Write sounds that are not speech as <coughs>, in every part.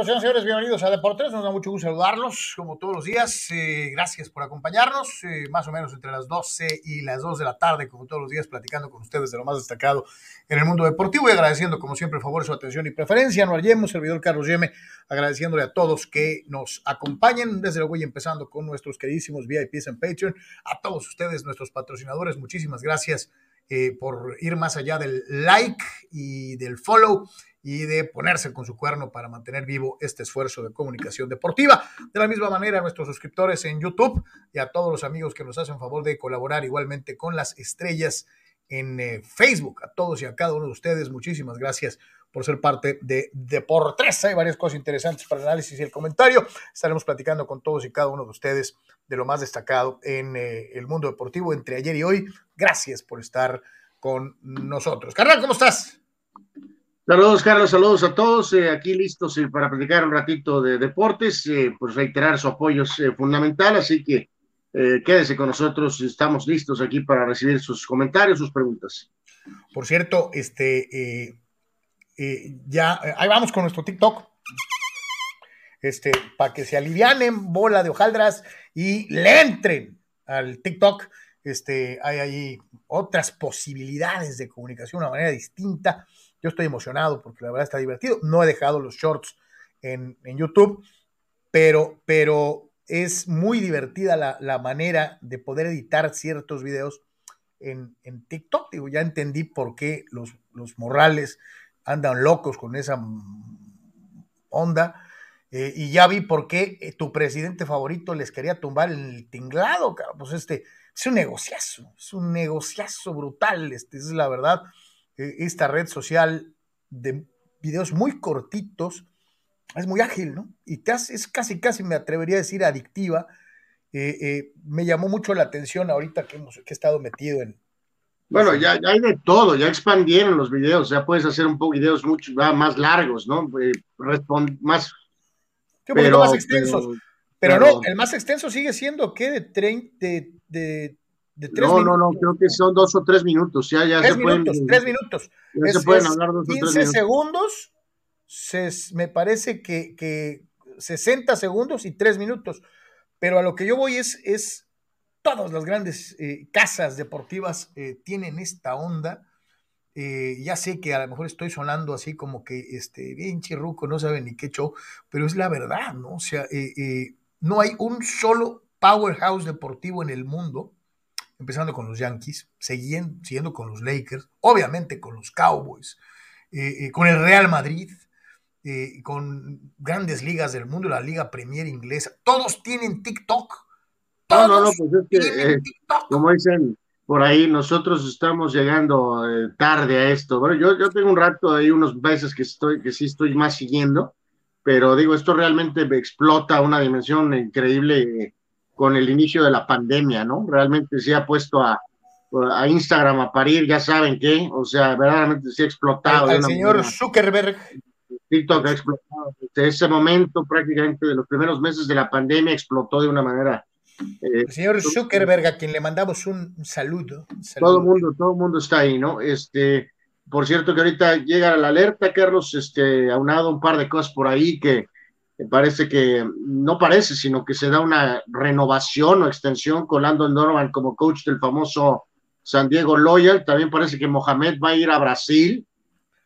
nosotros, señores señores. Bienvenidos a Deportes. Nos da mucho gusto saludarlos, como todos los días. Eh, gracias por acompañarnos. Eh, más o menos entre las 12 y las 2 de la tarde, como todos los días, platicando con ustedes de lo más destacado en el mundo deportivo y agradeciendo, como siempre, el favor, su atención y preferencia. No Yeme, servidor Carlos Yeme, agradeciéndole a todos que nos acompañen. Desde luego, y empezando con nuestros queridísimos VIPs en Patreon. A todos ustedes, nuestros patrocinadores, muchísimas gracias eh, por ir más allá del like y del follow y de ponerse con su cuerno para mantener vivo este esfuerzo de comunicación deportiva. De la misma manera, a nuestros suscriptores en YouTube y a todos los amigos que nos hacen favor de colaborar igualmente con las estrellas en eh, Facebook. A todos y a cada uno de ustedes, muchísimas gracias por ser parte de Deportes. Hay varias cosas interesantes para el análisis y el comentario. Estaremos platicando con todos y cada uno de ustedes de lo más destacado en eh, el mundo deportivo entre ayer y hoy. Gracias por estar con nosotros. Carnal, ¿cómo estás? Saludos, Carlos, saludos a todos. Eh, aquí listos eh, para platicar un ratito de deportes. Eh, pues reiterar su apoyo es fundamental, así que quédese con nosotros. Estamos listos aquí para recibir sus comentarios, sus preguntas. Por cierto, este, ya, ahí vamos con nuestro TikTok. Este, para que se alivianen bola de hojaldras y le entren al TikTok. Este, hay ahí otras posibilidades de comunicación una manera distinta yo estoy emocionado porque la verdad está divertido. No he dejado los shorts en, YouTube, pero, pero es muy divertida la, manera de poder editar ciertos videos en, TikTok. Digo, ya entendí por qué los, los morrales andan locos con esa onda. Eh, y ya vi por qué eh, tu presidente favorito les quería tumbar el tinglado, Pues este es un negociazo, es un negociazo brutal, este, es la verdad. Eh, esta red social de videos muy cortitos, es muy ágil, ¿no? Y te hace, es casi, casi me atrevería a decir adictiva. Eh, eh, me llamó mucho la atención ahorita que, hemos, que he estado metido en... Bueno, ya, hay de todo, ya expandieron los videos, ya puedes hacer un poco videos mucho más largos, ¿no? más... pero, más extensos. Pero, no, el más extenso sigue siendo, ¿qué? De, 30, de no, no, no, creo que son dos o tres minutos. Ya, ya tres se minutos, pueden, tres minutos. Ya se pueden hablar dos 15 o tres segundos, me parece que, que 60 segundos y tres minutos. Pero a lo que yo voy es, es todas las grandes eh, casas deportivas eh, tienen esta onda. Eh, ya sé que a lo mejor estoy sonando así como que este, bien chirruco, no saben ni qué show, pero es la verdad, ¿no? O sea, no hay un solo powerhouse deportivo en el mundo empezando con los Yankees, siguiendo, con los Lakers, obviamente con los Cowboys, eh, eh, con el Real Madrid, eh, con grandes ligas del mundo, la Liga Premier inglesa, todos tienen TikTok. no, no, no, pues es que, como dicen por ahí, nosotros estamos llegando tarde a esto. Bueno, yo, yo tengo un rato ahí, unos meses que, estoy, que sí estoy más siguiendo, pero digo, esto realmente me explota una dimensión increíble con el inicio de la pandemia, ¿no? Realmente se ha puesto a, a Instagram a parir, ya saben qué, o sea, verdaderamente se ha explotado. El, señor Zuckerberg. TikTok ha explotado. Desde ese momento, prácticamente de los primeros meses de la pandemia, explotó de una manera. Eh, el señor Zuckerberg, a quien le mandamos un saludo, Todo el mundo, todo el mundo está ahí, ¿no? Este, por cierto que ahorita llega la alerta, Carlos, este, aunado un par de cosas por ahí que parece que no parece, sino que se da una renovación o extensión con Landon Donovan como coach del famoso San Diego Loyal. También parece que Mohamed va a ir a Brasil,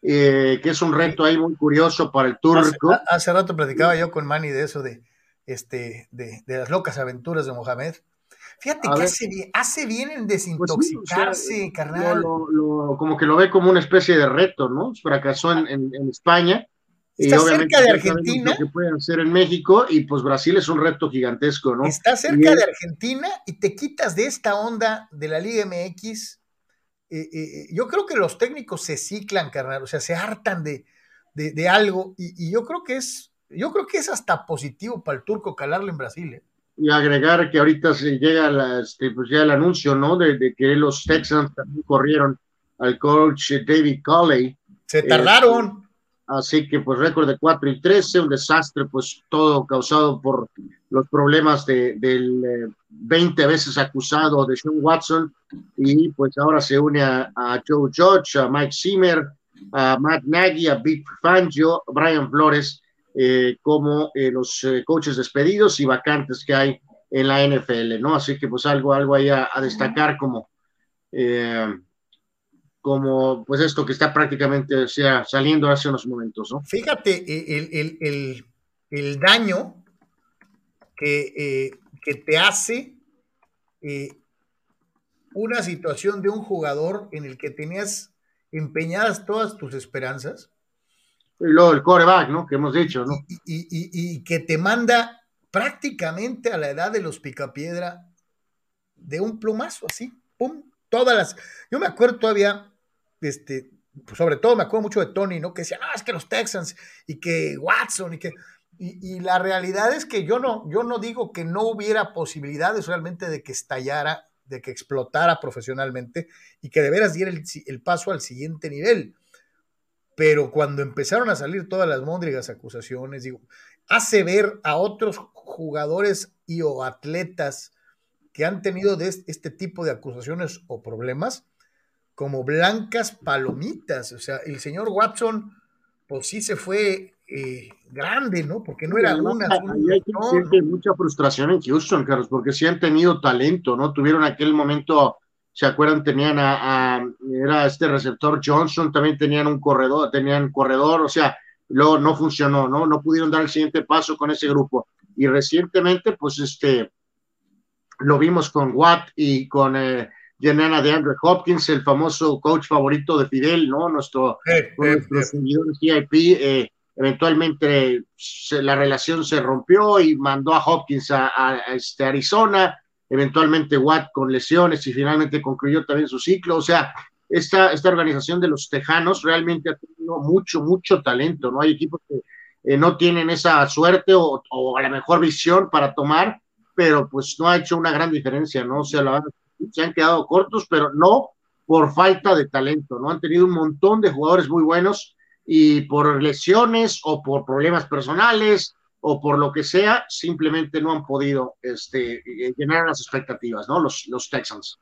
eh, que es un reto ahí muy curioso para el turco. Hace, rato platicaba yo con Manny de eso, de, este, de, las locas aventuras de Mohamed. Fíjate que hace bien, hace bien, en pues desintoxicarse, carnal. como que lo ve como una especie de reto, ¿no? Fracasó en, en España Está cerca de Argentina. que pueden hacer en México y pues Brasil es un reto gigantesco, ¿no? Está cerca de Argentina y te quitas de esta onda de la Liga MX. Eh, eh, eh, yo creo que los técnicos se ciclan, carnal, o sea, se hartan de, de, algo y, yo creo que es, yo creo que es hasta positivo para el turco calarle en Brasil. Y agregar que ahorita se llega este, pues ya el anuncio, ¿no? De, de, que los Texans también corrieron al coach David Coley. Se tardaron. Así que pues récord de 4 y 13, un desastre, pues todo causado por los problemas de, del 20 eh, veces acusado de Sean Watson y pues ahora se une a, Joe Judge, a Mike Zimmer, a Matt Nagy, a Big Fangio, Brian Flores eh, como eh, los coaches despedidos y vacantes que hay en la NFL, ¿no? Así que pues algo, algo ahí a, destacar como, como pues esto que está prácticamente sea, saliendo hace unos momentos, ¿no? Fíjate el, el daño que, que te hace una situación de un jugador en el que tenías empeñadas todas tus esperanzas. Y luego el coreback, ¿no? Que hemos dicho, ¿no? Y, que te manda prácticamente a la edad de los picapiedra de un plumazo, así, pum, todas las. Yo me acuerdo todavía, este, pues sobre todo me acuerdo mucho de Tony, ¿no? Que decía, no, es que los Texans y que Watson y que. Y, la realidad es que yo no, yo no digo que no hubiera posibilidades realmente de que estallara de que explotara profesionalmente y que de veras diera el, paso al siguiente nivel. Pero cuando empezaron a salir todas las móndrigas acusaciones, digo, hace ver a otros jugadores y o atletas que han tenido de este tipo de acusaciones o problemas como blancas palomitas. O sea, el señor Watson, pues sí se fue eh, grande, ¿no? Porque no era una. Hay mucha frustración en Houston, Carlos, porque sí han tenido talento, ¿no? Tuvieron aquel momento, ¿se acuerdan? Tenían a, era este receptor Johnson, también tenían un corredor, tenían corredor, o sea, luego no funcionó, ¿no? No pudieron dar el siguiente paso con ese grupo. Y recientemente, pues este, lo vimos con Watt y con eh, de Andrew Hopkins, el famoso coach favorito de Fidel, ¿no? Nuestro, eh, nuestro eh, eh eventualmente la relación se rompió y mandó a Hopkins a, este Arizona, eventualmente Watt con lesiones y finalmente concluyó también su ciclo. O sea, esta, esta organización de los Tejanos realmente ha tenido mucho, mucho talento, ¿no? Hay equipos que eh, no tienen esa suerte o, a la mejor visión para tomar, pero pues no ha hecho una gran diferencia, ¿no? O sea, la, se han quedado cortos, pero no por falta de talento, ¿no? Han tenido un montón de jugadores muy buenos y por lesiones o por problemas personales o por lo que sea, simplemente no han podido este, llenar las expectativas, ¿no? Los, los Texans.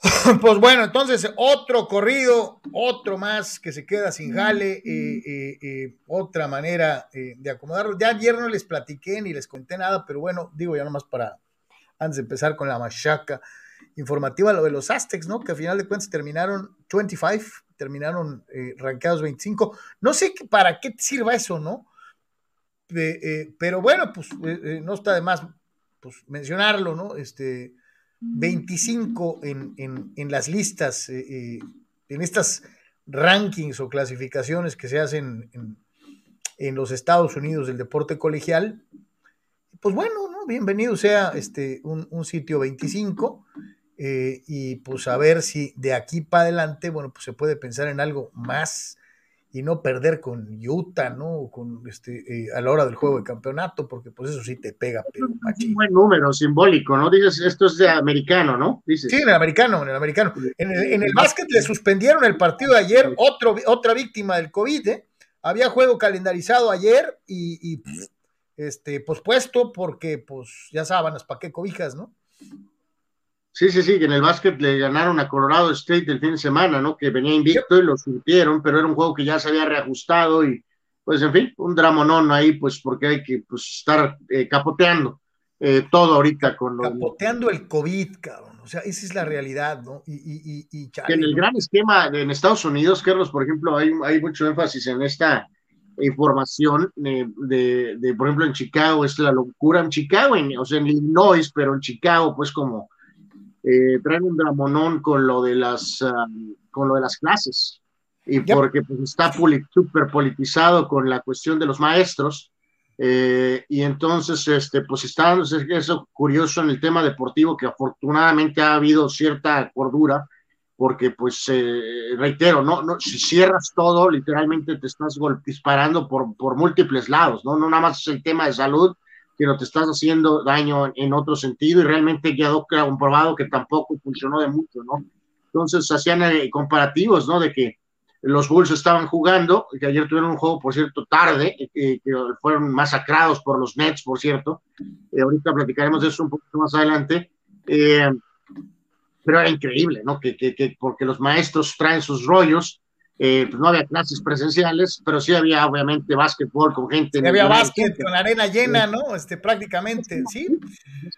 <laughs> Pues bueno, entonces otro corrido, otro más que se queda sin jale, eh, eh, eh, otra manera de acomodarlo. Ya ayer no les platiqué ni les conté nada, pero bueno, digo ya nomás para, antes de empezar con la machaca informativa, lo de los Aztecs, ¿no? Que al final de cuentas terminaron 25 terminaron eh, rankeados 25. No sé para qué sirva eso, ¿no? Eh, pero bueno, pues eh, no está de más pues, mencionarlo, ¿no? Este, 25 en, en, las listas, en estas rankings o clasificaciones que se hacen en, en, los Estados Unidos del deporte colegial. Pues bueno, ¿no? bienvenido sea este, un, un sitio 25. Eh, y pues a ver si de aquí para adelante, bueno, pues se puede pensar en algo más y no perder con Utah, ¿no? Con este, eh, a la hora del juego de campeonato, porque pues eso sí te pega, pero Es un buen número simbólico, ¿no? Dices, esto es de americano, ¿no? Dices. Sí, en el americano, en el americano. En el, en el básquet le suspendieron el partido de ayer, otro, otra víctima del COVID, ¿eh? Había juego calendarizado ayer y, y este, pospuesto porque, pues, ya sábanas, ¿para qué cobijas, no? Sí, sí, sí, que en el básquet le ganaron a Colorado State el fin de semana, ¿no? Que venía invicto y lo surtieron, pero era un juego que ya se había reajustado y, pues, en fin, un dramonón ahí, pues, porque hay que pues, estar eh, capoteando eh, todo ahorita con lo. Capoteando el COVID, cabrón. O sea, esa es la realidad, ¿no? Y, y, y, en el gran esquema en Estados Unidos, Carlos, por ejemplo, hay, hay mucho énfasis en esta información de, de, por ejemplo, en Chicago, es la locura en Chicago, en, o sea, en Illinois, pero en Chicago, pues como eh, traen un dramonón con lo de las, um, con lo de las clases y porque pues, está súper politizado con la cuestión de los maestros. Eh, y entonces, este, pues está eso curioso en el tema deportivo, que afortunadamente ha habido cierta cordura, porque pues eh, reitero, ¿no? ¿no? si cierras todo, literalmente te estás disparando por, por múltiples lados, ¿no? No nada más es el tema de salud, no te estás haciendo daño en, otro sentido y realmente quedó comprobado que tampoco funcionó de mucho, ¿no? Entonces hacían eh, comparativos, ¿no? De que los Bulls estaban jugando, que ayer tuvieron un juego, por cierto, tarde, eh, eh, que fueron masacrados por los Nets, por cierto. ahorita platicaremos de eso un poquito más adelante. pero era increíble, ¿no? Que, que, porque los maestros traen sus rollos eh, pues no había clases presenciales, pero sí había obviamente básquetbol con gente. Sí, había básquet con la arena llena, ¿no? Este, prácticamente, sí.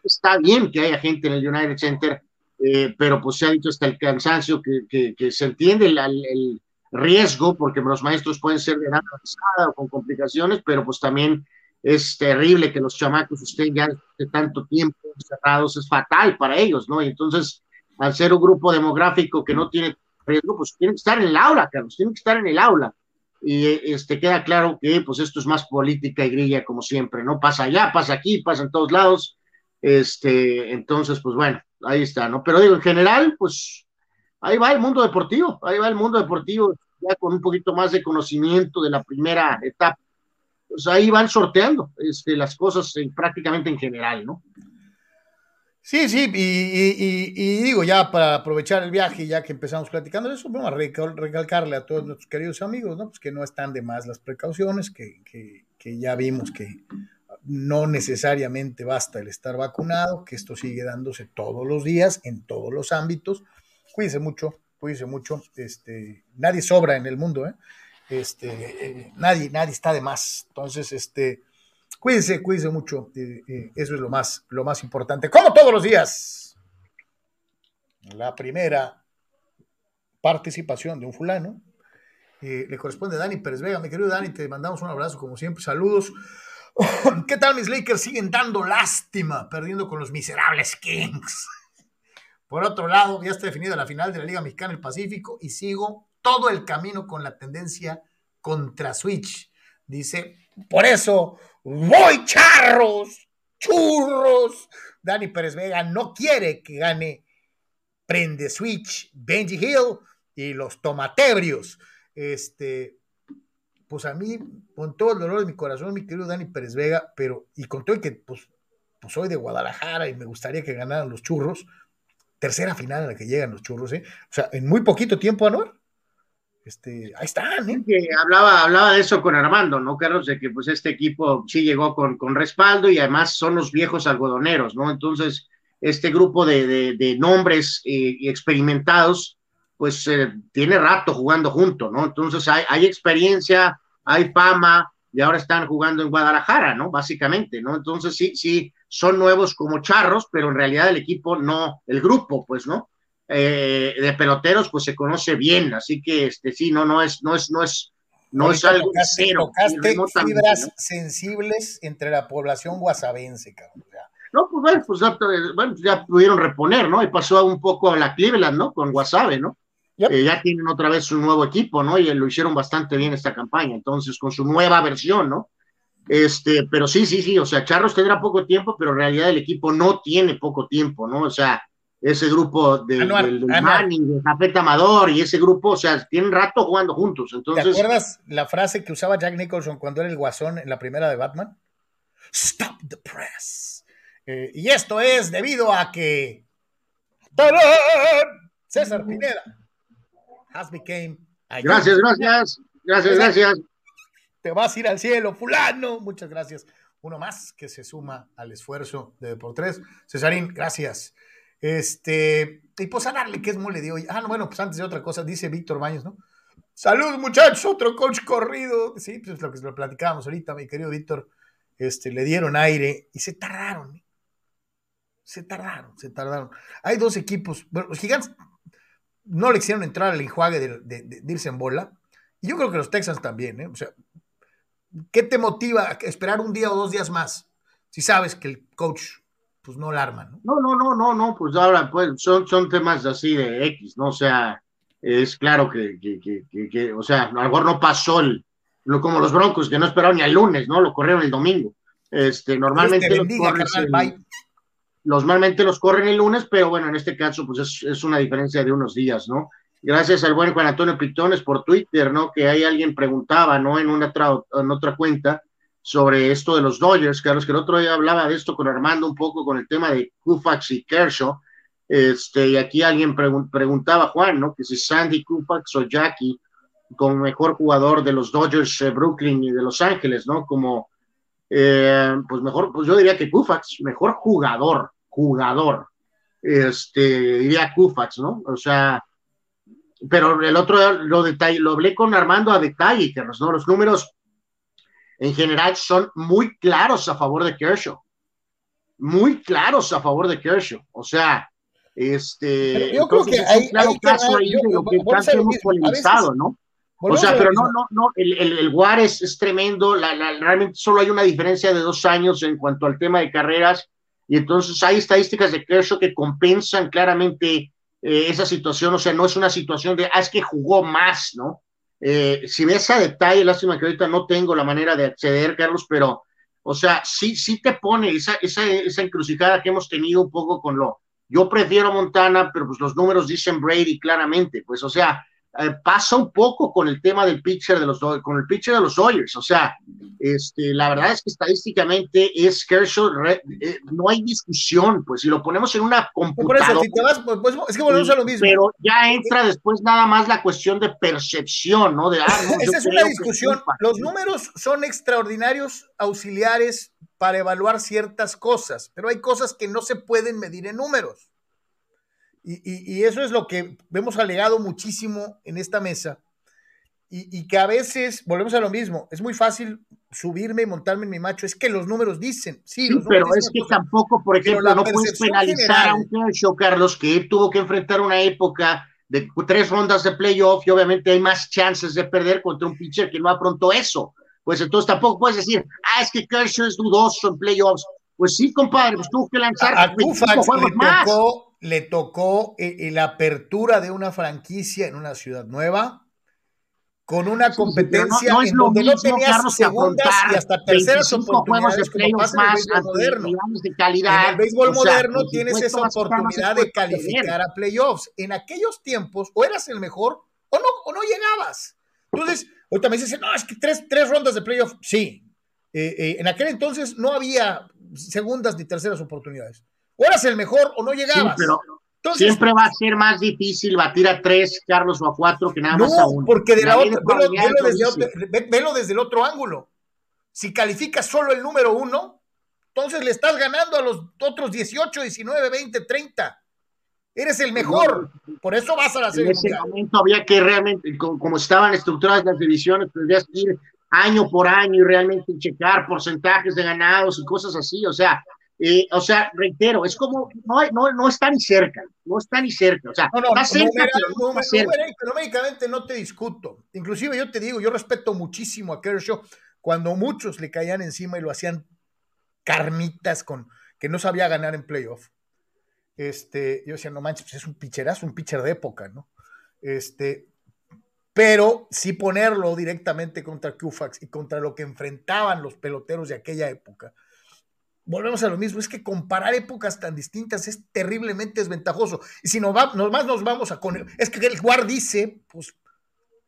Está bien que haya gente en el United Center, eh, pero pues se ha dicho hasta el cansancio que, que, se entiende el, el, riesgo, porque los maestros pueden ser de nada o con complicaciones, pero pues también es terrible que los chamacos estén ya de tanto tiempo encerrados, es fatal para ellos, ¿no? Y entonces, al ser un grupo demográfico que no tiene riesgo, pues tienen que estar en el aula, Carlos, tienen que estar en el aula. Y este, queda claro que pues esto es más política y grilla como siempre, ¿no? Pasa allá, pasa aquí, pasa en todos lados. Este, entonces, pues bueno, ahí está, ¿no? Pero digo, en general, pues ahí va el mundo deportivo, ahí va el mundo deportivo, ya con un poquito más de conocimiento de la primera etapa. Pues ahí van sorteando este, las cosas prácticamente en general, ¿no? Sí, sí, y, digo, ya para aprovechar el viaje, ya que empezamos platicando eso, vamos a recalcarle a todos nuestros queridos amigos, ¿no? Pues que no están de más las precauciones, que, que, ya vimos que no necesariamente basta el estar vacunado, que esto sigue dándose todos los días, en todos los ámbitos. Cuídense mucho, cuídense mucho. Este, nadie sobra en el mundo, ¿eh? Este, eh, nadie, nadie está de más. Entonces, este, Cuídense, cuídense mucho. Eh, eh, eso es lo más, lo más importante. Como todos los días. La primera participación de un fulano eh, le corresponde a Dani Pérez Vega. Mi querido Dani, te mandamos un abrazo como siempre. Saludos. <coughs> ¿Qué tal mis Lakers? Siguen dando lástima, perdiendo con los miserables Kings. Por otro lado, ya está definida la final de la Liga Mexicana del Pacífico y sigo todo el camino con la tendencia contra Switch. Dice, por eso voy charros, churros. Dani Pérez Vega no quiere que gane Prende Switch, Benji Hill y los tomatebrios. Este, pues a mí, con todo el dolor de mi corazón, mi querido Dani Pérez Vega, pero, y con todo el que, pues, pues soy de Guadalajara y me gustaría que ganaran los churros, tercera final en la que llegan los churros, ¿eh? O sea, en muy poquito tiempo, Anuar, este, ahí están. ¿eh? Hablaba, hablaba de eso con Armando, ¿no, Carlos? De que pues este equipo sí llegó con, con respaldo y además son los viejos algodoneros, ¿no? Entonces, este grupo de, de, nombres eh, experimentados, pues eh, tiene rato jugando junto, ¿no? Entonces hay, hay experiencia, hay fama y ahora están jugando en Guadalajara, ¿no? Básicamente, ¿no? Entonces sí, sí, son nuevos como charros, pero en realidad el equipo no, el grupo, pues, ¿no? Eh, de peloteros, pues se conoce bien, así que este sí, no, no es, no es, no es, no es algo cero. fibras sensibles entre la población guasabense, cabrón. No, pues bueno, pues ya, bueno, ya pudieron reponer, ¿no? Y pasó un poco a la Cleveland, ¿no? Con Guasave, ¿no? Eh, ya tienen otra vez su nuevo equipo, ¿no? Y lo hicieron bastante bien esta campaña, entonces, con su nueva versión, ¿no? Este, pero sí, sí, sí, o sea, Charros tendrá poco tiempo, pero en realidad el equipo no tiene poco tiempo, ¿no? O sea, ese grupo de, del, Manning, de Zapeta Amador y ese grupo, o sea, tienen rato jugando juntos. Entonces, ¿Te acuerdas la frase que usaba Jack Nicholson cuando era el guasón en la primera de Batman? Stop the press. Eh, y esto es debido a que César Pineda has became Gracias, gracias, gracias, gracias. Te vas a ir al cielo, fulano. Muchas gracias. Uno más que se suma al esfuerzo de Deportes. Cesarín, gracias. Este, y pues a darle que es mole de hoy. Ah, no, bueno, pues antes de otra cosa, dice Víctor Baños, ¿no? Salud, muchachos, otro coach corrido. Sí, pues lo que lo platicábamos ahorita, mi querido Víctor. Este, le dieron aire y se tardaron. ¿eh? Se tardaron, se tardaron. Hay dos equipos. Bueno, los gigantes no le hicieron entrar al enjuague de, de, irse en bola. Y yo creo que los Texans también, ¿eh? O sea, ¿qué te motiva a esperar un día o dos días más? Si sabes que el coach pues no la arman, ¿no? No, no, no, no, pues ahora pues son, son temas así de X, ¿no? O sea, es claro que, que, que, que o sea, a lo mejor no pasó el, lo, como los Broncos, que no esperaron ni al lunes, ¿no? Lo corrieron el domingo. Este, normalmente los, corren normalmente los corren el lunes, pero bueno, en este caso, pues es, es, una diferencia de unos días, ¿no? Gracias al buen Juan Antonio Pitones por Twitter, ¿no? Que ahí alguien preguntaba, ¿no? En una en otra cuenta, sobre esto de los Dodgers, Carlos, que el otro día hablaba de esto con Armando un poco con el tema de Koufax y Kershaw, este, y aquí alguien preguntaba, Juan, ¿no? Que si Sandy Koufax o Jackie como mejor jugador de los Dodgers de Brooklyn y de Los Ángeles, ¿no? Como, eh, pues mejor, pues yo diría que Koufax, mejor jugador, jugador, este, diría Koufax, ¿no? O sea, pero el otro lo, detalle, lo hablé con Armando a detalle, Carlos, ¿no? Los números en general son muy claros a favor de Kershaw. Muy claros a favor de Kershaw. O sea, este. yo creo que hay, claro caso ahí de lo que tanto hemos polemizado, ¿no? O sea, pero no, no, no, el, el, el WAR es, es tremendo, la, la, realmente solo hay una diferencia de dos años en cuanto al tema de carreras, y entonces hay estadísticas de Kershaw que compensan claramente eh, esa situación, o sea, no es una situación de, ah, es que jugó más, ¿no? Eh, si ves a detalle, lástima que ahorita no tengo la manera de acceder, Carlos, pero, o sea, sí, sí te pone esa, esa, esa encrucijada que hemos tenido un poco con lo, yo prefiero Montana, pero pues los números dicen Brady claramente, pues, o sea, eh, pasa un poco con el tema del pitcher de los con el pitcher de los Dodgers, o sea, este, la verdad es que estadísticamente es Kershaw, eh, no hay discusión, pues si lo ponemos en una computadora, eso, si te vas, pues, pues, es que volvemos a lo mismo. Pero ya entra después nada más la cuestión de percepción, ¿no? De, ah, no, Esa es una discusión. Los números son extraordinarios auxiliares para evaluar ciertas cosas, pero hay cosas que no se pueden medir en números. Y, eso es lo que hemos alegado muchísimo en esta mesa. Y, que a veces, volvemos a lo mismo, es muy fácil subirme y montarme en mi macho. Es que los números dicen, sí. pero es que tampoco, por ejemplo, no puedes penalizar a un Kershaw, Carlos, que tuvo que enfrentar una época de tres rondas de playoff y obviamente hay más chances de perder contra un pitcher que no afrontó eso. Pues entonces tampoco puedes decir, ah, es que Kershaw es dudoso en playoffs. Pues sí, compadre, pues tuvo que lanzar a, a juegos más le tocó eh, eh, la apertura de una franquicia en una ciudad nueva, con una competencia no, no en donde mismo, no tenías Carlos, segundas y hasta terceras oportunidades como pasa más en el béisbol moderno. De calidad, en el béisbol o sea, moderno tienes esa oportunidad de calificar a playoffs. En aquellos tiempos, o eras el mejor o no, o no llegabas. Entonces, ahorita me dicen, no, es que tres, tres rondas de playoff. Sí. Eh, eh, en aquel entonces no había segundas ni terceras oportunidades o eras el mejor o no llegabas. Sí, pero Entonces, siempre va a ser más difícil batir a tres, Carlos, o a cuatro que nada no, más a uno. porque de la otra, velo, velo, desde otro, velo desde el otro ángulo. Si calificas solo el número uno, entonces le estás ganando a los otros 18, 19, 20, 30. Eres el mejor. Por eso vas a la serie. En ese momento había que realmente, como, como estaban estructuradas las divisiones, tendrías que ir año por año y realmente checar porcentajes de ganados y cosas así. O sea, eh, o sea, reitero, es como, no, no, no está ni cerca, no está ni cerca, o sea, no, no, está cerca, pero no numéricamente no te discuto, inclusive yo te digo, yo respeto muchísimo a Kershaw cuando muchos le caían encima y lo hacían carnitas con que no sabía ganar en playoff. Este, yo decía, no manches, pues es un pitcherazo, un pitcher de época, ¿no? Este, pero sí ponerlo directamente contra Kufax y contra lo que enfrentaban los peloteros de aquella época volvemos a lo mismo, es que comparar épocas tan distintas es terriblemente desventajoso. Y si nos va, nomás nos vamos a con el, es que el Guard dice, pues,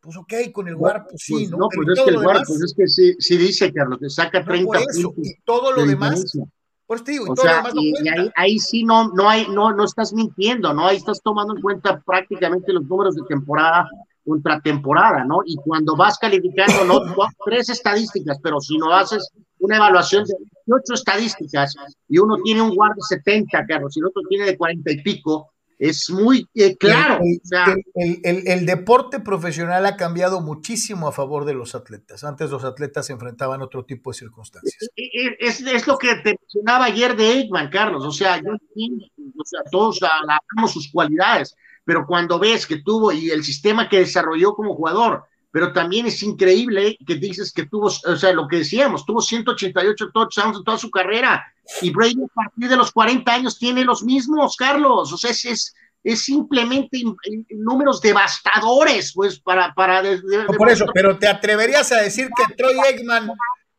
pues ok, con el Guard, pues sí, pues, ¿no? no pues es que el Guard, pues es que sí, sí dice, Carlos, que saca 30 no por eso, puntos. Y todo lo demás, por eso te digo, y O todo sea, lo demás no y, ahí, ahí sí no, no hay, no, no estás mintiendo, ¿no? Ahí estás tomando en cuenta prácticamente los números de temporada contra temporada, ¿no? Y cuando vas calificando, no, tres estadísticas, pero si no haces una evaluación de 18 estadísticas y uno tiene un guard de 70, Carlos, y el otro tiene de 40 y pico, es muy eh, claro. El, o sea, el, el, el, deporte profesional ha cambiado muchísimo a favor de los atletas. Antes los atletas se enfrentaban a otro tipo de circunstancias. Es, es lo que te mencionaba ayer de Eggman, Carlos. O sea, yo o sea, todos alabamos sus cualidades, pero cuando ves que tuvo y el sistema que desarrolló como jugador, pero también es increíble que dices que tuvo, o sea, lo que decíamos, tuvo 188 touchdowns en toda su carrera y Brady a partir de los 40 años tiene los mismos, Carlos, o sea, es, es, es simplemente números devastadores, pues, para... para de, de, no, por eso, pero te atreverías a decir que Troy Eggman,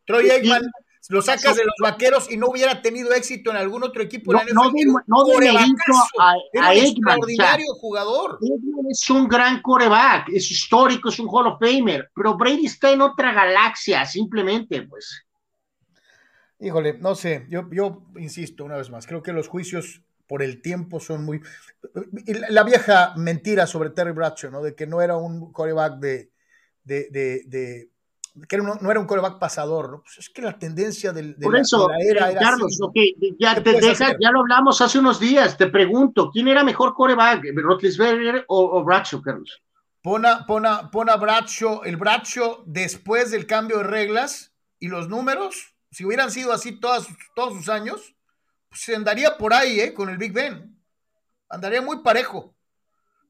Troy Eggman lo sacas de los vaqueros y no hubiera tenido éxito en algún otro equipo. No, en no, de, no de a, a un Eggman. extraordinario o sea, jugador. Eggman es un gran coreback, es histórico, es un Hall of Famer, pero Brady está en otra galaxia, simplemente, pues. Híjole, no sé, yo, yo insisto una vez más, creo que los juicios por el tiempo son muy... La vieja mentira sobre Terry Bradshaw, ¿no? De que no era un coreback de, de, de, de que no, no, era un coreback pasador, ¿no? Pues es que la tendencia del, de, Por la, eso, de la era era Carlos, así, okay, ya te deja, ya lo hablamos hace unos días, te pregunto, ¿quién era mejor coreback, Rotlisberger o, o Bradshaw, Carlos? Pon a, pon a, pon a Bradshaw, el Bradshaw después del cambio de reglas y los números, si hubieran sido así todos, todos sus años, pues se andaría por ahí, ¿eh? Con el Big Ben. Andaría muy parejo.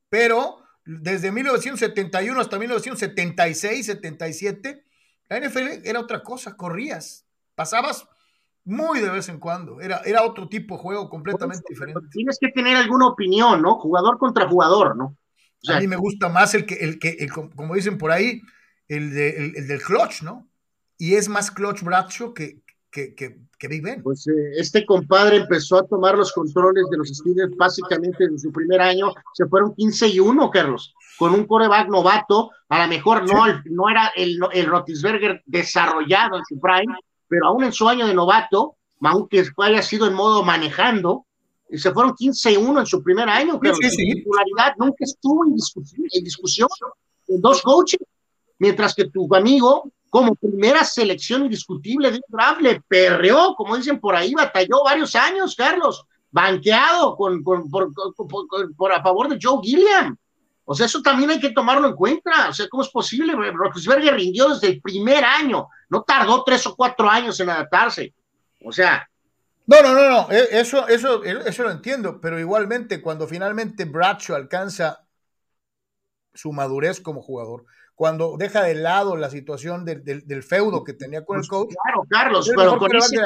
Pero desde 1971 hasta 1976, 77, la NFL era otra cosa, corrías, pasabas muy de vez en cuando, era, era otro tipo de juego completamente diferente. Tienes que tener alguna opinión, ¿no? Jugador contra jugador, ¿no? a mí me gusta más el que, el que como dicen por ahí, el, de, el, del clutch, ¿no? Y es más clutch Bradshaw que, que, que, Big Ben. Pues eh, este compadre empezó a tomar los controles de los Steelers básicamente en su primer año, se fueron 15 y 1, Carlos, con un coreback novato, a lo mejor no, no era el, el Rotisberger desarrollado en su prime, pero aún en su año de novato, aunque haya sido en modo manejando, y se fueron 15 y 1 en su primer año, pero sí, sí, titularidad nunca estuvo en discusión, en discusión en dos coaches, mientras que tu amigo como primera selección indiscutible de draft, le perreó, como dicen por ahí, batalló varios años, Carlos, banqueado con, por, a favor de Joe Gilliam. O sea, eso también hay que tomarlo en cuenta. O sea, ¿cómo es posible? Roethlisberger rindió desde el primer año, no tardó tres o cuatro años en adaptarse. O sea. No, no, no, no, e, eso, eso, eso lo entiendo, pero igualmente cuando finalmente Bradshaw alcanza su madurez como jugador, cuando deja de lado la situación del, del, feudo que tenía con el pues coach. Claro, Carlos, pero con ese,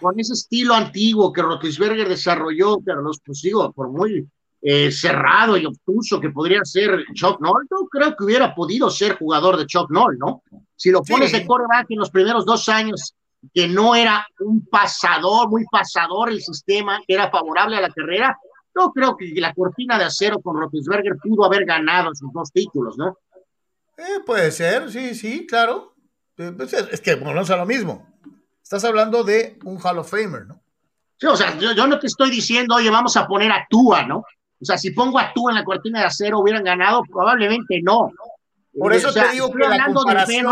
con ese, estilo antiguo que Rotisberger desarrolló, Carlos, pues digo, por muy eh, cerrado y obtuso que podría ser Chuck Noll, no creo que hubiera podido ser jugador de Chuck Noll, ¿no? Si lo pones de coreback en los primeros dos años, que no era un pasador, muy pasador el sistema, que era favorable a la carrera, no creo que la cortina de acero con Rotisberger pudo haber ganado sus dos títulos, ¿no? Eh, puede ser, sí, sí, claro. Eh, pues, es que volvemos a lo mismo. Estás hablando de un Hall of Famer, ¿no? Sí, o sea, yo, no te estoy diciendo, oye, vamos a poner a Tua, ¿no? O sea, si pongo a Tua en la cortina de acero, hubieran ganado, probablemente no. Por eso te digo que la comparación,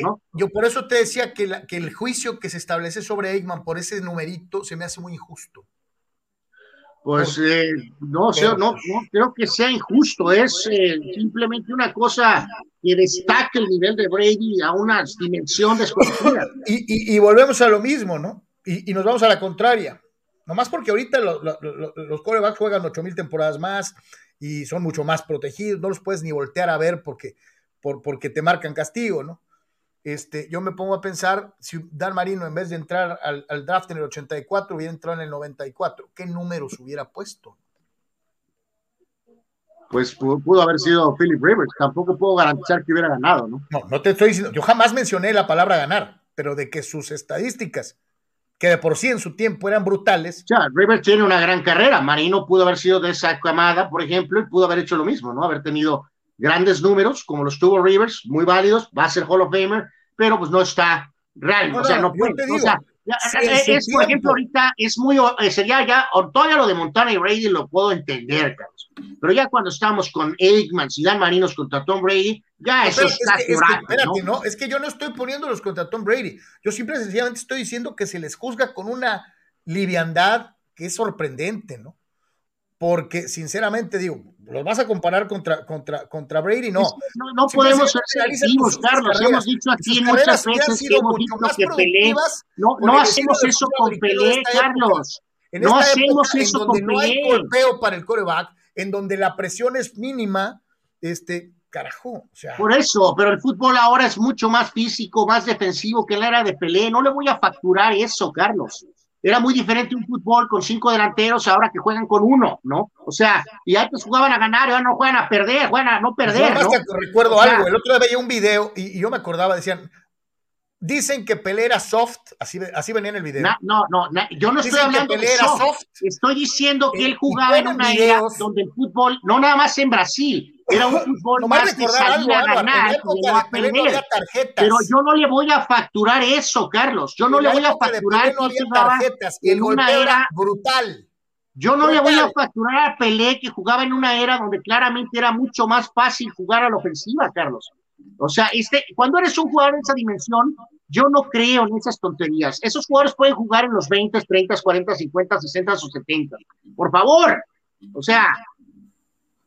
¿no? Yo por eso te decía que, la, que el juicio que se establece sobre Eggman por ese numerito se me hace muy injusto. Pues eh, no, no, no, creo que sea injusto, es eh, simplemente una cosa que destaca el nivel de Brady a una dimensión desconocida. <laughs> Y, y, volvemos a lo mismo, ¿no? Y, nos vamos a la contraria. Nomás porque ahorita los corebacks juegan ocho mil temporadas más y son mucho más protegidos, no los puedes ni voltear a ver porque, por, porque te marcan castigo, ¿no? Este, yo me pongo a pensar si Dan Marino en vez de entrar al, draft en el 84 hubiera entrado en el 94, ¿qué números hubiera puesto? Pues pudo, haber sido Philip Rivers, tampoco puedo garantizar que hubiera ganado, ¿no? No, no te estoy diciendo, yo jamás mencioné la palabra ganar, pero de que sus estadísticas, que de por sí en su tiempo eran brutales. Ya, Rivers tiene una gran carrera, Marino pudo haber sido de esa camada, por ejemplo, y pudo haber hecho lo mismo, ¿no? Haber tenido grandes números, como los tuvo Rivers, muy válidos, va a ser Hall of Famer, pero pues no está real, o sea, no puede. o sea, es, por ejemplo, ahorita es muy, eh, sería ya, todavía lo de Montana y Brady lo puedo entender, Carlos. Pero ya cuando estamos con Aikman, y Dan Marinos contra Tom Brady, ya eso está es que, espérate, ¿no? Es que yo no estoy poniéndolos contra Tom Brady. Yo simple y sencillamente estoy diciendo que se les juzga con una liviandad que es sorprendente, ¿no? porque sinceramente digo, los vas a comparar contra, contra, contra Brady, no. No, no podemos ser selectivos, Carlos. Hemos dicho aquí muchas veces que hemos dicho que Pelé. No, no hacemos eso con Pelé, Carlos. no hacemos eso con no hay golpeo para el coreback, en donde la presión es mínima, este, carajo. O sea. Por eso, pero el fútbol ahora es mucho más físico, más defensivo que la era de Pelé. No le voy a facturar eso, Carlos. Era muy diferente un fútbol con cinco delanteros ahora que juegan con uno, ¿no? O sea, y antes jugaban a ganar ahora no juegan a perder, juegan a no perder. ¿no? recuerdo algo, el otro día veía un video y, yo me acordaba, decían, Dicen que Pelé era soft, así, así venía en el video. no, no, yo no estoy hablando de soft. Estoy diciendo que él jugaba en una era donde el fútbol, no nada más en Brasil, era un <laughs> fútbol más que salía a ganar Pero yo no le voy a facturar eso, Carlos. Yo no le voy a facturar no tarjetas y el una era brutal. Yo no le voy a facturar a Pelé que jugaba en una era donde claramente era mucho más fácil jugar a la ofensiva, Carlos. O sea, este, cuando eres un jugador de esa dimensión, yo no creo en esas tonterías. Esos jugadores pueden jugar en los 20, 30, 40, 50, 60 o 70. Por favor. O sea,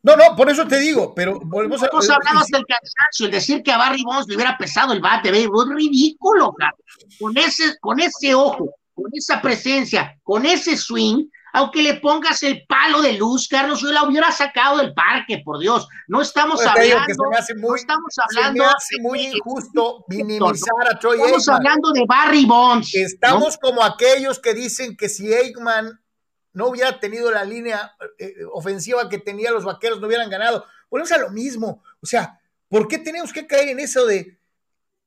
No, no, por eso te digo, pero volvemos a. Hemos hablado hasta el cansancio, el decir que a Barry Bonds le hubiera pesado el bate, es ridículo, Carlos. Con ese, con ese ojo, con esa presencia, con ese swing, aunque le pongas el palo de luz, Carlos, yo la hubiera sacado del parque, por Dios. No estamos hablando. muy, no estamos hablando. Se me muy injusto minimizar a Troy Estamos hablando de Barry Bonds. Estamos como aquellos que dicen que si Aikman no hubiera tenido la línea eh, ofensiva que tenía los vaqueros, no hubieran ganado. Volvemos a lo mismo. O sea, ¿por qué tenemos que caer en eso de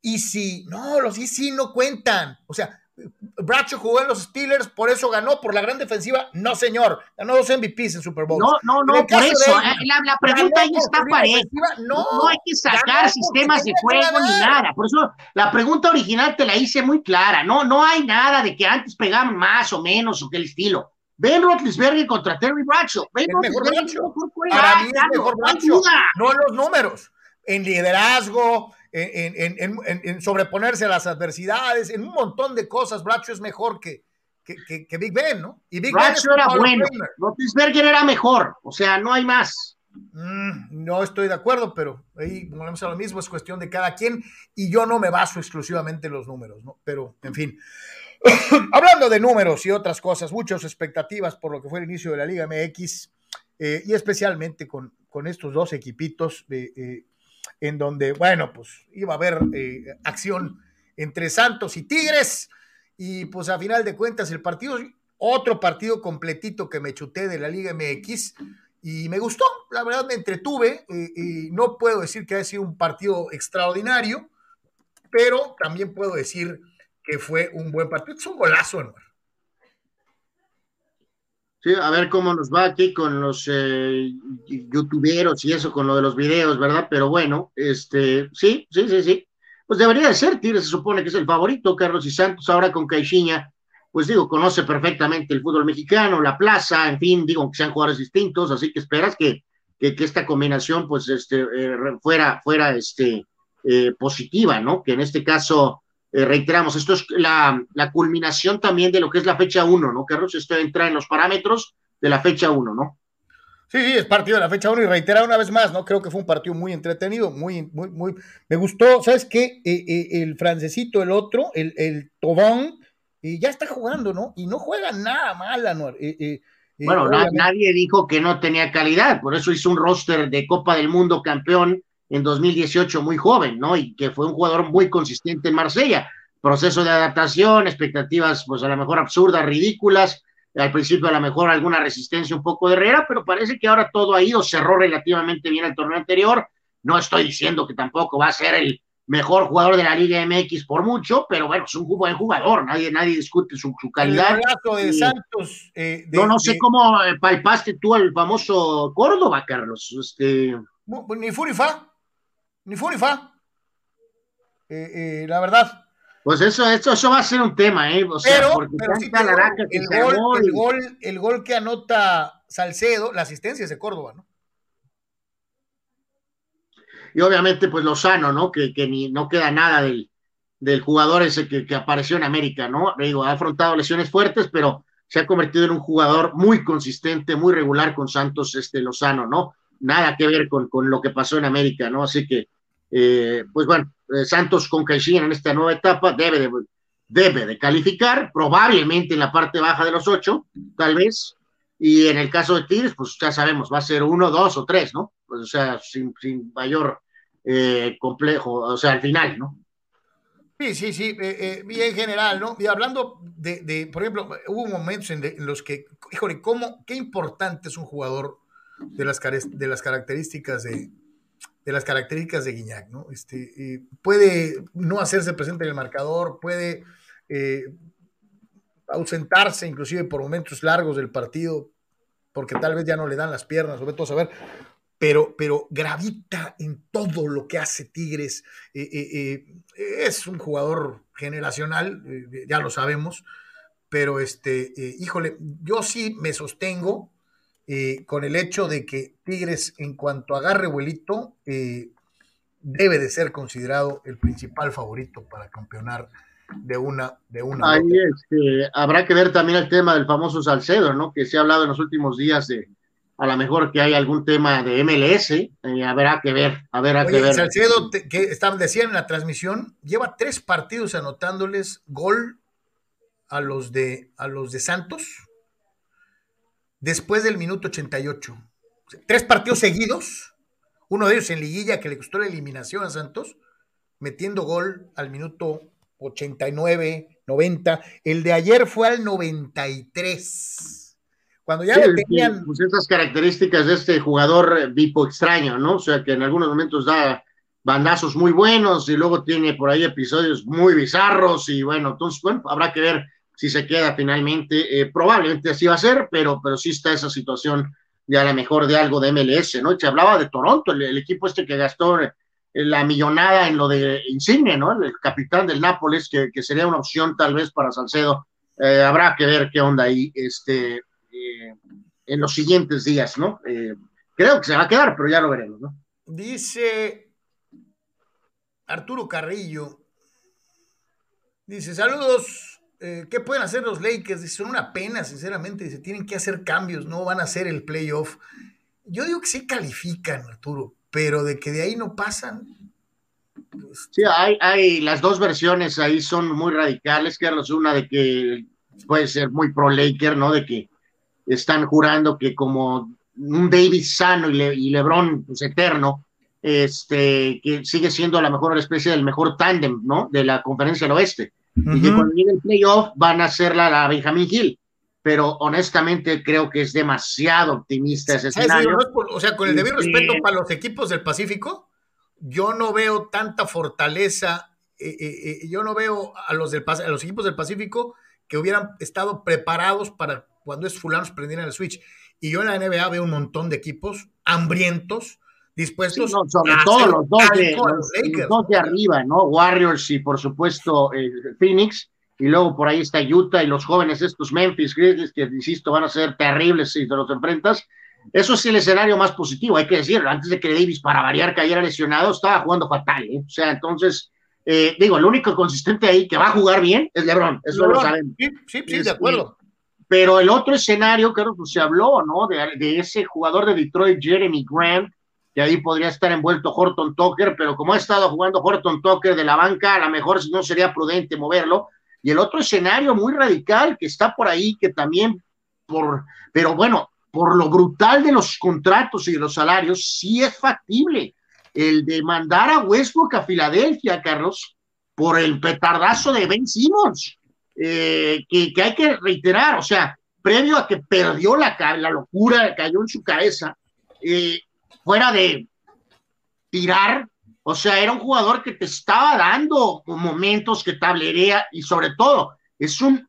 y si no, los y si no cuentan? O sea, Bracho jugó en los Steelers, por eso ganó, por la gran defensiva. No, señor, ganó dos MVPs en Super Bowl. No, no, no, por eso. Eh, la, pregunta ahí está pareja. No, no, hay que sacar sistemas de juego ni nada. Por eso la pregunta original te la hice muy clara. No, no hay nada de que antes pegaban más o menos o que el estilo. Ben Roethlisberger contra Terry Bradshaw. Ben Roethlisberger mejor Para mí es mejor Bradshaw, no en los números, en liderazgo, en, en, en, sobreponerse a las adversidades, en un montón de cosas. Bradshaw es mejor que, que, que, Big Ben, ¿no? Y Big Bradshaw ben era bueno, Roethlisberger era mejor, o sea, no hay más. Mm, no estoy de acuerdo, pero ahí volvemos a lo mismo, es cuestión de cada quien y yo no me baso exclusivamente en los números, ¿no? Pero, en fin. <coughs> Hablando de números y otras cosas, muchas expectativas por lo que fue el inicio de la Liga MX eh, y especialmente con, con, estos dos equipitos eh, en donde, bueno, pues iba a haber eh, acción entre Santos y Tigres y pues a final de cuentas el partido, otro partido completito que me chuté de la Liga MX y me gustó, la verdad me entretuve y no puedo decir que haya sido un partido extraordinario, pero también puedo decir que fue un buen partido. Es un golazo, Anuar. Sí, a ver cómo nos va aquí con los eh, youtuberos y eso, con lo de los videos, ¿verdad? Pero bueno, este, sí, sí, sí, sí. Pues debería de ser, Tigres se supone que es el favorito, Carlos y Santos, ahora con Caixinha, pues digo, conoce perfectamente el fútbol mexicano, la plaza, en fin, digo, que sean jugadores distintos, así que esperas que, que, esta combinación, pues, este, eh, fuera, fuera, este, eh, positiva, ¿no? Que en este caso, eh, reiteramos, esto es la, culminación también de lo que es la fecha 1, ¿no, Carlos? Esto entra en los parámetros de la fecha 1, ¿no? Sí, sí, es partido de la fecha 1 y reitera una vez más, ¿no? Creo que fue un partido muy entretenido, muy, muy, muy. Me gustó, ¿sabes qué? Eh, eh, el francesito, el otro, el, el Tobón, ya está jugando, ¿no? Y no juega nada mal, Anuar. bueno, nadie dijo que no tenía calidad, por eso hizo un roster de Copa del Mundo campeón en 2018 muy joven, ¿no? Y que fue un jugador muy consistente en Marsella. Proceso de adaptación, expectativas, pues a lo mejor absurdas, ridículas. Al principio, a lo mejor alguna resistencia un poco de Herrera, pero parece que ahora todo ha ido, cerró relativamente bien el torneo anterior. No estoy diciendo que tampoco va a ser el mejor jugador de la Liga MX por mucho, pero bueno, es un buen jugador, nadie, nadie discute su, calidad. de Santos. Eh, no, no sé cómo eh, palpaste tú al famoso Córdoba, Carlos. Este... Ni Furifa ni fu ni fa. Eh, eh, la verdad. Pues eso, eso, eso va a ser un tema, ¿eh? O sea, pero, el, gol, el, gol, que anota Salcedo, la asistencia es de Córdoba, ¿no? Y obviamente, pues Lozano, ¿no? Que, que ni, no queda nada del, del jugador ese que, que, apareció en América, ¿no? Digo, ha afrontado lesiones fuertes, pero se ha convertido en un jugador muy consistente, muy regular con Santos, este Lozano, ¿no? Nada que ver con, con lo que pasó en América, ¿no? Así que eh, pues bueno, eh, Santos con Caixinha en esta nueva etapa debe de, debe de calificar, probablemente en la parte baja de los ocho, tal vez, y en el caso de Tigres, pues ya sabemos, va a ser uno, dos o tres, ¿no? Pues, o sea, sin, sin mayor eh, complejo, o sea, al final, ¿no? Sí, sí, sí, bien general, ¿no? Y hablando de, de por ejemplo, hubo momentos en, los que, híjole, ¿cómo, qué importante es un jugador de las, de las características de, de las características de Guiñac, ¿no? Este, eh, puede no hacerse presente en el marcador, puede eh, ausentarse inclusive por momentos largos del partido, porque tal vez ya no le dan las piernas, sobre todo a saber, pero, pero gravita en todo lo que hace Tigres. Eh, es un jugador generacional, ya lo sabemos, pero este, híjole, yo sí me sostengo eh, con el hecho de que Tigres, en cuanto agarre vuelito, eh, debe de ser considerado el principal favorito para campeonar de una de una Ahí este, habrá que ver también el tema del famoso Salcedo, ¿no? Que se ha hablado en los últimos días de, a lo mejor que hay algún tema de MLS, eh, habrá que ver, habrá que ver. Salcedo, que estaban, decían en la transmisión, lleva tres partidos anotándoles gol a los de, a los de Santos después del minuto 88. Tres partidos seguidos, uno de ellos en liguilla que le costó la eliminación a Santos, metiendo gol al minuto 89, 90. El de ayer fue al 93 cuando ya le tenían. Pues esas características de este jugador eh, bipo extraño, ¿no? O sea, que en algunos momentos da bandazos muy buenos y luego tiene por ahí episodios muy bizarros y bueno, entonces, bueno, habrá que ver si se queda finalmente. Eh, probablemente así va a ser, pero, pero sí está esa situación de a lo mejor de algo de MLS, ¿no? Se hablaba de Toronto, el, equipo este que gastó eh, la millonada en lo de Insigne, ¿no? El capitán del Nápoles, que, que sería una opción tal vez para Salcedo. habrá que ver qué onda ahí. Este, eh, en los siguientes días, ¿no? Eh, creo que se va a quedar, pero ya lo veremos, ¿no? Dice Arturo Carrillo, dice, saludos, eh, ¿qué pueden hacer los Lakers? Dice, son una pena, sinceramente, dice, tienen que hacer cambios, no van a hacer el playoff. Yo digo que sí califican, Arturo, pero de que de ahí no pasan. Pues, sí, hay, hay las dos versiones ahí son muy radicales, Carlos, una de que puede ser muy pro Laker, ¿no? De que están jurando que como un Davis sano y, Lebron pues, eterno, este, que sigue siendo a lo mejor especie del mejor tándem, ¿no? De la conferencia del oeste. Y que cuando llegue el playoff van a hacerla la Benjamin Hill. Pero honestamente creo que es demasiado optimista ese escenario. o sea, con el debido respeto para los equipos del Pacífico, yo no veo tanta fortaleza. Eh, eh, eh, yo no veo a los, del, a los equipos del Pacífico que hubieran estado preparados para cuando es fulano prendieran el switch. Y yo en la NBA veo un montón de equipos hambrientos, dispuestos sobre todo los dos, de, los, dos de arriba, ¿no? Warriors y por supuesto eh, Phoenix, y luego por ahí está Utah y los jóvenes estos Memphis Grizzlies, que insisto, van a ser terribles si te los enfrentas. Eso es el escenario más positivo, hay que decirlo. Antes de que Davis, para variar, cayera lesionado, estaba jugando fatal. ¿eh? O sea, entonces, eh, digo, el único consistente ahí que va a jugar bien es LeBron, eso lo saben. Sí, sí, sí de acuerdo. Pero el otro escenario, claro, pues se habló, ¿no? De, ese jugador de Detroit, Jeremy Grant, que ahí podría estar envuelto Horton Tucker, pero como ha estado jugando Horton Tucker de la banca, a lo mejor no sería prudente moverlo. Y el otro escenario muy radical que está por ahí, que también por, pero bueno, por lo brutal de los contratos y los salarios, sí es factible el de mandar a Westbrook a Filadelfia, Carlos, por el petardazo de Ben Simmons. Eh, que, hay que reiterar, o sea, previo a que perdió la, la locura, cayó en su cabeza, eh, fuera de tirar, o sea, era un jugador que te estaba dando momentos que tablerea y sobre todo es un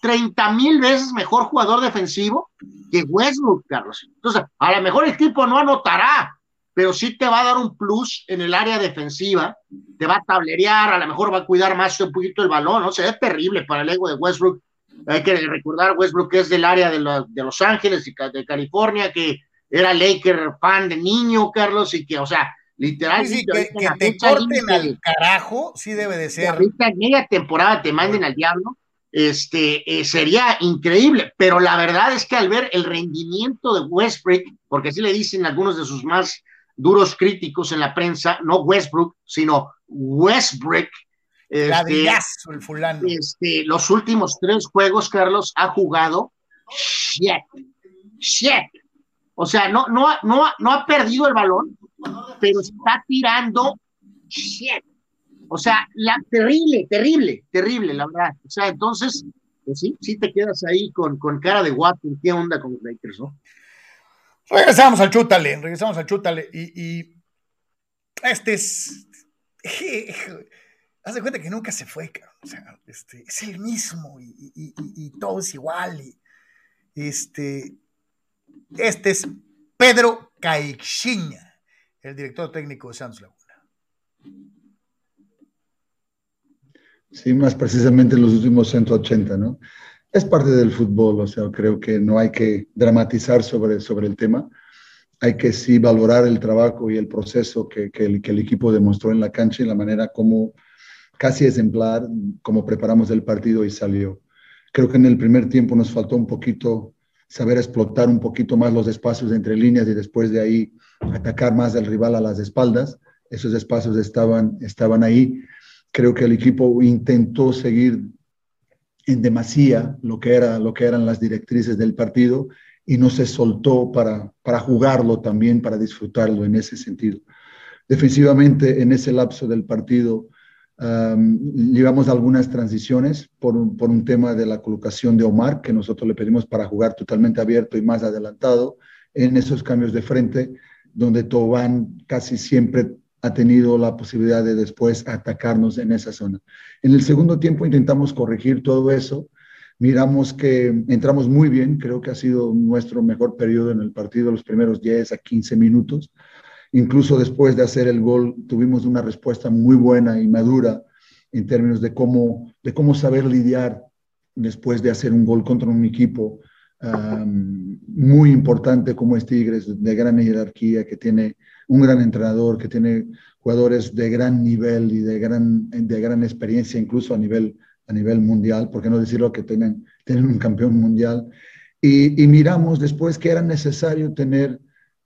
30 mil veces mejor jugador defensivo que Westbrook, Carlos. Entonces, a lo mejor el tipo no anotará, pero sí te va a dar un plus en el área defensiva, te va a tablerear, a lo mejor va a cuidar más un poquito el balón, ¿no? Se ve terrible para el ego de Westbrook. Hay que recordar, Westbrook es del área de, Los Ángeles y de California, que era Laker fan de niño, Carlos, y que, o sea, literalmente. que, te corten al carajo, sí debe de ser. Ahorita en media temporada te manden al diablo, este, eh, sería increíble, pero la verdad es que al ver el rendimiento de Westbrook, porque así le dicen algunos de sus más duros críticos en la prensa, no Westbrook, sino Westbrook. Este, el fulano. Este, los últimos tres juegos, Carlos, ha jugado shit, shit. O sea, no, no, no, no ha perdido el balón, pero está tirando shit. O sea, la, terrible, terrible, terrible, la verdad. O sea, entonces, pues sí, sí te quedas ahí con, con cara de guapo, ¿qué onda con los Lakers, no? Regresamos al chútale, regresamos al chútale. Y, este es. Haz de cuenta que nunca se fue, O sea, este, es el mismo y, todo es igual. Y, este, este es Pedro Caixinha, el director técnico de Santos Laguna. Sí, más precisamente en los últimos 180, ¿no? es parte del fútbol, o sea, creo que no hay que dramatizar sobre, sobre el tema. Hay que sí valorar el trabajo y el proceso que, que, el, que el equipo demostró en la cancha y la manera como casi ejemplar, como preparamos el partido y salió. Creo que en el primer tiempo nos faltó un poquito saber explotar un poquito más los espacios entre líneas y después de ahí atacar más al rival a las espaldas. Esos espacios estaban, estaban ahí. Creo que el equipo intentó seguir en demasía lo que, era, lo que eran las directrices del partido y no se soltó para, para jugarlo también, para disfrutarlo en ese sentido. Defensivamente, en ese lapso del partido, llevamos algunas transiciones por un, por un tema de la colocación de Omar, que nosotros le pedimos para jugar totalmente abierto y más adelantado en esos cambios de frente, donde Tobán casi siempre ha tenido la posibilidad de después atacarnos en esa zona. En el segundo tiempo intentamos corregir todo eso. Miramos que entramos muy bien, creo que ha sido nuestro mejor periodo en el partido, los primeros 10 a 15 minutos. Incluso después de hacer el gol, tuvimos una respuesta muy buena y madura en términos de cómo, de cómo saber lidiar después de hacer un gol contra un equipo muy importante como es Tigres, de gran jerarquía, que tiene un gran entrenador, que tiene jugadores de gran nivel y de gran, de gran experiencia, incluso a nivel, a nivel mundial, por qué no decirlo que tienen, tienen un campeón mundial. Y miramos después que era necesario tener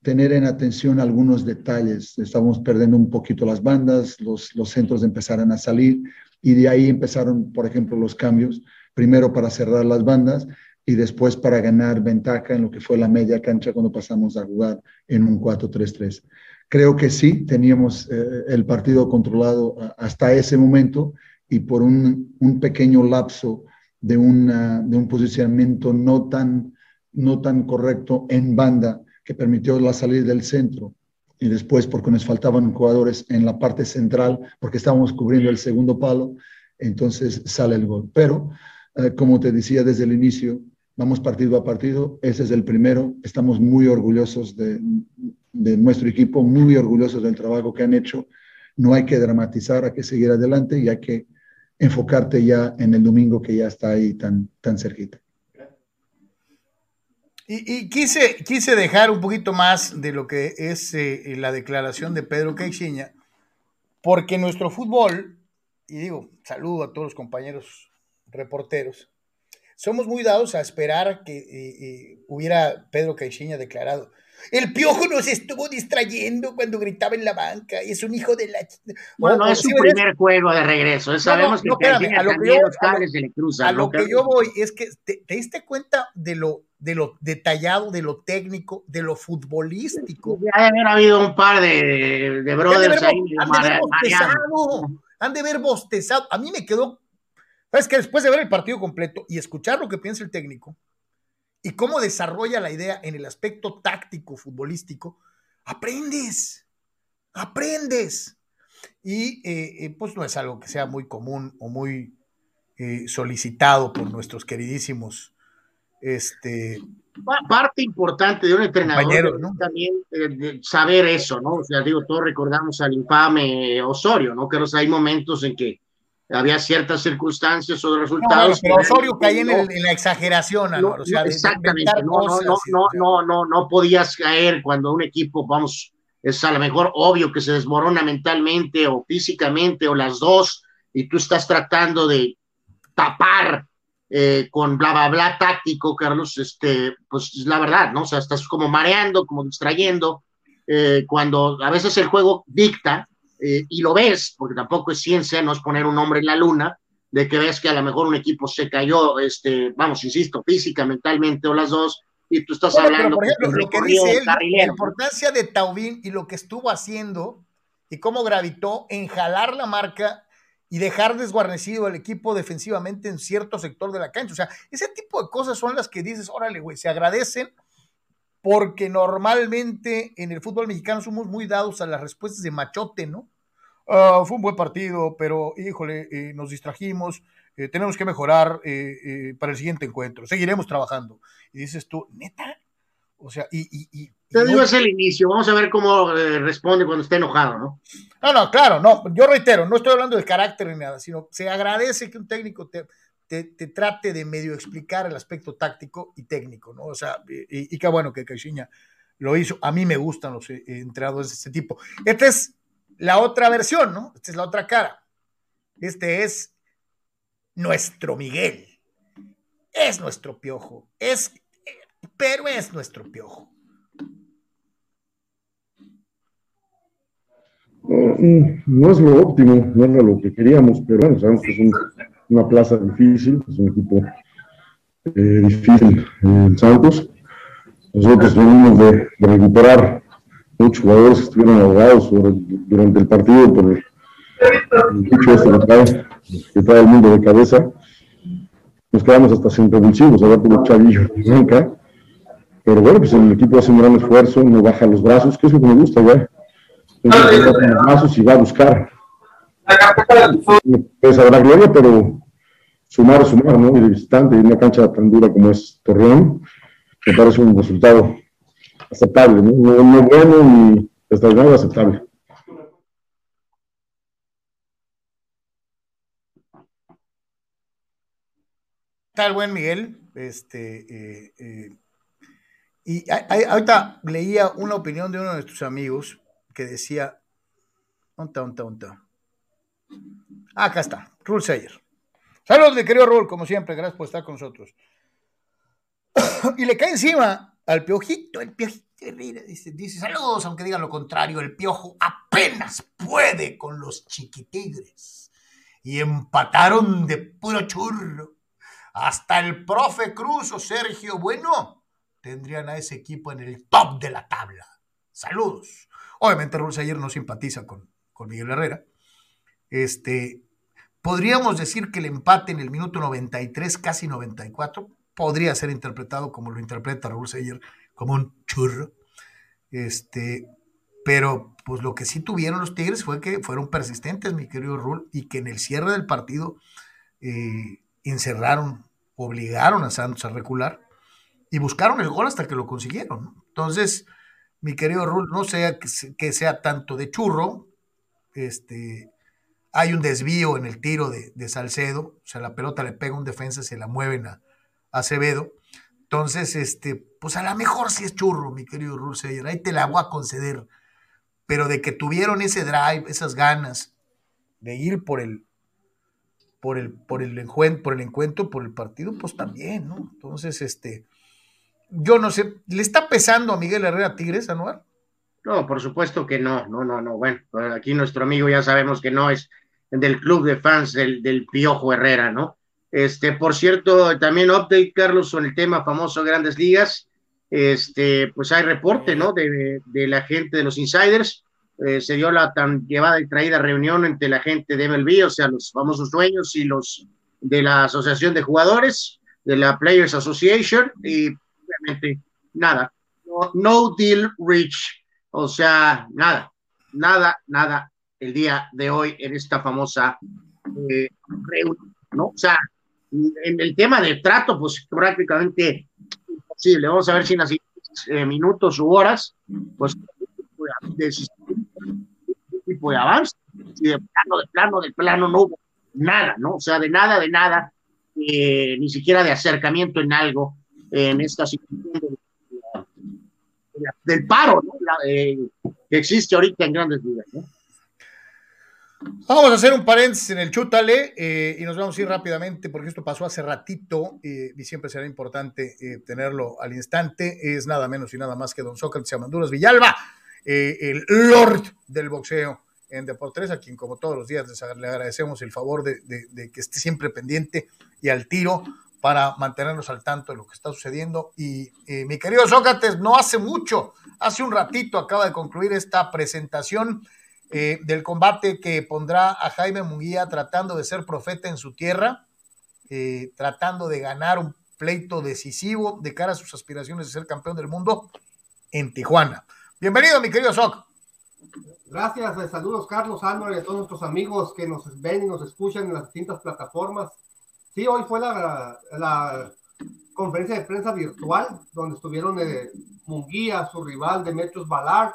tener en atención algunos detalles. Estamos perdiendo un poquito las bandas, los, los centros empezaron a salir y de ahí empezaron, por ejemplo, los cambios, primero para cerrar las bandas y después para ganar ventaja en lo que fue la media cancha cuando pasamos a jugar en un 4-3-3. Creo que sí, teníamos eh, el partido controlado hasta ese momento y por un, un pequeño lapso de, una, de un posicionamiento no tan, no tan correcto en banda, que permitió la salida del centro y después porque nos faltaban jugadores en la parte central porque estábamos cubriendo el segundo palo, entonces sale el gol. Pero, eh, como te decía desde el inicio, vamos partido a partido, ese es el primero, estamos muy orgullosos de, nuestro equipo, muy orgullosos del trabajo que han hecho, no hay que dramatizar, hay que seguir adelante y hay que enfocarte ya en el domingo que ya está ahí tan, tan cerquita. Y, quise, quise dejar un poquito más de lo que es eh, la declaración de Pedro Caixinha, porque nuestro fútbol, y digo, saludo a todos los compañeros reporteros, somos muy dados a esperar que eh, eh, hubiera Pedro Caixinha declarado. El piojo nos estuvo distrayendo cuando gritaba en la banca es un hijo de la. Bueno, es su primer juego de regreso. sabemos que, a lo que, yo, a lo que yo voy es que te, diste cuenta de lo de lo detallado, de lo técnico, de lo futbolístico. Ha haber habido un par de, de brothers ahí. Han de haber bostezado. Han de haber bostezado. A mí me quedó. ¿Sabes que Después de ver el partido completo y escuchar lo que piensa el técnico y cómo desarrolla la idea en el aspecto táctico futbolístico, aprendes. Aprendes. Y eh, eh, pues no es algo que sea muy común o muy eh, solicitado por nuestros queridísimos este, parte importante de un entrenador también eh, saber eso, ¿no? O sea, digo, todos recordamos al infame Osorio, ¿no? Que hay momentos en que había ciertas circunstancias o resultados. pero Osorio caía en, la exageración, o sea, exactamente, no, no, no, no, no, no, podías caer cuando un equipo, vamos, es a lo mejor obvio que se desmorona mentalmente o físicamente o las dos, y tú estás tratando de tapar eh, con bla, bla, bla táctico, Carlos, este, pues la verdad, ¿no? O sea, estás como mareando, como distrayendo, eh, cuando a veces el juego dicta, eh, y lo ves, porque tampoco es ciencia, no es poner un hombre en la luna, de que ves que a lo mejor un equipo se cayó, este, vamos, insisto, física, mentalmente o las dos, y tú estás hablando. por ejemplo, lo que dice él, la importancia de Taubín y lo que estuvo haciendo y cómo gravitó en jalar la marca y dejar desguarnecido al equipo defensivamente en cierto sector de la cancha. O sea, ese tipo de cosas son las que dices, órale, güey, se agradecen porque normalmente en el fútbol mexicano somos muy dados a las respuestas de machote, ¿no? Ah, fue un buen partido, pero híjole, eh, nos distrajimos, eh, tenemos que mejorar eh, para el siguiente encuentro, seguiremos trabajando. Y dices tú, neta, o sea, y, y, te digo, es el inicio. Vamos a ver cómo responde cuando esté enojado, ¿no? No, no, claro, no. Yo reitero, no estoy hablando del carácter ni nada, sino se agradece que un técnico te, te, trate de medio explicar el aspecto táctico y técnico, ¿no? O sea, y, qué bueno que Caixinha lo hizo. A mí me gustan los eh, entrenadores de este tipo. Esta es la otra versión, ¿no? Esta es la otra cara. Este es nuestro Miguel. Es nuestro piojo. Es pero es nuestro piojo. No, es lo óptimo, no era lo que queríamos, pero bueno, sabemos que es una plaza difícil, es un equipo eh, difícil en Santos. Nosotros venimos de, recuperar muchos jugadores que estuvieron ahogados durante el partido por el, dicho este que trae, que trae el mundo de cabeza. Nos quedamos hasta sin revulsivos, ahora tuvo Chavillo nunca. Pero bueno, pues el equipo hace un gran esfuerzo, no baja los brazos, que es lo que me gusta, ya y va a buscar. Pues habrá gloria, pero sumar es sumar, ¿no? Y de visitante, en una cancha tan dura como es Torreón, me parece un resultado aceptable, ¿no? No, bueno ni extraordinario, aceptable. Tal buen Miguel, este, eh, eh, y ahorita leía una opinión de uno de nuestros amigos que decía, onta, onta, onta. Acá está, Rule Sayer. Saludos, mi querido Rule, como siempre, gracias por estar con nosotros. <coughs> y le cae encima al piojito, el piojito dice, dice, saludos, aunque digan lo contrario, el piojo apenas puede con los chiquitigres. Y empataron de puro churro. Hasta el profe Cruz o Sergio Bueno tendrían a ese equipo en el top de la tabla. Saludos. Obviamente Rules ayer no simpatiza con, con Miguel Herrera. Este, podríamos decir que el empate en el minuto 93, casi 94, podría ser interpretado como lo interpreta Raúl Seyer, como un churro. Este, pero pues lo que sí tuvieron los Tigres fue que fueron persistentes, mi querido Rul, y que en el cierre del partido eh, encerraron, obligaron a Santos a recular y buscaron el gol hasta que lo consiguieron. Entonces, mi querido Rul, no sea que, sea tanto de churro, este, hay un desvío en el tiro de, Salcedo, o sea, la pelota le pega un defensa, se la mueven a, Acevedo. Entonces, este, pues a lo mejor sí es churro, mi querido Rul Seyer, ahí te la voy a conceder. Pero de que tuvieron ese drive, esas ganas de ir por el, por el, por el, encuentro, por el encuentro, por el partido, pues también, ¿no? Entonces, este, yo no sé, ¿le está pesando a Miguel Herrera Tigres, Anuar? No, por supuesto que no, no, no, no. Bueno, aquí nuestro amigo ya sabemos que no es del club de fans del, del Piojo Herrera, ¿no? Este, por cierto, también update, Carlos, sobre el tema famoso Grandes Ligas. Este, pues hay reporte, ¿no? De, de la gente de los insiders. Eh, se dio la tan llevada y traída reunión entre la gente de MLB, o sea, los famosos dueños y los de la Asociación de Jugadores, de la Players Association, y obviamente nada, no, deal rich, o sea, nada, nada, nada el día de hoy en esta famosa eh, reunión, ¿no? O sea, en el tema de trato, pues prácticamente imposible. Vamos a ver si en las eh, minutos u horas, pues, de, tipo de avance, y de plano, de plano, de plano no hubo nada, ¿no? O sea, de nada, de nada, eh, ni siquiera de acercamiento en algo en esta situación del paro eh, que existe ahorita en grandes ligas. Vamos a hacer un paréntesis en el chútale eh, y nos vamos a ir rápidamente porque esto pasó hace ratito eh, y siempre será importante tenerlo al instante. Es nada menos y nada más que don Sócrates Amanduras Villalba, el Lord del boxeo en Deportes, a quien como todos los días le agradecemos el favor de, de que esté siempre pendiente y al tiro para mantenernos al tanto de lo que está sucediendo. Y eh, mi querido Sócrates, no hace mucho, hace un ratito acaba de concluir esta presentación eh, del combate que pondrá a Jaime Munguía tratando de ser profeta en su tierra, eh, tratando de ganar un pleito decisivo de cara a sus aspiraciones de ser campeón del mundo en Tijuana. Bienvenido, mi querido Soc. Gracias, saludos Carlos Álvarez y a todos nuestros amigos que nos ven y nos escuchan en las distintas plataformas. Sí, hoy fue la, conferencia de prensa virtual donde estuvieron eh, Munguía, su rival Demetrios Valar,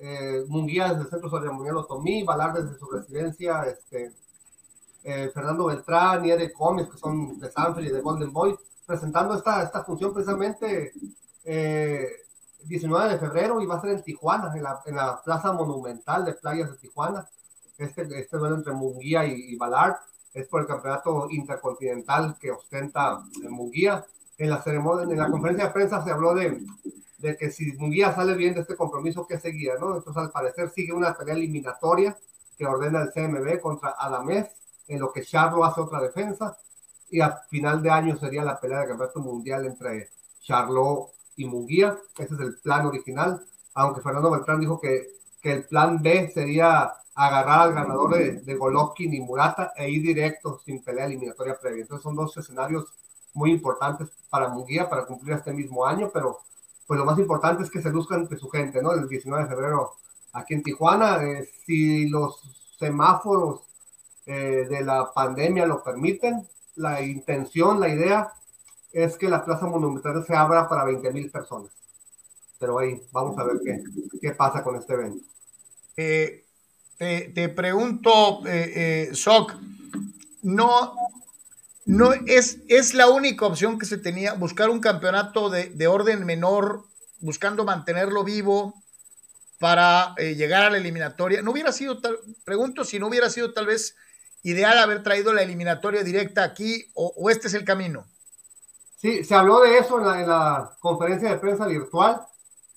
eh, Munguía desde el Centro Ceremonial Otomí, Valar desde su residencia, este, eh, Fernando Beltrán y Eric Gómez, que son de Sanford y de Golden Boy, presentando esta, esta función precisamente 19 de febrero y va a ser en Tijuana, en la, Plaza Monumental de Playas de Tijuana. Este, este duelo entre Munguía y, y es por el campeonato intercontinental que ostenta Munguía. en la ceremonia, en la conferencia de prensa se habló de, de que si Munguía sale bien de este compromiso, ¿qué seguía? ¿no? Entonces, al parecer, sigue una pelea eliminatoria que ordena el CMB contra Adamés, en lo que Charlo hace otra defensa, y a final de año sería la pelea de campeonato mundial entre Charlo y Munguía. Ese es el plan original, aunque Fernando Beltrán dijo que, que el plan B sería agarrar al ganador de, de Golovkin y Murata e ir directo sin pelea eliminatoria previa. Entonces son dos escenarios muy importantes para Munguía para cumplir este mismo año, pero pues lo más importante es que se entre su gente, ¿no? El 19 de febrero aquí en Tijuana, eh, si los semáforos eh, de la pandemia lo permiten, la intención, la idea es que la Plaza Monumental se abra para 20 mil personas. Pero ahí vamos a ver qué, qué pasa con este evento. Eh, te, te, pregunto, Soc, no, no es, es la única opción que se tenía, buscar un campeonato de, de orden menor, buscando mantenerlo vivo para eh, llegar a la eliminatoria. No hubiera sido, tal, pregunto si no hubiera sido tal vez ideal haber traído la eliminatoria directa aquí o, o este es el camino. Sí, se habló de eso en la, en la, conferencia de prensa virtual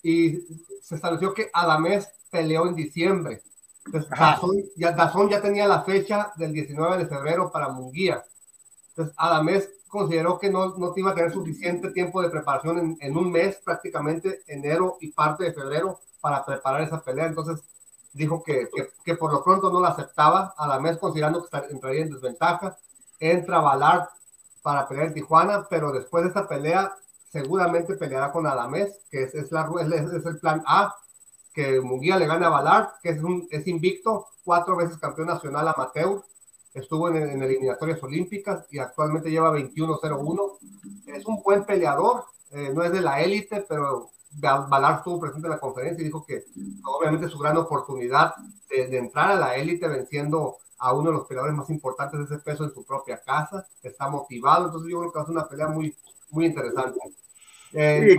y se estableció que Adamés peleó en diciembre. Entonces, Dazón ya, Dazón ya tenía la fecha del 19 de febrero para Munguía. Entonces, Adamés consideró que no, no iba a tener suficiente tiempo de preparación en, en, un mes, prácticamente enero y parte de febrero, para preparar esa pelea. Entonces, dijo que, que, por lo pronto no la aceptaba. Adamés, considerando que entraría en desventaja, entra Valar para pelear en Tijuana, pero después de esta pelea seguramente peleará con Adamés, que es, es, la, es, el plan A, que Munguía le gana a Valar, que es, un, es invicto, cuatro veces campeón nacional amateur, estuvo en, en eliminatorias olímpicas y actualmente lleva 21-0-1. Es un buen peleador, eh, no es de la élite, pero Valar estuvo presente en la conferencia y dijo que obviamente su gran oportunidad de, de entrar a la élite venciendo a uno de los peleadores más importantes de ese peso en su propia casa, está motivado, entonces yo creo que va a ser una pelea muy, muy interesante. Eh,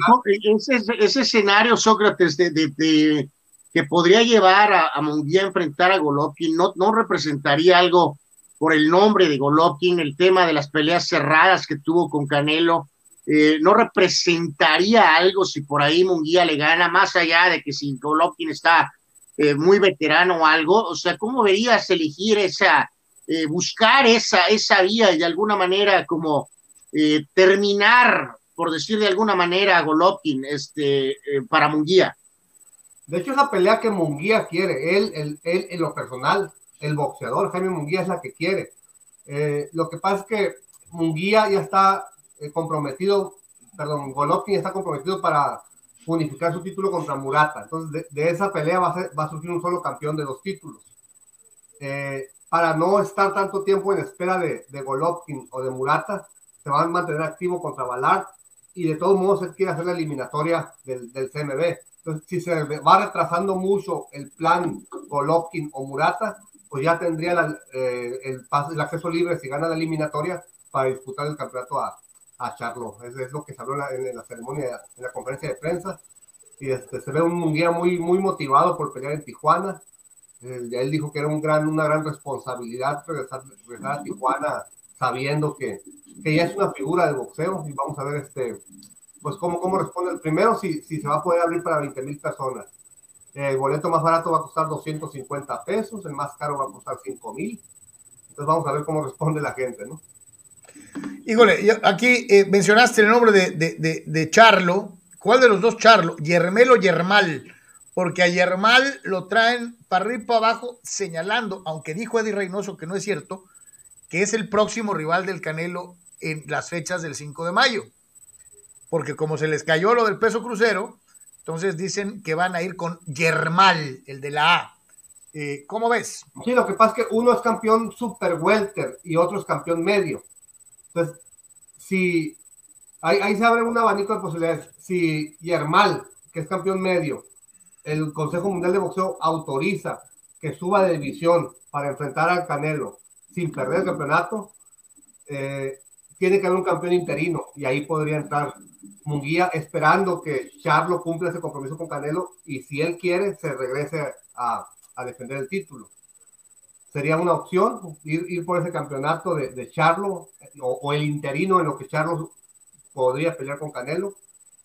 ese, ese, escenario, Sócrates, de, de, de, que podría llevar a, a Munguía a enfrentar a Golovkin, no, no representaría algo por el nombre de Golovkin, el tema de las peleas cerradas que tuvo con Canelo, eh, no representaría algo si por ahí Munguía le gana, más allá de que si Golovkin está eh, muy veterano o algo, o sea, ¿cómo verías elegir esa, eh, buscar esa, esa vía y de alguna manera como eh, terminar, por decir de alguna manera, a Golovkin este, para Munguía? De hecho, es la pelea que Munguía quiere, él, él, él, en lo personal, el boxeador Jaime Munguía es la que quiere. lo que pasa es que Munguía ya está comprometido, perdón, Golovkin ya está comprometido para unificar su título contra Murata. Entonces, de, de esa pelea va a, ser, va a, surgir un solo campeón de dos títulos. Eh, para no estar tanto tiempo en espera de, de, Golovkin o de Murata, se van a mantener activo contra Valar y de todos modos él quiere hacer la eliminatoria del, del CMB. Entonces, si se va retrasando mucho el plan Golovkin o Murata, pues ya tendría la, eh, el, el acceso libre si gana la eliminatoria para disputar el campeonato a, a Charlo. Es, es, lo que se habló en la, en la, ceremonia, en la conferencia de prensa. Y este, se ve un mundial muy, muy motivado por pelear en Tijuana. Eh, él dijo que era un gran, una gran responsabilidad regresar, regresar a Tijuana sabiendo que, que, ya es una figura de boxeo. Y vamos a ver este, pues cómo, cómo responde. Primero, si, si se va a poder abrir para 20 mil personas. El boleto más barato va a costar 250 pesos, el más caro va a costar 5 mil. Entonces vamos a ver cómo responde la gente, ¿no? Híjole, aquí eh, mencionaste el nombre de, de, de, de, Charlo. ¿Cuál de los dos Charlo? ¿Yermel o Yermal? Porque a Yermal lo traen para arriba y para abajo señalando, aunque dijo Eddie Reynoso que no es cierto, que es el próximo rival del Canelo en las fechas del 5 de mayo. Porque como se les cayó lo del peso crucero, entonces dicen que van a ir con Yermal, el de la A. Eh, ¿Cómo ves? Sí, lo que pasa es que uno es campeón super welter y otro es campeón medio. Entonces, si ahí, ahí, se abre un abanico de posibilidades, si Yermal, que es campeón medio, el Consejo Mundial de Boxeo autoriza que suba de división para enfrentar al Canelo sin perder el campeonato, eh, tiene que haber un campeón interino y ahí podría entrar Munguía esperando que Charlo cumpla ese compromiso con Canelo y si él quiere se regrese a, a defender el título sería una opción ir, ir por ese campeonato de, de Charlo o, o, el interino en lo que Charlo podría pelear con Canelo.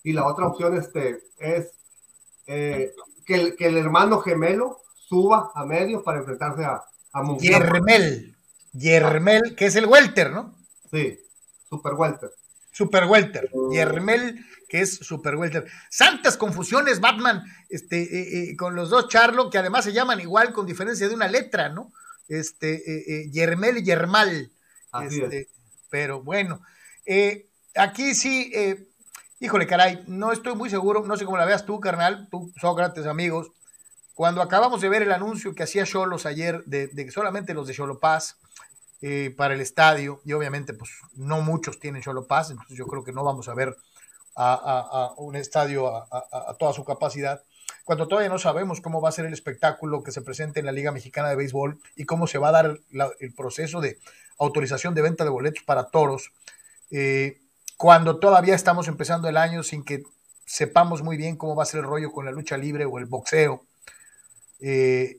Y la otra opción este, es eh, que, el, que el hermano gemelo suba a medio para enfrentarse a, a Munguía. Yermel. Yermel, que es el welter, ¿no? Sí, super welter. Super welter. Yermel, que es super welter. Santas confusiones, Batman, este, eh, eh, con los dos Charlo, que además se llaman igual con diferencia de una letra, ¿no? Este, eh, Yermel y Yermal. Este, es. pero bueno, aquí sí, híjole, caray, no estoy muy seguro, no sé cómo la veas tú, carnal, tú, Sócrates, amigos. Cuando acabamos de ver el anuncio que hacía Cholos ayer de, de que solamente los de Cholopaz eh, para el estadio, y obviamente, pues no muchos tienen Cholopaz, entonces yo creo que no vamos a ver a, un estadio a, toda su capacidad. Cuando todavía no sabemos cómo va a ser el espectáculo que se presente en la Liga Mexicana de Béisbol y cómo se va a dar el proceso de autorización de venta de boletos para toros, eh, cuando todavía estamos empezando el año sin que sepamos muy bien cómo va a ser el rollo con la lucha libre o el boxeo. Eh,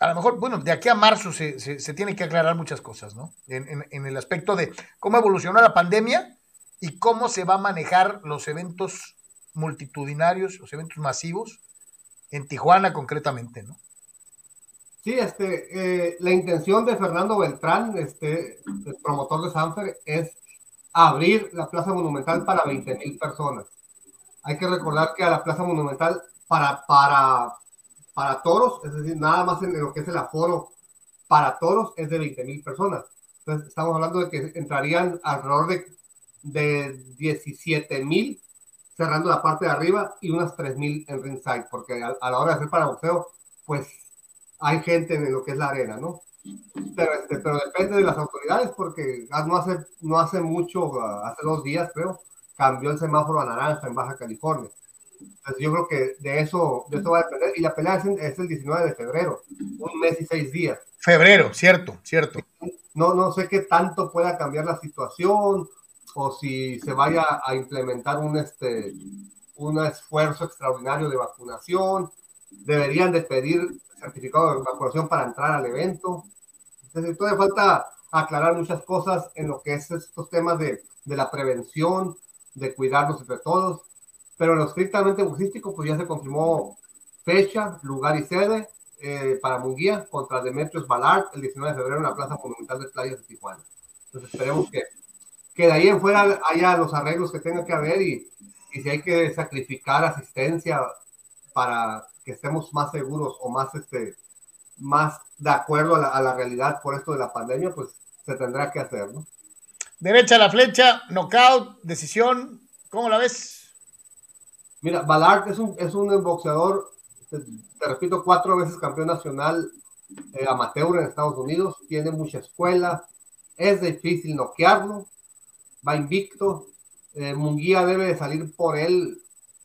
a lo mejor, bueno, de aquí a marzo se, se, se que aclarar muchas cosas, ¿no? En, en- en el aspecto de cómo evolucionó la pandemia y cómo se va a manejar los eventos multitudinarios, los eventos masivos, en Tijuana concretamente, ¿no? Sí, este, eh, la intención de Fernando Beltrán, este, el promotor de Sanfer, es abrir la Plaza Monumental para 20 mil personas. Hay que recordar que a la Plaza Monumental para, para, para toros, es decir, nada más en lo que es el aforo para toros, es de 20 mil personas. Entonces, estamos hablando de que entrarían alrededor de, de 17 mil cerrando la parte de arriba y unas 3 mil en ringside, porque a, a la hora de hacer para boxeo, pues hay gente en lo que es la arena, ¿no? Pero, este, pero depende de las autoridades, porque no hace, no hace mucho, hace dos días creo, cambió el semáforo a naranja en Baja California. Yo creo que de eso, de eso va a depender. Y la pelea es, es el 19 de febrero, un mes y seis días. Febrero, cierto, cierto. No, no sé qué tanto pueda cambiar la situación o si se vaya a implementar un, este, un esfuerzo extraordinario de vacunación. Deberían de pedir certificado de vacunación para entrar al evento. Entonces, todavía falta aclarar muchas cosas en lo que es estos temas de, de la prevención, de cuidarnos entre todos. Pero en lo estrictamente boxístico, pues ya se confirmó fecha, lugar y sede eh, para Munguía contra Demetrios Ballard el 19 de febrero en la Plaza Monumental de Playas de Tijuana. Entonces esperemos que, que de ahí en fuera haya los arreglos que tenga que haber y, y si hay que sacrificar asistencia para que estemos más seguros o más, este, más de acuerdo a la, a la realidad por esto de la pandemia, pues se tendrá que hacer, ¿no? Derecha a la flecha, knockout, decisión. ¿Cómo la ves? Mira, Ballard es un, es un boxeador, te, repito, cuatro veces campeón nacional eh, amateur en Estados Unidos, tiene mucha escuela, es difícil noquearlo, va invicto, eh, Munguía debe de salir por él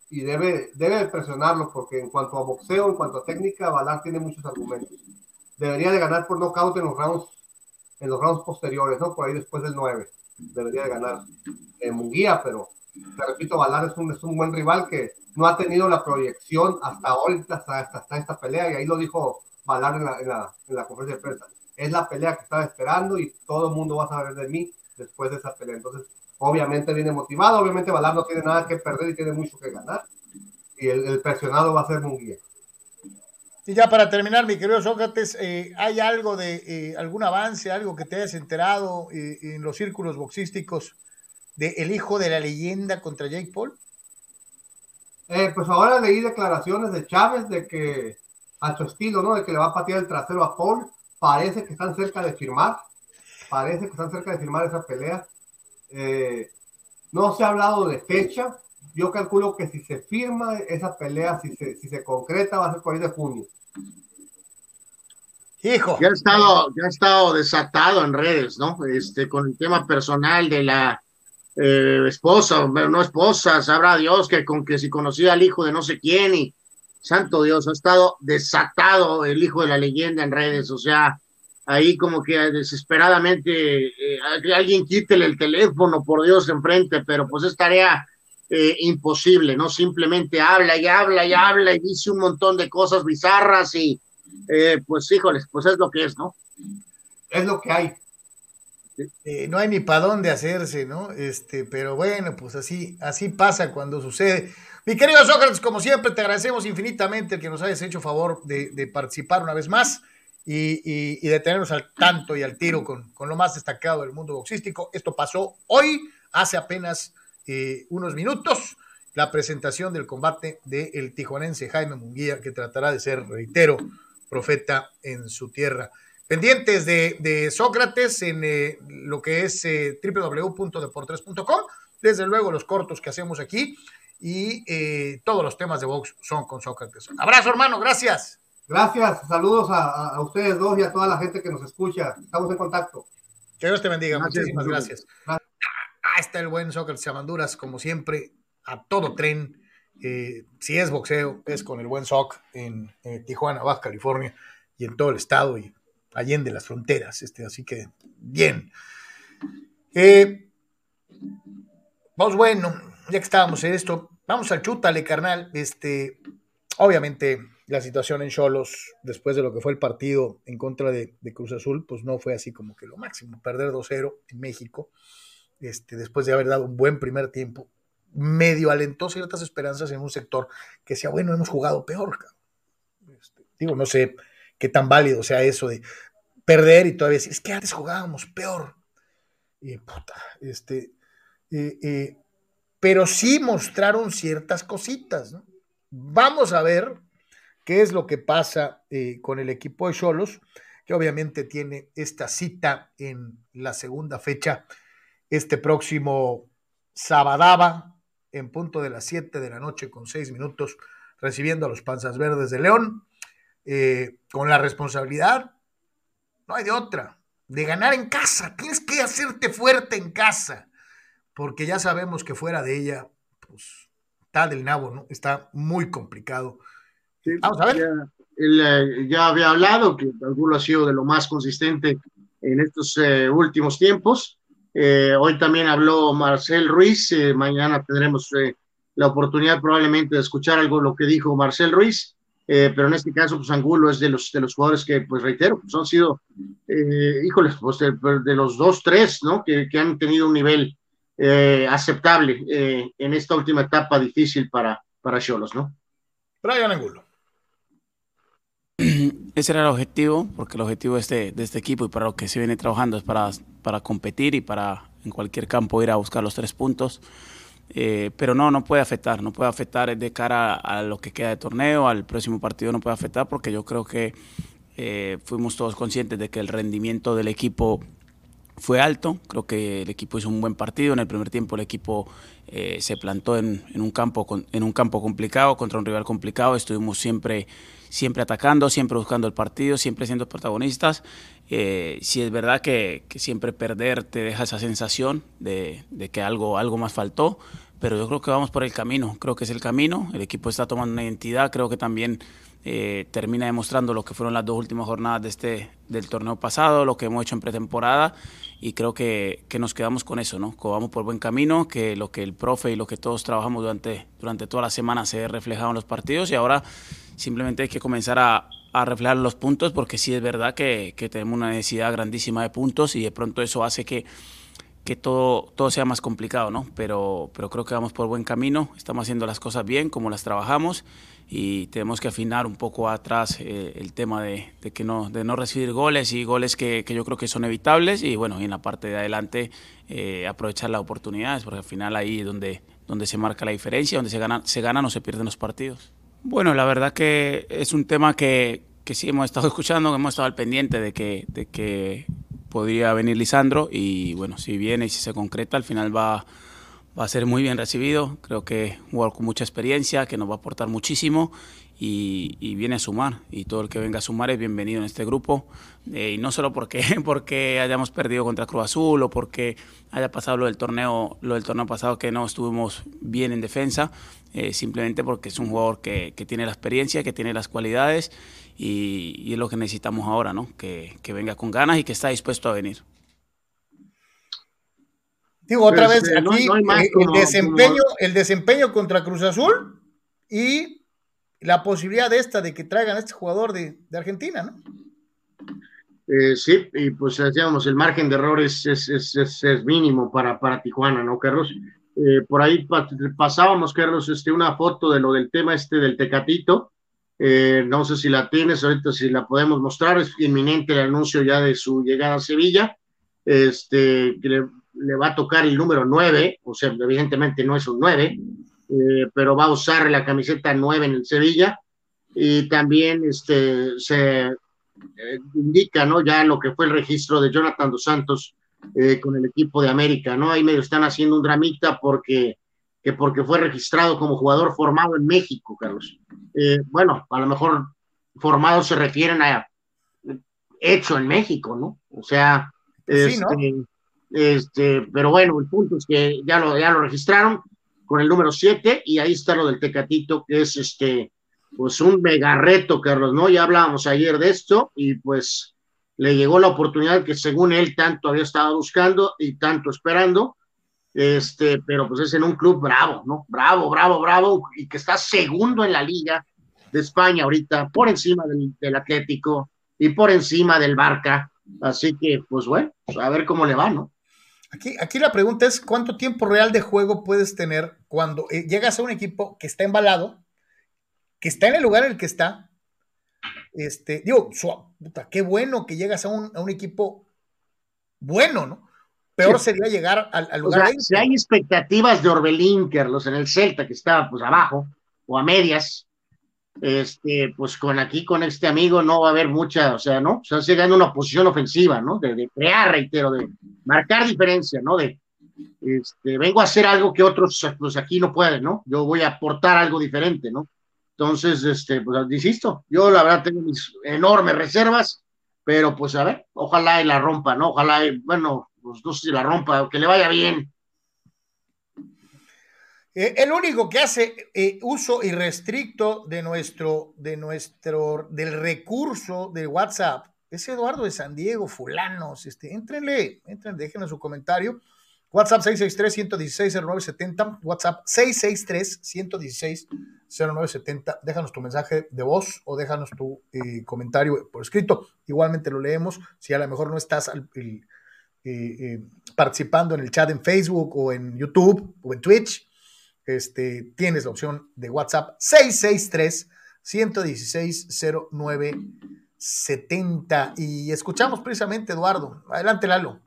y debe, debe de presionarlo porque en cuanto a boxeo, en cuanto a técnica, Ballard tiene muchos argumentos. Debería de ganar por nocaut en los rounds, en los rounds posteriores, ¿no? Por ahí después del 9. Debería de ganar eh, Munguía, pero te repito, Ballard es un, es un buen rival que no ha tenido la proyección hasta ahorita, hasta, hasta, esta pelea, y ahí lo dijo Ballard en la, en, la, en la conferencia de prensa. Es la pelea que estaba esperando y todo el mundo va a saber de mí después de esa pelea. Entonces, obviamente viene motivado, obviamente Ballard no tiene nada que perder y tiene mucho que ganar, y el, el presionado va a ser Munguía. Y ya para terminar, mi querido Sócrates, eh, ¿hay algo de eh, algún avance, algo que te hayas enterado eh, en los círculos boxísticos de el hijo de la leyenda contra Jake Paul? Eh, pues ahora leí declaraciones de Chávez de que a su estilo, ¿no? De que le va a patear el trasero a Paul. Parece que están cerca de firmar. Parece que están cerca de firmar esa pelea. Eh, no se ha hablado de fecha. Yo calculo que si se firma esa pelea, si se, si se concreta, va a ser por ahí de junio. Hijo. Ya ha estado, ya ha estado desatado en redes, ¿no? Este, con el tema personal de la eh, esposa, pero no esposa, sabrá Dios que con que si conocía al hijo de no sé quién y santo Dios, ha estado desatado el hijo de la leyenda en redes, o sea, ahí como que desesperadamente eh, alguien quítele el teléfono, por Dios, enfrente, pero pues es tarea eh, imposible, ¿no? Simplemente habla y habla y habla y dice un montón de cosas bizarras y eh, pues híjoles, pues es lo que es, ¿no? Es lo que hay. Eh, no hay ni para dónde hacerse, ¿no? Este, pero bueno, pues así, así pasa cuando sucede. Mi querido Sócrates, como siempre, te agradecemos infinitamente el que nos hayas hecho favor de, participar una vez más y, de tenernos al tanto y al tiro con, lo más destacado del mundo boxístico. Esto pasó hoy, hace apenas eh, unos minutos, la presentación del combate del tijuanense Jaime Munguía, que tratará de ser, reitero, profeta en su tierra. Pendientes de, Sócrates en eh, lo que es eh, www.deportres.com. Desde luego, los cortos que hacemos aquí y eh, todos los temas de box son con Sócrates. Abrazo, hermano, gracias. Gracias, saludos a, ustedes dos y a toda la gente que nos escucha. Estamos en contacto. Que Dios te bendiga, muchísimas gracias. Ah, está el buen Sócrates Amanduras, como siempre, a todo tren. si es boxeo, es con el buen Soc en, en Tijuana, Baja California y en todo el estado. Y allende las fronteras. Este, así que, bien. Eh, vamos, bueno, ya que estábamos en esto, vamos al chútale, carnal. Este, obviamente, la situación en Cholos, después de lo que fue el partido en contra de, Cruz Azul, pues no fue así como que lo máximo. Perder 2-0 en México, este, después de haber dado un buen primer tiempo, medio alentó ciertas esperanzas en un sector que decía, bueno, hemos jugado peor. Este, digo, no sé qué tan válido sea eso de perder y todavía decir, es que antes jugábamos peor. Y puta, este, pero sí mostraron ciertas cositas, Vamos a ver qué es lo que pasa eh, con el equipo de Cholos, que obviamente tiene esta cita en la segunda fecha, este próximo Sabadaba, en punto de las 7 de la noche con 6 minutos, recibiendo a los Panzas Verdes de León. Eh, con la responsabilidad, no hay de otra, de ganar en casa. Tienes que hacerte fuerte en casa, porque ya sabemos que fuera de ella, pues está del nabo, ¿no? Está muy complicado. Vamos a ver. Ya, él, eh, ya había hablado que alguno ha sido de lo más consistente en estos eh, últimos tiempos. hoy también habló Marcel Ruiz. mañana tendremos la oportunidad probablemente de escuchar algo de lo que dijo Marcel Ruiz. Eh, pero en este caso, pues Angulo es de los, de los jugadores que, pues reitero, pues han sido, eh, híjoles, pues de, los dos, tres, ¿no? Que, que han tenido un nivel eh, aceptable eh, en esta última etapa difícil para para Cholos, ¿no? Brian Angulo. <clears throat> Ese era el objetivo, porque el objetivo de este, de este equipo y para lo que se viene trabajando es para, para competir y para en cualquier campo ir a buscar los tres puntos. Eh, pero no, no puede afectar, no puede afectar de cara a, lo que queda de torneo, al próximo partido no puede afectar porque yo creo que eh, fuimos todos conscientes de que el rendimiento del equipo fue alto, creo que el equipo hizo un buen partido, en el primer tiempo el equipo eh, se plantó en, un campo, en un campo complicado, contra un rival complicado, estuvimos siempre, siempre atacando, siempre buscando el partido, siempre siendo protagonistas eh, si es verdad que, siempre perder te deja esa sensación de, que algo, algo más faltó, pero yo creo que vamos por el camino, creo que es el camino, el equipo está tomando una identidad, creo que también eh, termina demostrando lo que fueron las dos últimas jornadas de este, del torneo pasado, lo que hemos hecho en pretemporada y creo que, nos quedamos con eso, ¿no? Que vamos por buen camino, que lo que el profe y lo que todos trabajamos durante, durante toda la semana se reflejado en los partidos y ahora simplemente hay que comenzar a, a reflejar los puntos, porque sí es verdad que, tenemos una necesidad grandísima de puntos y de pronto eso hace que, que todo, todo sea más complicado, ¿no? Pero, pero creo que vamos por buen camino, estamos haciendo las cosas bien, como las trabajamos, y tenemos que afinar un poco atrás eh, el tema de, que no, de no recibir goles y goles que, yo creo que son evitables, y bueno, y en la parte de adelante eh, aprovechar las oportunidades, porque al final ahí es donde, donde se marca la diferencia, donde se gana, se ganan o se pierden los partidos. Bueno, la verdad que es un tema que, que sí hemos estado <laughs> escuchando, que hemos estado al pendiente de que, de que podría venir Lisandro y bueno, si viene y si se concreta, al final va, va a ser muy bien recibido. Creo que jugar con mucha experiencia, que nos va a aportar muchísimo y, viene a sumar. Y todo el que venga a sumar es bienvenido en este grupo. Eh, y no solo porque, <laughs> porque hayamos perdido contra Cruz Azul o porque haya pasado lo del torneo, lo del torneo pasado que no estuvimos bien en defensa, eh, simplemente porque es un jugador que, que, tiene la experiencia, que tiene las cualidades y, es lo que necesitamos ahora, ¿no? Que, que venga con ganas y que está dispuesto a venir. Digo, otra pues, vez, eh, aquí el, desempeño, el desempeño contra Cruz Azul y la posibilidad de esta, de que traigan a este jugador de, Argentina, ¿no? Eh, sí, y pues decíamos, el margen de error es, es, es, mínimo para, para Tijuana, ¿no, Carlos? Eh, por ahí pasábamos, Carlos, este, una foto de lo del tema este del Tecatito. Eh, no sé si la tienes, ahorita si la podemos mostrar, es inminente el anuncio ya de su llegada a Sevilla. Este, le, va a tocar el número 9, o sea, evidentemente no es un 9, pero va a usar la camiseta 9 en el Sevilla. Y también este, se eh, indica, ¿no? Ya lo que fue el registro de Jonathan dos Santos eh, con el equipo de América, ¿no? Ahí medio están haciendo un dramita porque, que porque fue registrado como jugador formado en México, Carlos. Eh, bueno, a lo mejor formado se refieren a hecho en México, ¿no? O sea, este, este, pero bueno, el punto es que ya lo, ya lo registraron con el número 7 y ahí está lo del Tecatito, que es este, pues un mega reto, Carlos, ¿no? Ya hablábamos ayer de esto y pues le llegó la oportunidad que según él tanto había estado buscando y tanto esperando, este, pero pues es en un club bravo, ¿no? Bravo, bravo, bravo, y que está segundo en la liga de España ahorita, por encima del, Atlético y por encima del Barca, así que pues bueno, pues, a ver cómo le va, ¿no? Aquí, aquí la pregunta es, ¿cuánto tiempo real de juego puedes tener cuando eh, llegas a un equipo que está embalado, que está en el lugar en el que está. Este, digo, puta, qué bueno que llegas a un, equipo bueno, ¿no? Peor sería llegar al, lugar. si hay expectativas de Orbelín, Carlos, en el Celta, que estaba pues abajo, o a medias, este, pues con aquí, con este amigo, no va a haber mucha, o sea, ¿no? O sea, llegando a una posición ofensiva, ¿no? De, crear, reitero, de marcar diferencia, ¿no? De, este, vengo a hacer algo que otros, pues aquí no pueden, ¿no? Yo voy a aportar algo diferente, ¿no? Entonces, este, pues insisto, yo la verdad tengo mis enormes reservas, pero pues a ver, ojalá y la rompa, ¿no? Ojalá, y, bueno, pues no sé si la rompa, que le vaya bien. Eh, el único que hace eh, uso irrestricto de nuestro, de nuestro, del recurso de WhatsApp es Eduardo de San Diego, fulanos, este, entrenle, entren, déjenle su comentario. WhatsApp 663-116-0970, WhatsApp 663-116-0970. Déjanos tu mensaje de voz o déjanos tu eh, comentario por escrito. Igualmente lo leemos. Si a lo mejor no estás eh, eh, participando en el chat en Facebook o en YouTube o en Twitch, este, tienes la opción de WhatsApp 663-116-0970. Y escuchamos precisamente, Eduardo. Adelante, Lalo.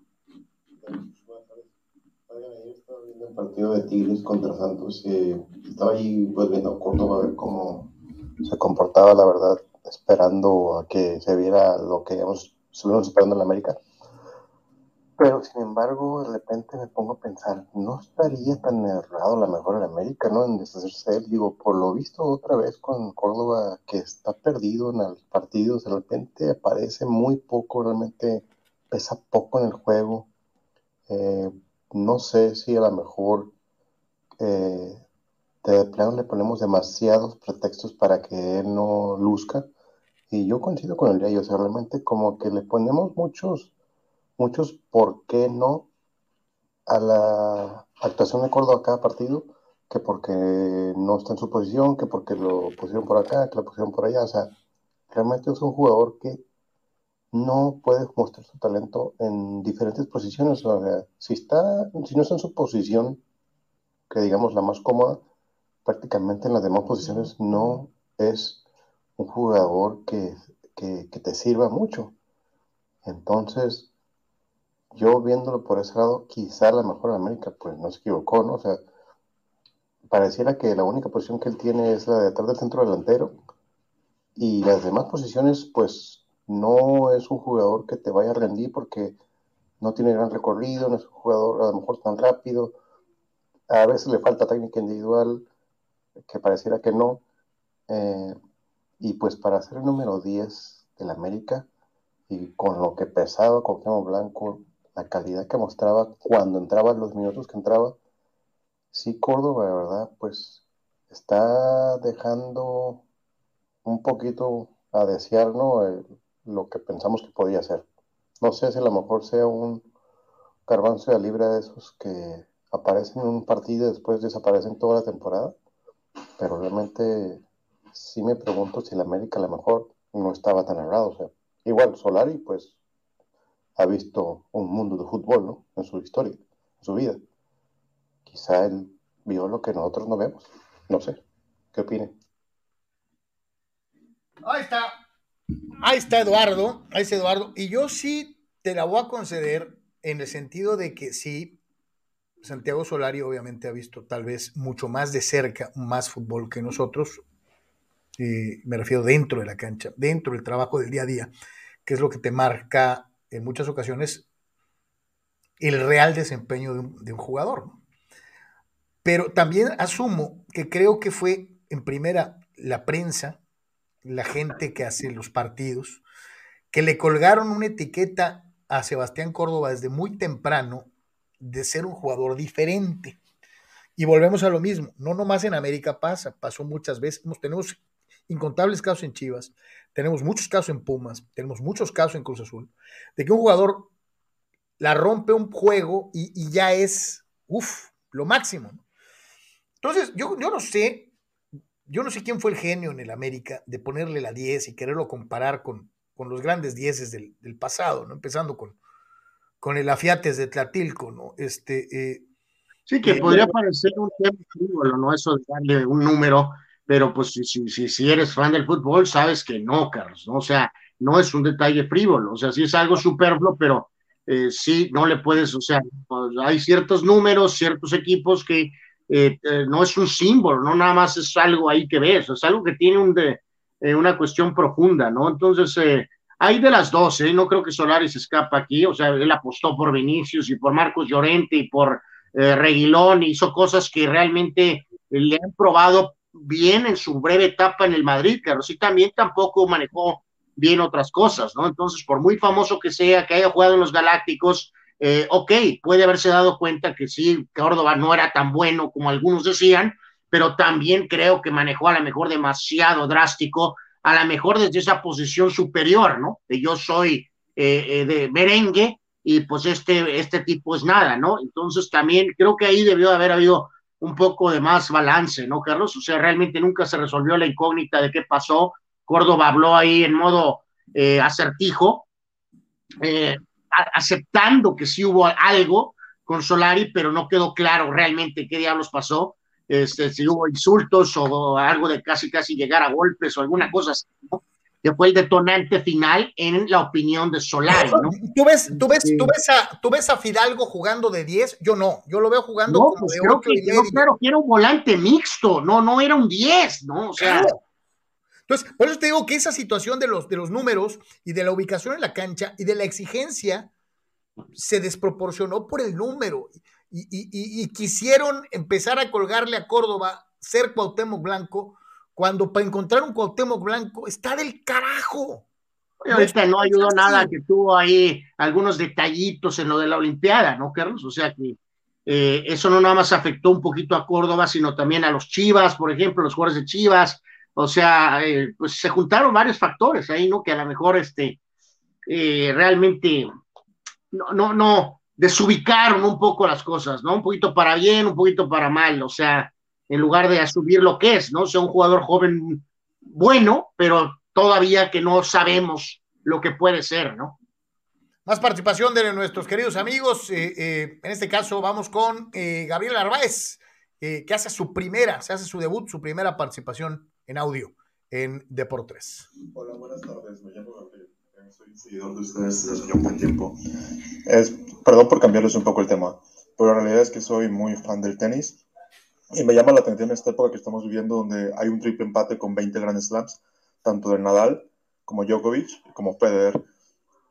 Partido de Tigres contra Santos. Eh, estaba ahí pues viendo a Córdoba a ver cómo se comportaba, la verdad, esperando a que se viera lo que hemos estuvimos esperando en América. Pero sin embargo, de repente me pongo a pensar, no estaría tan errado la mejor en América, ¿no? En deshacerse de él. Digo, por lo visto otra vez con Córdoba, que está perdido en los partidos, de repente aparece muy poco, realmente pesa poco en el juego. Eh, no sé si a lo mejor eh, de plano le ponemos demasiados pretextos para que él no luzca. Y yo coincido con el día, o sea, realmente como que le ponemos muchos, muchos por qué no a la actuación de Córdoba a cada partido, que porque no está en su posición, que porque lo pusieron por acá, que lo pusieron por allá. O sea, realmente es un jugador que no puede mostrar su talento en diferentes posiciones. O sea, si, está, si no está en su posición, que digamos la más cómoda, prácticamente en las demás posiciones no es un jugador que, te sirva mucho. Entonces, yo viéndolo por ese lado, quizá la mejor en América, pues no se equivocó, ¿no? O sea, pareciera que la única posición que él tiene es la de atrás del centro delantero y las demás posiciones, pues no es un jugador que te vaya a rendir porque no tiene gran recorrido, no es un jugador a lo mejor tan rápido, a veces le falta técnica individual, que pareciera que no. Eh, y pues para ser el número 10 del América, y con lo que pesaba con Kemo Blanco, la calidad que mostraba cuando entraba, los minutos que entraba, sí, Córdoba, de verdad, pues está dejando un poquito a desear, ¿no? Lo que pensamos que podía ser. No sé si a lo mejor sea un garbanzo de libra de esos que aparecen en un partido y después desaparecen toda la temporada, pero realmente sí me pregunto si el América a lo mejor no estaba tan errado. Igual Solari, pues ha visto un mundo de fútbol, ¿no? En su historia, en su vida. Quizá él vio lo que nosotros no vemos. No sé. ¿Qué opinen? Ahí está. Ahí está Eduardo. Ahí está Eduardo. Y yo sí te la voy a conceder en el sentido de que sí, Santiago Solari obviamente ha visto tal vez mucho más de cerca, más fútbol que nosotros. Eh, me refiero dentro de la cancha, dentro del trabajo del día a día, que es lo que te marca en muchas ocasiones el real desempeño de un, de un jugador. Pero también asumo que creo que fue en primera la prensa, la gente que hace los partidos, que le colgaron una etiqueta a Sebastián Córdoba desde muy temprano de ser un jugador diferente. Y volvemos a lo mismo, no nomás en América pasa, pasó muchas veces, tenemos incontables casos en Chivas, tenemos muchos casos en Pumas, tenemos muchos casos en Cruz Azul, de que un jugador la rompe un juego y, ya es, uff, lo máximo. Entonces, yo, yo no sé, yo no sé quién fue el genio en el América de ponerle la 10 y quererlo comparar con, con los grandes 10 del, del, pasado, ¿no? Empezando con, con el Afiates de Tlatilco, ¿no? Este, eh, sí, que eh, podría parecer un tema frívolo, ¿no? Eso de darle un número, pero pues si, si, si eres fan del fútbol, sabes que no, Carlos, ¿no? O sea, no es un detalle frívolo, o sea, sí es algo superfluo, pero eh, sí, no le puedes, o sea, hay ciertos números, ciertos equipos que eh, eh, no es un símbolo, no nada más es algo ahí que ves, es algo que tiene un de, eh, una cuestión profunda, ¿no? Entonces, hay de las dos, no creo que Solari se escapa aquí, o sea, él apostó por Vinicius y por Marcos Llorente y por Reguilón, hizo cosas que realmente le han probado bien en su breve etapa en el Madrid, pero sí también tampoco manejó bien otras cosas, ¿no? Entonces, por muy famoso que sea, que haya jugado en los Galácticos, eh, ok, puede haberse dado cuenta que sí, Córdoba no era tan bueno como algunos decían, pero también creo que manejó a lo mejor demasiado drástico, a lo mejor desde esa posición superior, ¿no? De yo soy eh, eh, de merengue y pues este, este tipo es nada, ¿no? Entonces también creo que ahí debió haber habido un poco de más balance, ¿no, Carlos? O sea, realmente nunca se resolvió la incógnita de qué pasó. Córdoba habló ahí en modo eh, acertijo, eh, aceptando que sí hubo algo con Solari, pero no quedó claro realmente qué diablos pasó, este, si hubo insultos o algo de casi casi llegar a golpes o alguna cosa así, ¿no? que fue el detonante final en la opinión de Solari, ¿no? <laughs> ¿Tú ves, tú ves, tú ves, a, tú ves a Fidalgo jugando de 10? Yo no, yo lo veo jugando no, como pues de creo 8 que, y medio. creo que era un volante mixto, no, no era un 10, ¿no? O sea, Claro. Entonces, por eso te digo que esa situación de los, de los números y de la ubicación en la cancha y de la exigencia se desproporcionó por el número y, y- y- y quisieron empezar a colgarle a Córdoba ser Cuauhtémoc Blanco cuando para encontrar un Cuauhtémoc Blanco está del carajo. ahorita no ayudó nada que tuvo ahí algunos detallitos en lo de la Olimpiada, ¿no, Carlos? O sea que eh, eso no nada más afectó un poquito a Córdoba, sino también a los Chivas, por ejemplo, los jugadores de Chivas. O sea, eh, pues se juntaron varios factores ahí, ¿no? Que a lo mejor este, eh, realmente no, no, no, desubicaron un poco las cosas, ¿no? Un poquito para bien, un poquito para mal, o sea, en lugar de asumir lo que es, ¿no? O sea, un jugador joven bueno, pero todavía que no sabemos lo que puede ser, ¿no? Más participación de nuestros queridos amigos. eh, en este caso vamos con Gabriel Arbaez, que hace su primera, se hace su debut, su primera participación en audio en Deportes. Hola, buenas tardes. Me llamo Gabriel. Eh, Soy seguidor de ustedes desde hace un buen tiempo. Es, perdón por cambiarles un poco el tema, pero la realidad es que soy muy fan del tenis y me llama la atención esta época que estamos viviendo donde hay un triple empate con 20 Grand Slams, tanto de Nadal como Djokovic como Federer.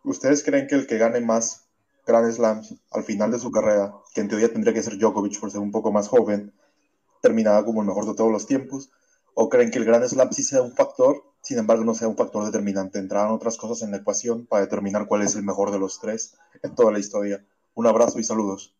¿Ustedes creen que el que gane más Grand Slams al final de su carrera, que en teoría tendría que ser Djokovic por ser un poco más joven, terminará como el mejor de todos los tiempos? ¿O creen que el Grand Slam sí sea un factor, sin embargo no sea un factor determinante? Entrarán otras cosas en la ecuación para determinar cuál es el mejor de los tres en toda la historia. Un abrazo y saludos.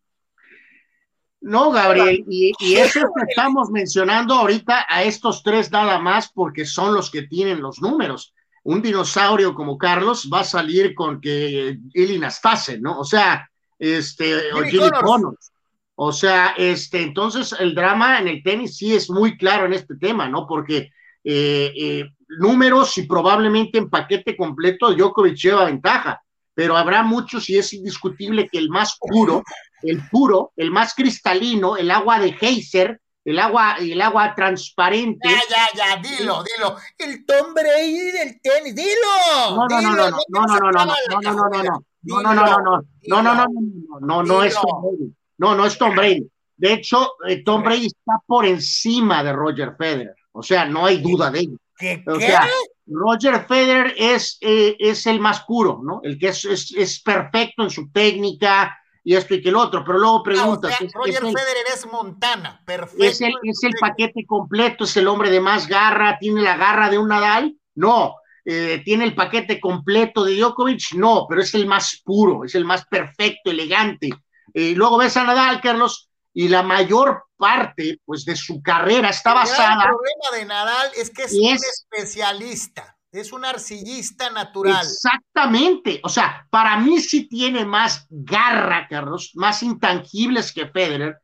No, Gabriel, y, y eso es que estamos mencionando ahorita a estos tres nada más porque son los que tienen los números. Un dinosaurio como Carlos va a salir con que Ili Nastase, ¿no? O sea, este, o Jimmy Jimmy Connors. Connors. O sea, este, entonces el drama en el tenis sí es muy claro en este tema, ¿no? Porque eh, eh, números y probablemente en paquete completo Djokovic lleva ventaja, pero habrá muchos y es indiscutible que el más puro, el puro, el más cristalino, el agua de Geyser, el agua, el agua transparente. Ya, ya, ya, dilo, dilo. El Tom Brady del tenis, dilo. No, no, no, no, no, no, no, no, no, no, no, no, no, no. No, no, no, no, no, no, no, no, no, no, no es Tom Brady. No, no es Tom Brady. De hecho, Tom Brady está por encima de Roger Federer. O sea, no hay duda de ello. ¿Qué, O sea, Roger Federer es, eh, es el más puro, ¿no? El que es, es, es perfecto en su técnica y esto y que el otro, pero luego Ah, o preguntas, sea, ¿es, Roger Federer es Montana, perfecto. es el- es el paquete completo? ¿Es el hombre de más garra? ¿Tiene la garra de un Nadal? No. Eh, ¿Tiene el paquete completo de Djokovic? No, pero es el más puro, es el más perfecto, elegante. Eh, luego ves a Nadal, Carlos, y la mayor parte, pues, de su carrera está El basada problema de Nadal es que es Y un es- especialista, es un arcillista natural. Exactamente. O sea, para mí sí tiene más garra, Carlos, más intangibles que Federer,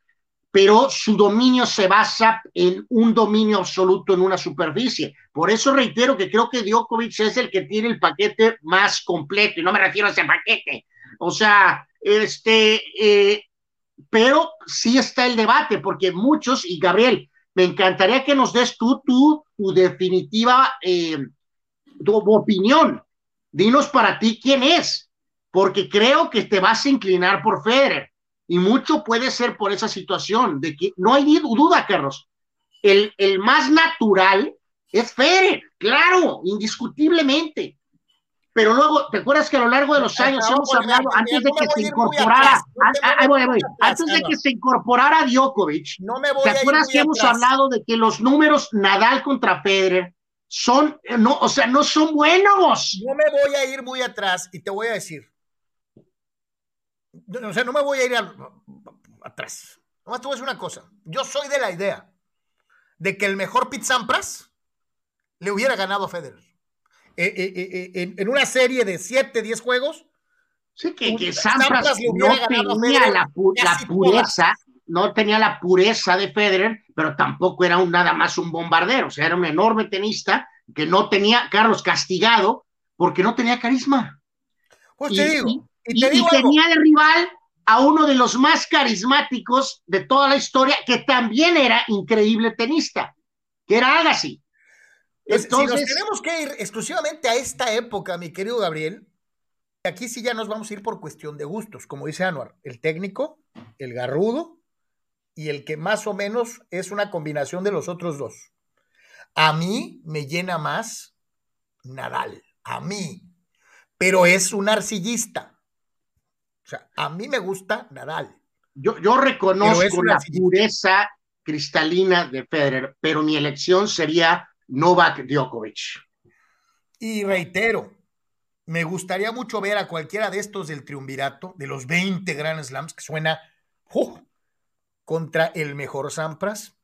pero su dominio se basa en un dominio absoluto en una superficie. Por eso reitero que creo que Djokovic es el que tiene el paquete más completo, y no me refiero a ese paquete. O sea, este, eh, pero sí está el debate, porque muchos, y Gabriel, me encantaría que nos des tú, tu definitiva eh, tu opinión. Dinos para ti quién es, porque creo que te vas a inclinar por Federer. Y mucho puede ser por esa situación, de que no hay duda, Carlos. El, el más natural es Federer, claro, indiscutiblemente. Pero luego, ¿te acuerdas que a lo largo de los años no, hemos hablado, antes de que se incorporara, antes de que se incorporara Djokovic, No me voy ¿Te acuerdas que hemos atrás. hablado de que los números Nadal contra Federer son, eh, no, o sea, no son buenos? No me voy a ir muy atrás y te voy a decir. No, O sea, no me voy a ir atrás. Nomás te voy a decir una cosa. Yo soy de la idea de que el mejor Pete Sampras le hubiera ganado a Federer. Eh, eh, eh, en, en una serie de 7, 10 juegos, Sí, que, que Sampras no tenía la, pu- la pureza, no tenía la pureza de Federer, pero tampoco era un, nada más un bombardero, o sea, era un enorme tenista que no tenía, Carlos, castigado porque no tenía carisma. pues Y- te digo, y- te digo tenía de rival a uno de los más carismáticos de toda la historia, que también era increíble tenista, que era Agassi. Pues, si nos Entonces, tenemos que ir exclusivamente a esta época, mi querido Gabriel, aquí sí ya nos vamos a ir por cuestión de gustos, como dice Anuar, el técnico, el garrudo y el que más o menos es una combinación de los otros dos. A mí me llena más Nadal, a mí, pero es un arcillista. O sea, a mí me gusta Nadal. yo, yo reconozco la pureza cristalina de Federer, pero mi elección sería Novak Djokovic. Y reitero, me gustaría mucho ver a cualquiera de estos del triunvirato, de los 20 Grand Slams, que suena contra el mejor Sampras,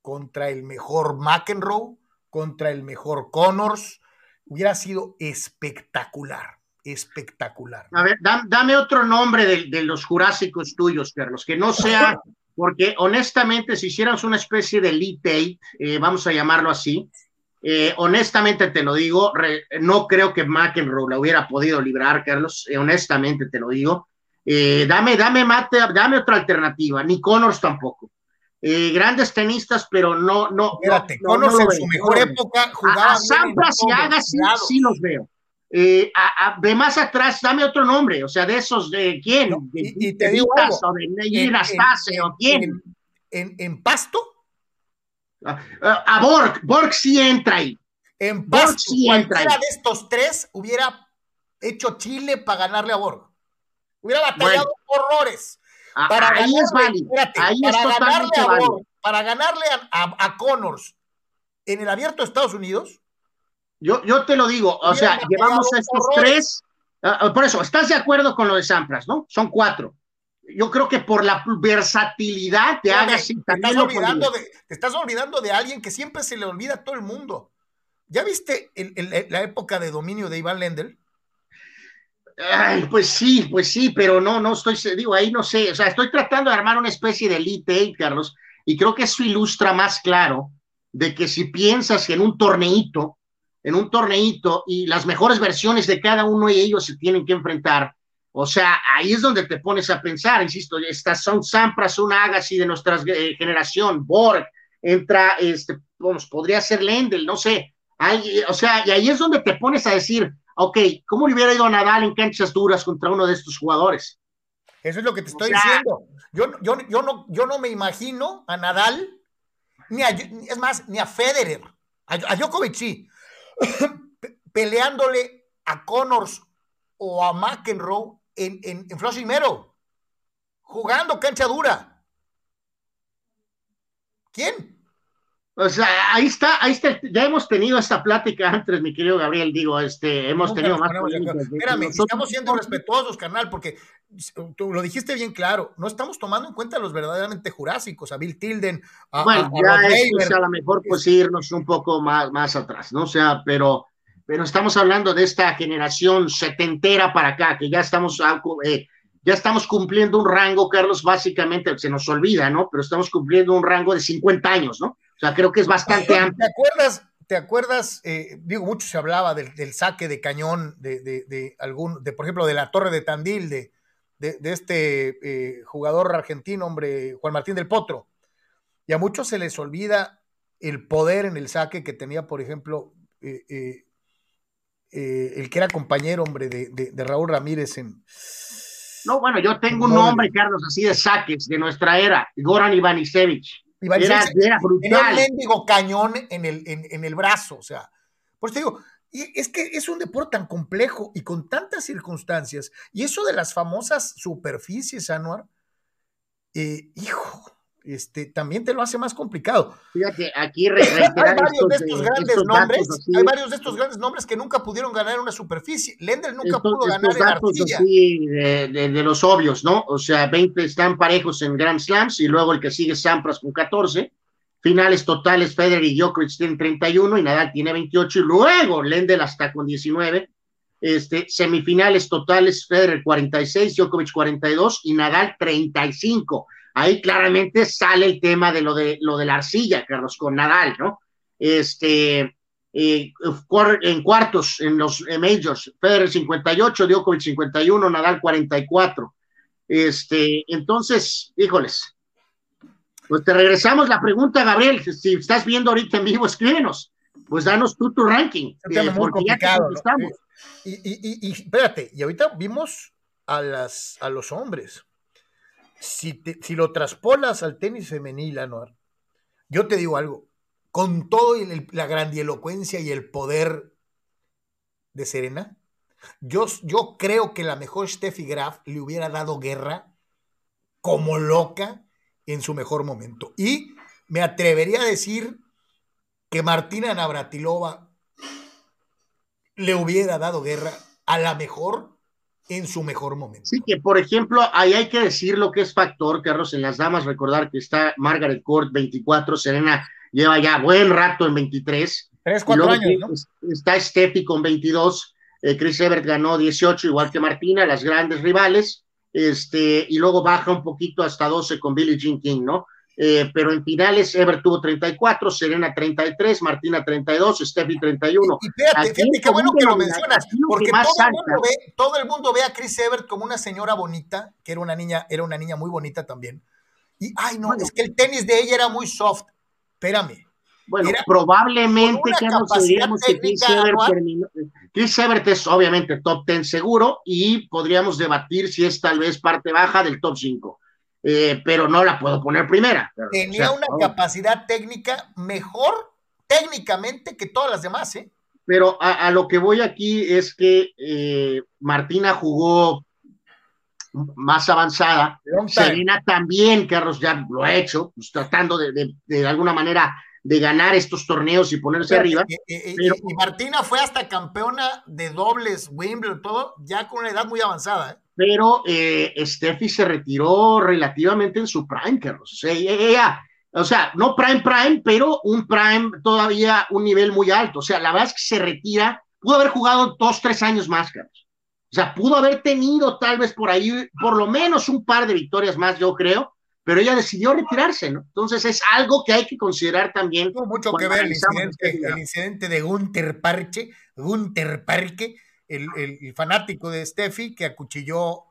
contra el mejor McEnroe, contra el mejor Connors. Hubiera sido espectacular, espectacular. A ver, dam- dame otro nombre de, de los jurásicos tuyos, Carlos, que no sea, <laughs> porque honestamente, si hicieras una especie de elite eight, eh, vamos a llamarlo así, eh, honestamente te lo digo, re- no creo que McEnroe la hubiera podido librar, Carlos, eh, honestamente te lo digo. Eh, dame, dame, mate, dame otra alternativa, ni Connors tampoco. Grandes tenistas, pero no, no. Espérate, no, Connors no en veo, su mejor época A, jugaba a en Sampras y Agassi lados. sí los veo. A- a- de más atrás, dame otro nombre, o sea, de esos, ¿de quién? No, ¿De, y- te digo Vitas algo, o de En- en- Astase o quién? En, en- en Pasto, a Borg, Borg sí entra ahí. en Borg sí entra cualquiera ahí. de estos tres hubiera hecho Chile para ganarle a Borg. Hubiera batallado horrores. Ah, Para ahí ganarle, es válido, espérate, ahí es para ganarle a válido. Borg, para ganarle a, a- a Connors en el abierto de Estados Unidos, Yo, yo te lo digo, o sea, llevamos batallado estos horrores. tres. ah, ah, por eso, ¿estás de acuerdo con lo de Sampras, no? Son cuatro. Yo creo que por la versatilidad de Espérame, Agassi te, también estás olvidando de, te estás olvidando de alguien que siempre se le olvida a todo el mundo. ¿Ya viste el- el- la época de dominio de Iván Lendl? Ay, pues sí, pues sí, pero no, no estoy, digo, ahí no sé, o sea, estoy tratando de armar una especie de elite eight, Carlos, y creo que eso ilustra más claro de que si piensas que en un torneito en un torneito y las mejores versiones de cada uno de ellos se tienen que enfrentar. O sea, ahí es donde te pones a pensar, insisto, estas son Sampras, un Agassi de nuestra eh, generación, Borg, entra, este, vamos, podría ser Lendl, no sé. Ahí, o sea, y ahí es donde te pones a decir, ok, ¿cómo le hubiera ido a Nadal en canchas duras contra uno de estos jugadores? Eso es lo que te estoy diciendo. Yo, yo, yo, no, yo no me imagino a Nadal, ni a, es más, ni a Federer, a, a Djokovic sí, <clears throat> peleándole a Connors o a McEnroe en, en, en Flushing Meadow, jugando cancha dura. ¿Quién? O sea, ahí está, ahí está, ya hemos tenido esta plática antes, mi querido Gabriel, digo, este, hemos Nunca tenido más. Espérame, estamos siendo respetuosos, carnal, porque tú lo dijiste bien claro, no estamos tomando en cuenta a los verdaderamente jurásicos, a Bill Tilden, a, Bueno, a- a ya es, a lo mejor pues irnos un poco más, más atrás, ¿no? O sea, pero, pero estamos hablando de esta generación setentera para acá, que ya estamos, eh, ya estamos cumpliendo un rango, Carlos, básicamente, se nos olvida, ¿no? Pero estamos cumpliendo un rango de 50 años, ¿no? O sea, creo que es bastante amplio. ¿Te acuerdas? ¿Te acuerdas? eh, digo, mucho se hablaba del, del saque de cañón de, de- de algún, de por ejemplo, de la Torre de Tandil, de, de, de este eh, jugador argentino, hombre, Juan Martín del Potro. Y a muchos se les olvida el poder en el saque que tenía, por ejemplo, eh, eh, eh, el que era compañero, hombre, de, de- de Raúl Ramírez en. No, bueno, yo tengo un No, nombre, Carlos, así de saques de nuestra era, Goran Ivanisevic. Iván Era, era tenía un brutal. mendigo cañón en el, en, en el brazo, o sea. Por eso te digo, y es que es un deporte tan complejo y con tantas circunstancias, y eso de las famosas superficies, Anuar, eh, hijo, este, también te lo hace más complicado. Fíjate, aquí <laughs> Hay varios de estos, eh, grandes estos nombres, así. hay varios de estos grandes nombres que nunca pudieron ganar en una superficie. Lendl nunca estos, pudo ganar en arcilla. así de, de- de los obvios, ¿no? O sea, 20 están parejos en Grand Slams y luego el que sigue es Sampras con 14. Finales totales, Federer y Djokovic tienen 31 y Nadal tiene 28 y luego Lendl hasta con 19. Este, semifinales totales, Federer 46, Djokovic 42 y Nadal 35. Ahí claramente sale el tema de lo de, lo de la arcilla, Carlos, con Nadal, ¿no? Este, eh, en cuartos, en los eh, majors, Federer 58, Djokovic 51, Nadal 44. Este, entonces, híjoles, pues te regresamos la pregunta, Gabriel, si estás viendo ahorita en vivo, escríbenos, pues danos tú tu ranking, eh, muy porque ya te complicado. Y, y- y- y espérate, y ahorita vimos a, las, a los hombres. Si, si lo traspolas al tenis femenil, Anuar, yo te digo algo, con todo la grandielocuencia y el poder de Serena, yo, yo creo que la mejor Steffi Graf le hubiera dado guerra como loca en su mejor momento. Y me atrevería a decir que Martina Navratilova le hubiera dado guerra a la mejor en su mejor momento. Sí, que por ejemplo, ahí hay que decir lo que es factor, Carlos, en las damas, recordar que está Margaret Court 24, Serena lleva ya buen rato en 23. Tres, cuatro años, ¿no? es- Está Steffi con 22, eh, Chris Evert ganó 18, igual que Martina, las grandes rivales, este, y luego baja un poquito hasta 12 con Billie Jean King, ¿no? Eh, pero en finales Evert tuvo 34, Serena 33, Martina 32, Steffi 31. Y fíjate, fíjate qué bueno que lo mencionas, porque todo el, mundo ve, todo el mundo ve a Chris Evert como una señora bonita, que era una niña, era una niña muy bonita también. Y ay, no, Bueno. es que el tenis de ella era muy soft. Espérame. Bueno, Era probablemente que nos diríamos que Chris Evert terminó. Chris Evert es obviamente top 10 seguro y podríamos debatir si es tal vez parte baja del top 5. Eh, pero no la puedo poner primera. Tenía sea, una no. capacidad técnica mejor técnicamente que todas las demás, ¿eh? Pero a, a lo que voy aquí es que eh, Martina jugó más avanzada. Serena también, Carlos ya lo ha hecho, pues, tratando de, de- de alguna manera de ganar estos torneos y ponerse arriba. Y- pero- y Martina fue hasta campeona de dobles, Wimbledon, todo, ya con una edad muy avanzada, ¿eh? Pero eh, Steffi se retiró relativamente en su prime, Carlos. O sea, ella, o sea, no prime prime, pero un prime todavía un nivel muy alto. O sea, la verdad es que se retira, pudo haber jugado dos, tres años más, Carlos. O sea, pudo haber tenido tal vez por ahí por lo menos un par de victorias más, yo creo, pero ella decidió retirarse, ¿no? Entonces es algo que hay que considerar también. Tuvo mucho que ver el incidente, el incidente, de Gunter Parche, Gunter Parque, el, el, fanático de Steffi que acuchilló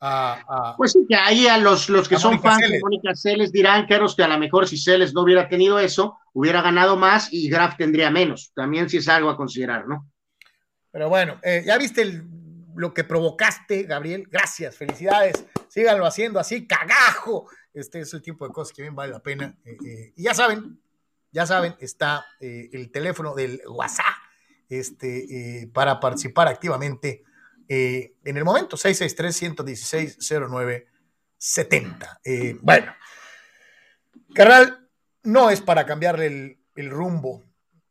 a, a, Pues sí, que ahí a los, los que son fans de Mónica Celes dirán, que a lo mejor si Celes no hubiera tenido eso, hubiera ganado más y Graf tendría menos. También sí es algo a considerar, ¿no? Pero bueno, eh, ya viste el, lo que provocaste, Gabriel. Gracias, felicidades. Síganlo haciendo así, cagajo. Este es el tipo de cosas que bien vale la pena. Eh, eh, y ya saben, ya saben, está el teléfono del WhatsApp este, para participar activamente en el momento, 663-116-0970. bueno, carnal, no es para cambiarle el, el rumbo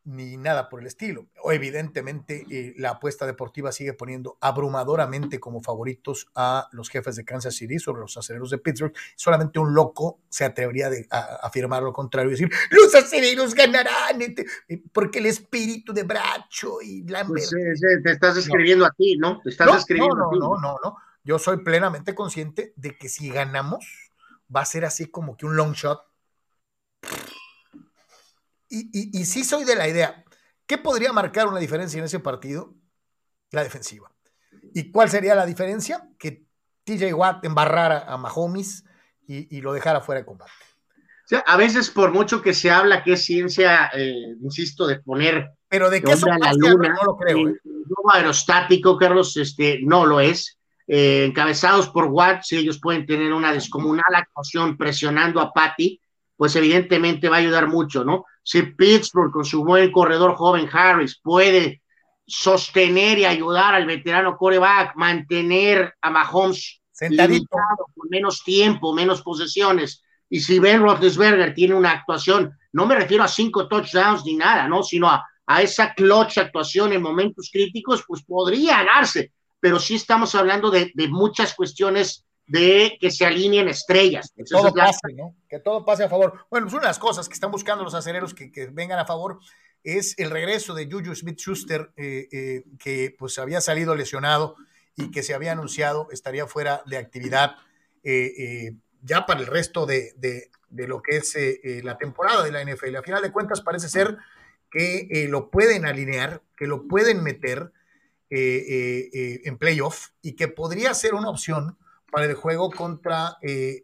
ni nada por el estilo. O evidentemente eh, la apuesta deportiva sigue poniendo abrumadoramente como favoritos a los jefes de Kansas City sobre los aceleros de Pittsburgh. Solamente un loco se atrevería a, afirmar lo contrario y decir, los aceleros ganarán porque el espíritu de Bracho y la... Pues, te estás escribiendo a ti, ¿no? Te estás no, escribiendo no, no, no, no, no. Yo soy plenamente consciente de que si ganamos va a ser así como que un long shot y, sí soy de la idea, ¿qué podría marcar una diferencia en ese partido? La defensiva. ¿Y cuál sería la diferencia? Que TJ Watt embarrara a Mahomes y, lo dejara fuera de combate. a veces por mucho que se habla que es ciencia, eh, insisto, de poner pero de que eso la luna, no lo creo. ¿eh? aerostático, Carlos, este, no lo es. Eh, encabezados por Watt, si ellos pueden tener una descomunal actuación presionando a Patty, pues evidentemente va a ayudar mucho, ¿no? Si Pittsburgh con su buen corredor joven Harris puede sostener y ayudar al veterano coreback, mantener a Mahomes sentadito con menos tiempo, menos posesiones. Y si Ben Roethlisberger tiene una actuación, no me refiero a cinco touchdowns ni nada, ¿no? Sino a, a esa clutch actuación en momentos críticos, pues podría ganarse. Pero sí estamos hablando de, de muchas cuestiones de que se alineen estrellas. Que todo pase, ¿no? Que todo pase a favor. Bueno, pues una de las cosas que están buscando los aceleros que, vengan a favor es el regreso de Juju Smith-Schuster, eh, eh, que pues había salido lesionado y que se había anunciado estaría fuera de actividad eh, ya para el resto de, lo que es la temporada de la NFL. A final de cuentas parece ser que lo pueden alinear, que lo pueden meter en playoff y que podría ser una opción para el juego contra eh,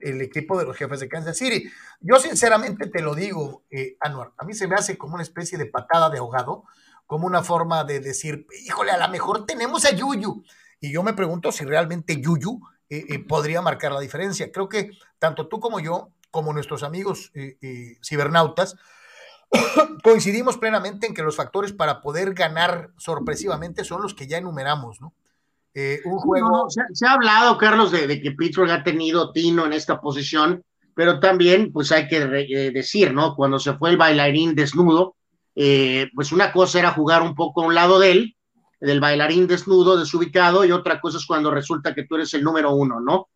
el equipo de los jefes de Kansas City. Yo sinceramente te lo digo, eh, Anuar, a mí se me hace como una especie de patada de ahogado, como una forma de decir, híjole, a lo mejor tenemos a Yuyu. Y yo me pregunto si realmente Yuyu eh, podría marcar la diferencia. Creo que tanto tú como yo, como nuestros amigos cibernautas, <coughs> coincidimos plenamente en que los factores para poder ganar sorpresivamente son los que ya enumeramos, ¿no? Eh, un juego. se, ha hablado, Carlos, de, que Pittsburgh ha tenido Tino en esta posición, pero también, pues hay que eh, decir, ¿no? Cuando se fue el bailarín desnudo, eh, pues una cosa era jugar un poco a un lado de él, del bailarín desnudo, desubicado, y otra cosa es cuando resulta que tú eres el número uno, ¿no?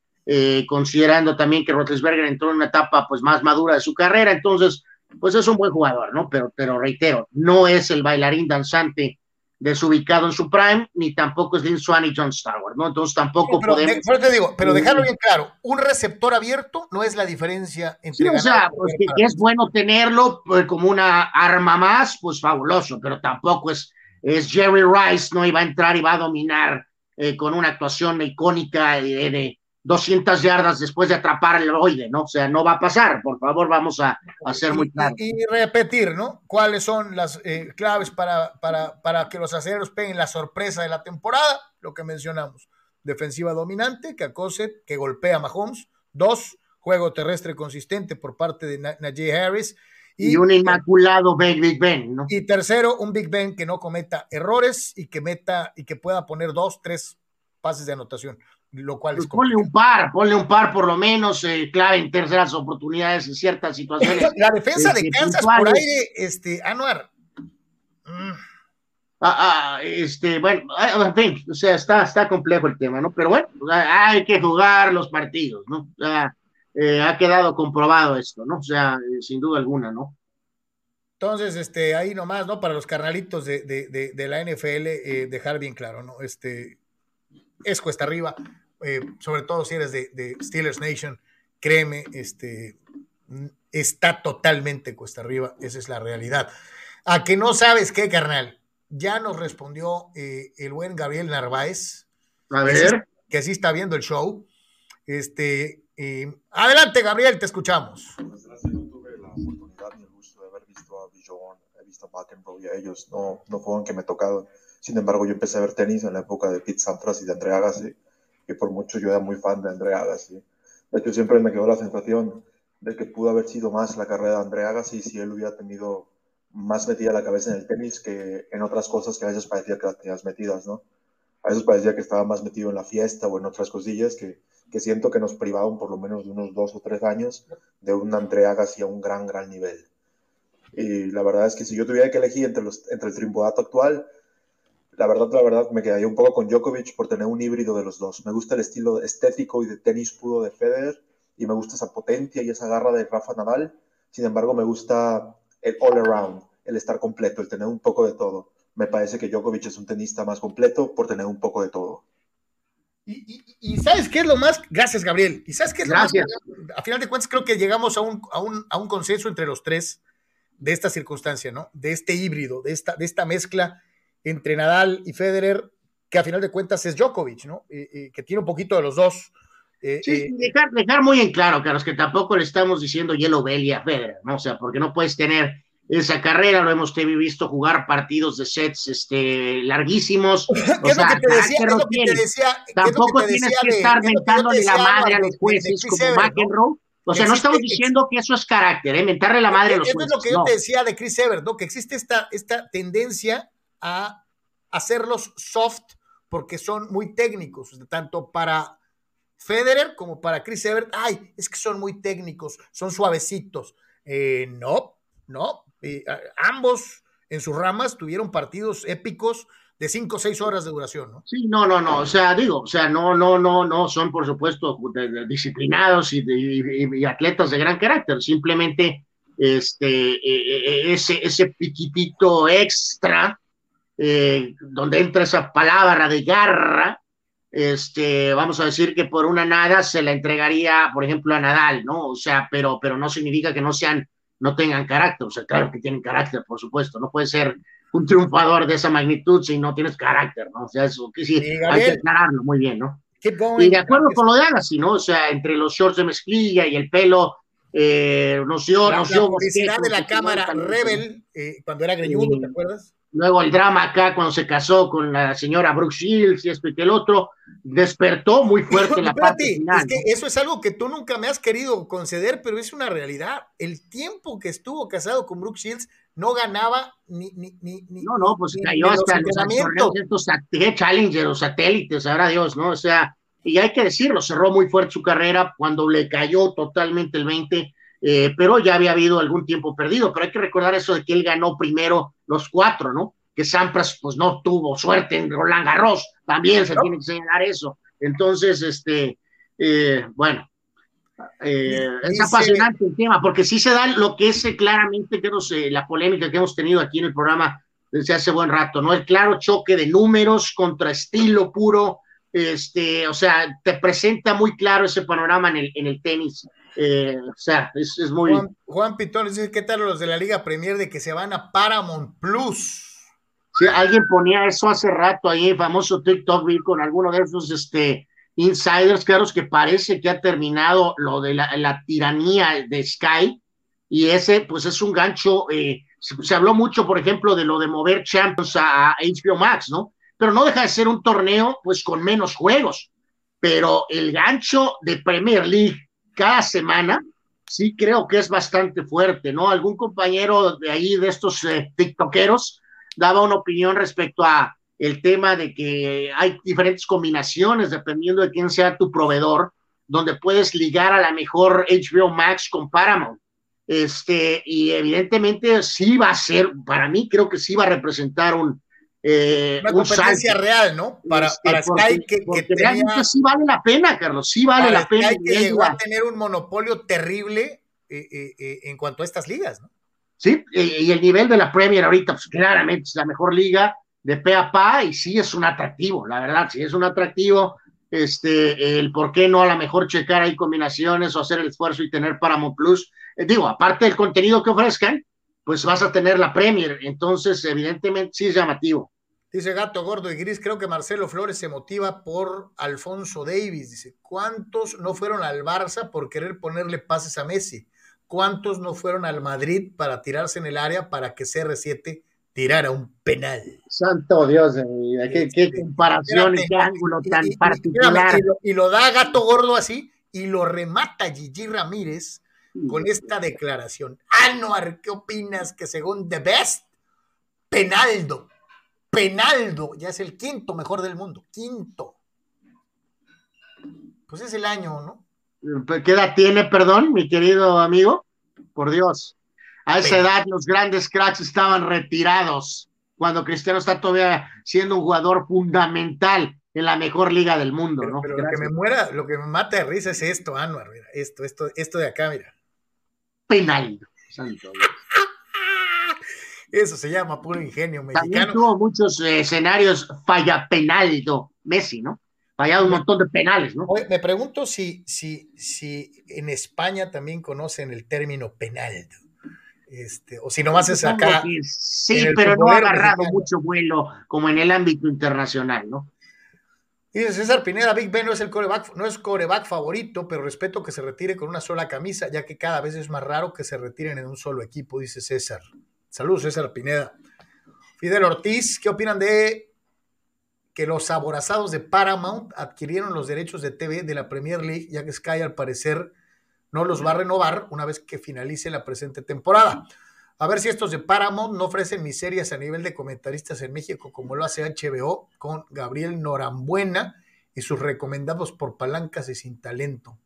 considerando también que Roethlisberger entró en una etapa pues más madura de su carrera, entonces, pues es un buen jugador, ¿no? Pero, pero reitero, no es el bailarín danzante desubicado en su prime, ni tampoco es Lin Swan y John Stewart, ¿no? Entonces tampoco pero, podemos. pero te digo, pero dejarlo bien claro, un receptor abierto no es la diferencia entre. Sí, o sea, pues que, es bueno tenerlo pues, como una arma más, pues fabuloso, pero tampoco es, es Jerry Rice, no iba a entrar y va a dominar eh, con una actuación icónica de, 200 yardas después de atrapar el oide, ¿no? O sea, no va a pasar, por favor, vamos a, hacer muy claro. Y, repetir, ¿no? ¿Cuáles son las eh, claves para, para, para, que los aceleros peguen la sorpresa de la temporada? Lo que mencionamos. Defensiva dominante, que acose, que golpea a Mahomes. Dos, juego terrestre consistente por parte de Najee Harris. Y, un inmaculado Big Ben, ¿no? Y tercero, un Big Ben que no cometa errores y que meta y que pueda poner dos, tres pases de anotación lo cual es ponle un par, ponle un par por lo menos, eh, clave en terceras oportunidades en ciertas situaciones. La defensa de Kansas por aire, este, Anuar. Mm. Ah, ah, este, bueno, ah, en fin, o sea, está, está complejo el tema, ¿no? Pero bueno, hay que jugar los partidos, ¿no? O sea, eh, ha quedado comprobado esto, ¿no? O sea, eh, sin duda alguna, ¿no? Entonces, este, ahí nomás, ¿no? Para los carnalitos de, de, de, la NFL, dejar bien claro, ¿no? Este, es cuesta arriba, eh, sobre todo si eres de, Steelers Nation, créeme, este, está totalmente cuesta arriba, esa es la realidad. A que no sabes qué, carnal, ya nos respondió eh, el buen Gabriel Narváez. A ver. Que sí, está viendo el show. Este, eh, adelante, Gabriel, te escuchamos. Pues gracias, yo tuve la oportunidad y el gusto de haber visto a Billon, he visto a McEnroe y a ellos, no, no fueron que me tocaron. Sin embargo, yo empecé a ver tenis en la época de Pete Sampras y de André Agassi, que por mucho yo era muy fan de André Agassi. De hecho, siempre me quedó la sensación de que pudo haber sido más la carrera de André Agassi si él hubiera tenido más metida la cabeza en el tenis que en otras cosas que a veces parecía que las tenías metidas, ¿no? A veces parecía que estaba más metido en la fiesta o en otras cosillas que, que siento que nos privaron por lo menos de unos dos o tres años de un André Agassi a un gran, gran nivel. Y la verdad es que si yo tuviera que elegir entre, los, entre el triunvirato actual, la verdad, la verdad, me quedaría un poco con Djokovic por tener un híbrido de los dos. Me gusta el estilo estético y de tenis puro de Federer y me gusta esa potencia y esa garra de Rafa Nadal. Sin embargo, me gusta el all around, el estar completo, el tener un poco de todo. Me parece que Djokovic es un tenista más completo por tener un poco de todo. Y, y, y ¿sabes qué es lo más? Gracias, Gabriel. ¿Y sabes qué es Gracias. lo más? A final de cuentas, creo que llegamos a un, a un, a un consenso entre los tres de esta circunstancia, ¿no? De este híbrido, de esta, de esta mezcla entre Nadal y Federer, que a final de cuentas es Djokovic, ¿no? Eh, eh, que tiene un poquito de los dos. Eh, Sí, eh, dejar, dejar muy en claro, Carlos, que tampoco le estamos diciendo Yellow Belly a Federer, ¿no? O sea, porque no puedes tener esa carrera, lo hemos visto jugar partidos de sets este, larguísimos. <laughs> ¿Qué O es lo sea, que te decía? carácter ¿Qué es no lo que te decía? ¿Qué es lo que Tampoco te tienes que estar lo mentándole la madre a los jueces como. McEnroe. O sea, no estamos diciendo que eso es carácter, ¿eh? Mentarle la madre a los Eso jueces. es lo que yo no. te decía de Chris Evert, ¿no? Que existe esta, esta tendencia a hacerlos soft porque son muy técnicos, tanto para Federer como para Chris Evert. Ay, es que son muy técnicos, son suavecitos. Eh, no, no. Eh, ambos en sus ramas tuvieron partidos épicos de 5 o 6 horas de duración, ¿no? Sí, no, no, no, o sea, digo, o sea, no, no, no, no son por supuesto de- disciplinados y, de- y- atletas de gran carácter, simplemente este, eh, eh, ese, ese piquitito extra, eh, donde entra esa palabra de garra, este, vamos a decir que por una nada se la entregaría, por ejemplo, a Nadal, ¿no? O sea, pero, pero no significa que no sean, no tengan carácter, o sea, claro que tienen carácter, por supuesto, no puede ser un triunfador de esa magnitud si no tienes carácter, ¿no? O sea, eso que sí, hay que aclararlo muy bien, ¿no? Y de acuerdo con lo de Agassi, ¿no? O sea, entre los shorts de mezclilla y el pelo, eh, nos dio, La, nos la dio publicidad de la cámara Rebel, eh, cuando era greñudo, ¿te acuerdas? Luego el drama acá cuando se casó con la señora Brooke Shields y esto y que el otro, despertó muy fuerte la parte Espérate, final. es que eso es algo que tú nunca me has querido conceder, pero es una realidad. El tiempo que estuvo casado con Brooke Shields no ganaba ni. ni, No, no, pues ni- cayó los hasta los torneos estos Challenger o satélites, sabrá Dios, ¿no? O sea, y hay que decirlo, cerró muy fuerte su carrera cuando le cayó totalmente el 20, eh, pero ya había habido algún tiempo perdido, pero hay que recordar eso de que él ganó primero los cuatro, ¿no? Que Sampras pues no tuvo suerte en Roland Garros, también se No. tiene que señalar eso. Entonces, este, eh, bueno, eh, es Dice- apasionante el tema, porque sí se da lo que es eh, claramente, creo, eh, la polémica que hemos tenido aquí en el programa desde hace buen rato, ¿no? El claro choque de números contra estilo puro, este, o sea, te presenta muy claro ese panorama en el, en el tenis. Eh, o sea, es, es muy. Juan, Juan Pitón dice: ¿Qué tal los de la Liga Premier de que se van a Paramount Plus? Sí, alguien ponía eso hace rato ahí, famoso TikTok, vi con alguno de esos este, insiders, claro, que parece que ha terminado lo de la, la tiranía de Sky, y ese, pues es un gancho. eh, se, se habló mucho, por ejemplo, de lo de mover Champions a, a HBO Max, ¿no? Pero no deja de ser un torneo, pues con menos juegos. Pero el gancho de Premier League cada semana, sí creo que es bastante fuerte, ¿no? Algún compañero de ahí, de estos eh, TikTokeros, daba una opinión respecto a el tema de que hay diferentes combinaciones dependiendo de quién sea tu proveedor, donde puedes ligar a la mejor HBO Max con Paramount. Este, y evidentemente sí va a ser, para mí creo que sí va a representar un, eh, Una un competencia real, ¿no? Para, Este, para porque- Sky, que, que porque tenía- realmente sí vale la pena, Carlos, sí vale para la pena. Sky que y es llegó a tener un monopolio terrible eh, eh, en cuanto a estas ligas, ¿no? Sí, y el nivel de la Premier ahorita, pues claramente es la mejor liga de pe a pa y sí es un atractivo, la verdad, sí es un atractivo. este, el por qué no a lo mejor checar ahí combinaciones o hacer el esfuerzo y tener Paramount Plus. Digo, aparte del contenido que ofrezcan, pues vas a tener la Premier, entonces evidentemente sí es llamativo. Dice Gato Gordo y Gris, creo que Marcelo Flores se motiva por Alfonso Davis. Dice, ¿cuántos no fueron al Barça por querer ponerle pases a Messi? ¿Cuántos no fueron al Madrid para tirarse en el área para que CR7 tirara un penal? Santo Dios de mi vida, qué, qué comparación y qué ángulo tan y- y- particular. y lo, y lo da Gato Gordo así y lo remata Gigi Ramírez con esta declaración. Anuar, ¿qué opinas que según The Best, Penaldo, Penaldo, ya es el quinto mejor del mundo, quinto. Pues es el año, ¿no? ¿Qué edad tiene, perdón, mi querido amigo? Por Dios. A esa edad los grandes cracks estaban retirados, cuando Cristiano está todavía siendo un jugador fundamental en la mejor liga del mundo, Pero, ¿no? pero lo que me muera, lo que me mata de risa es esto, Anuar, mira, esto, esto, esto de acá, mira. Penal. Santo Dios. Eso se llama puro ingenio También mexicano. tuvo muchos eh, escenarios falla penaldo, Messi, ¿no? Fallado un montón de penales, ¿no? Oye, me pregunto si, si, si en España también conocen el término penaldo. Este, o si nomás es acá. Sí, pero no ha agarrado mexicano. mucho vuelo como en el ámbito internacional, ¿no? Dice César Pineda, Big Ben no es el coreback, no es coreback favorito, pero respeto que se retire con una sola camisa, ya que cada vez es más raro que se retiren en un solo equipo, dice César. Saludos, César Pineda. Fidel Ortiz, ¿qué opinan de que los aborazados de Paramount adquirieron los derechos de TV de la Premier League, ya que Sky al parecer no los va a renovar una vez que finalice la presente temporada? A ver si estos de Paramount no ofrecen miserias a nivel de comentaristas en México como lo hace HBO con Gabriel Norambuena y sus recomendados por palancas y sin talento.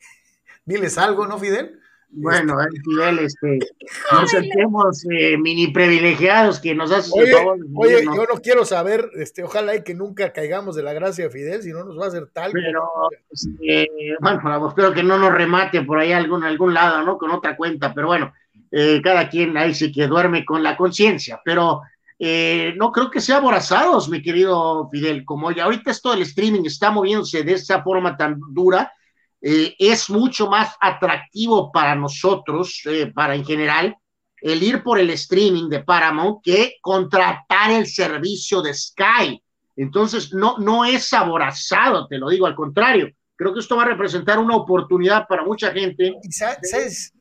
<laughs> Diles algo, ¿no, Fidel? Bueno, eh, Fidel, este, <laughs> nos sentimos eh, mini privilegiados que nos haces el Oye, favor oye, yo no quiero saber, este, ojalá y que nunca caigamos de la gracia de Fidel, si no nos va a hacer tal. pero este, bueno, espero que no nos remate por ahí algún algún lado, ¿no? Con otra cuenta, pero bueno, eh, cada quien ahí sí que duerme con la conciencia, pero eh, no creo que sea aborazados, mi querido Fidel, como ya ahorita esto del streaming está moviéndose de esa forma tan dura, eh, es mucho más atractivo para nosotros, para en general, el ir por el streaming de Paramount que contratar el servicio de Sky. Entonces, no, no es aborazado, te lo digo, al contrario. Creo que esto va a representar una oportunidad para mucha gente ¿Sabes?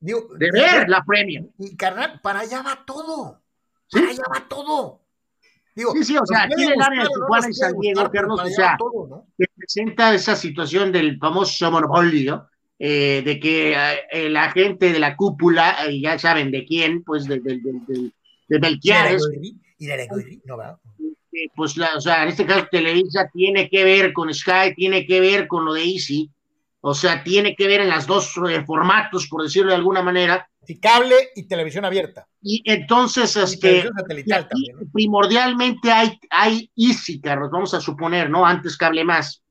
Digo, de ver la Premier. Y carnal, para allá va todo. Para allá va todo. Digo, Sí, sí, o sea, aquí en el área de Tijuana y San Diego, Carlos, o sea, todo, ¿no? que presenta esa situación del famoso monopolio, eh, de que eh, la gente de la cúpula, eh, ya saben de quién, pues de, de, de, de, Melquiades, Y de Aragorri, no va. eh, pues la, o sea, en este caso Televisa tiene que ver con Sky, tiene que ver con lo de Easy, o sea, tiene que ver en las dos eh, formatos, por decirlo de alguna manera, Y cable y televisión abierta. y entonces, Y este, y aquí también. primordialmente hay, hay Easy, Carlos, vamos a suponer, ¿no? Antes cable más.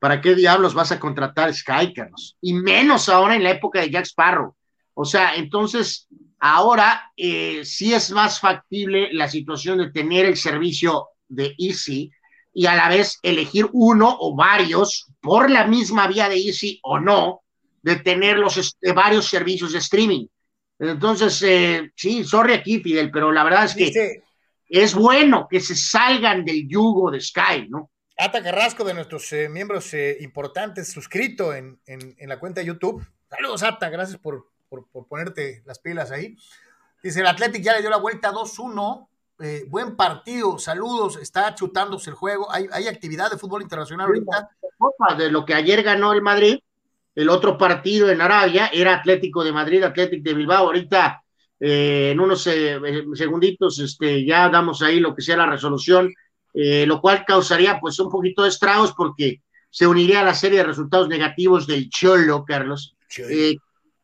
¿Para qué diablos vas a contratar Sky, Carlos? Y menos ahora en la época de Jack Sparrow. O sea, entonces, ahora eh, sí es más factible la situación de tener el servicio de Easy y a la vez elegir uno o varios por la misma vía de Easy o no, de tener los este, varios servicios de streaming. Entonces, eh, sí, sorry aquí, Fidel, pero la verdad es que Dice es bueno que se salgan del yugo de Sky, ¿no? Ata Carrasco, de nuestros eh, miembros eh, importantes, suscrito en, en, en la cuenta de YouTube. Saludos, Ata, gracias por, por, por ponerte las pilas ahí. Dice, el Athletic ya le dio la vuelta 2-1. Eh, buen partido, saludos, está chutándose el juego. Hay, hay actividad de fútbol internacional ahorita. De lo que ayer ganó el Madrid, el otro partido en Arabia era Atlético de Madrid, Atlético de Bilbao. Ahorita, eh, en unos eh, segunditos, este, ya damos ahí lo que sea la resolución, eh, lo cual causaría pues un poquito de estragos porque se uniría a la serie de resultados negativos del Cholo, Carlos. Eh,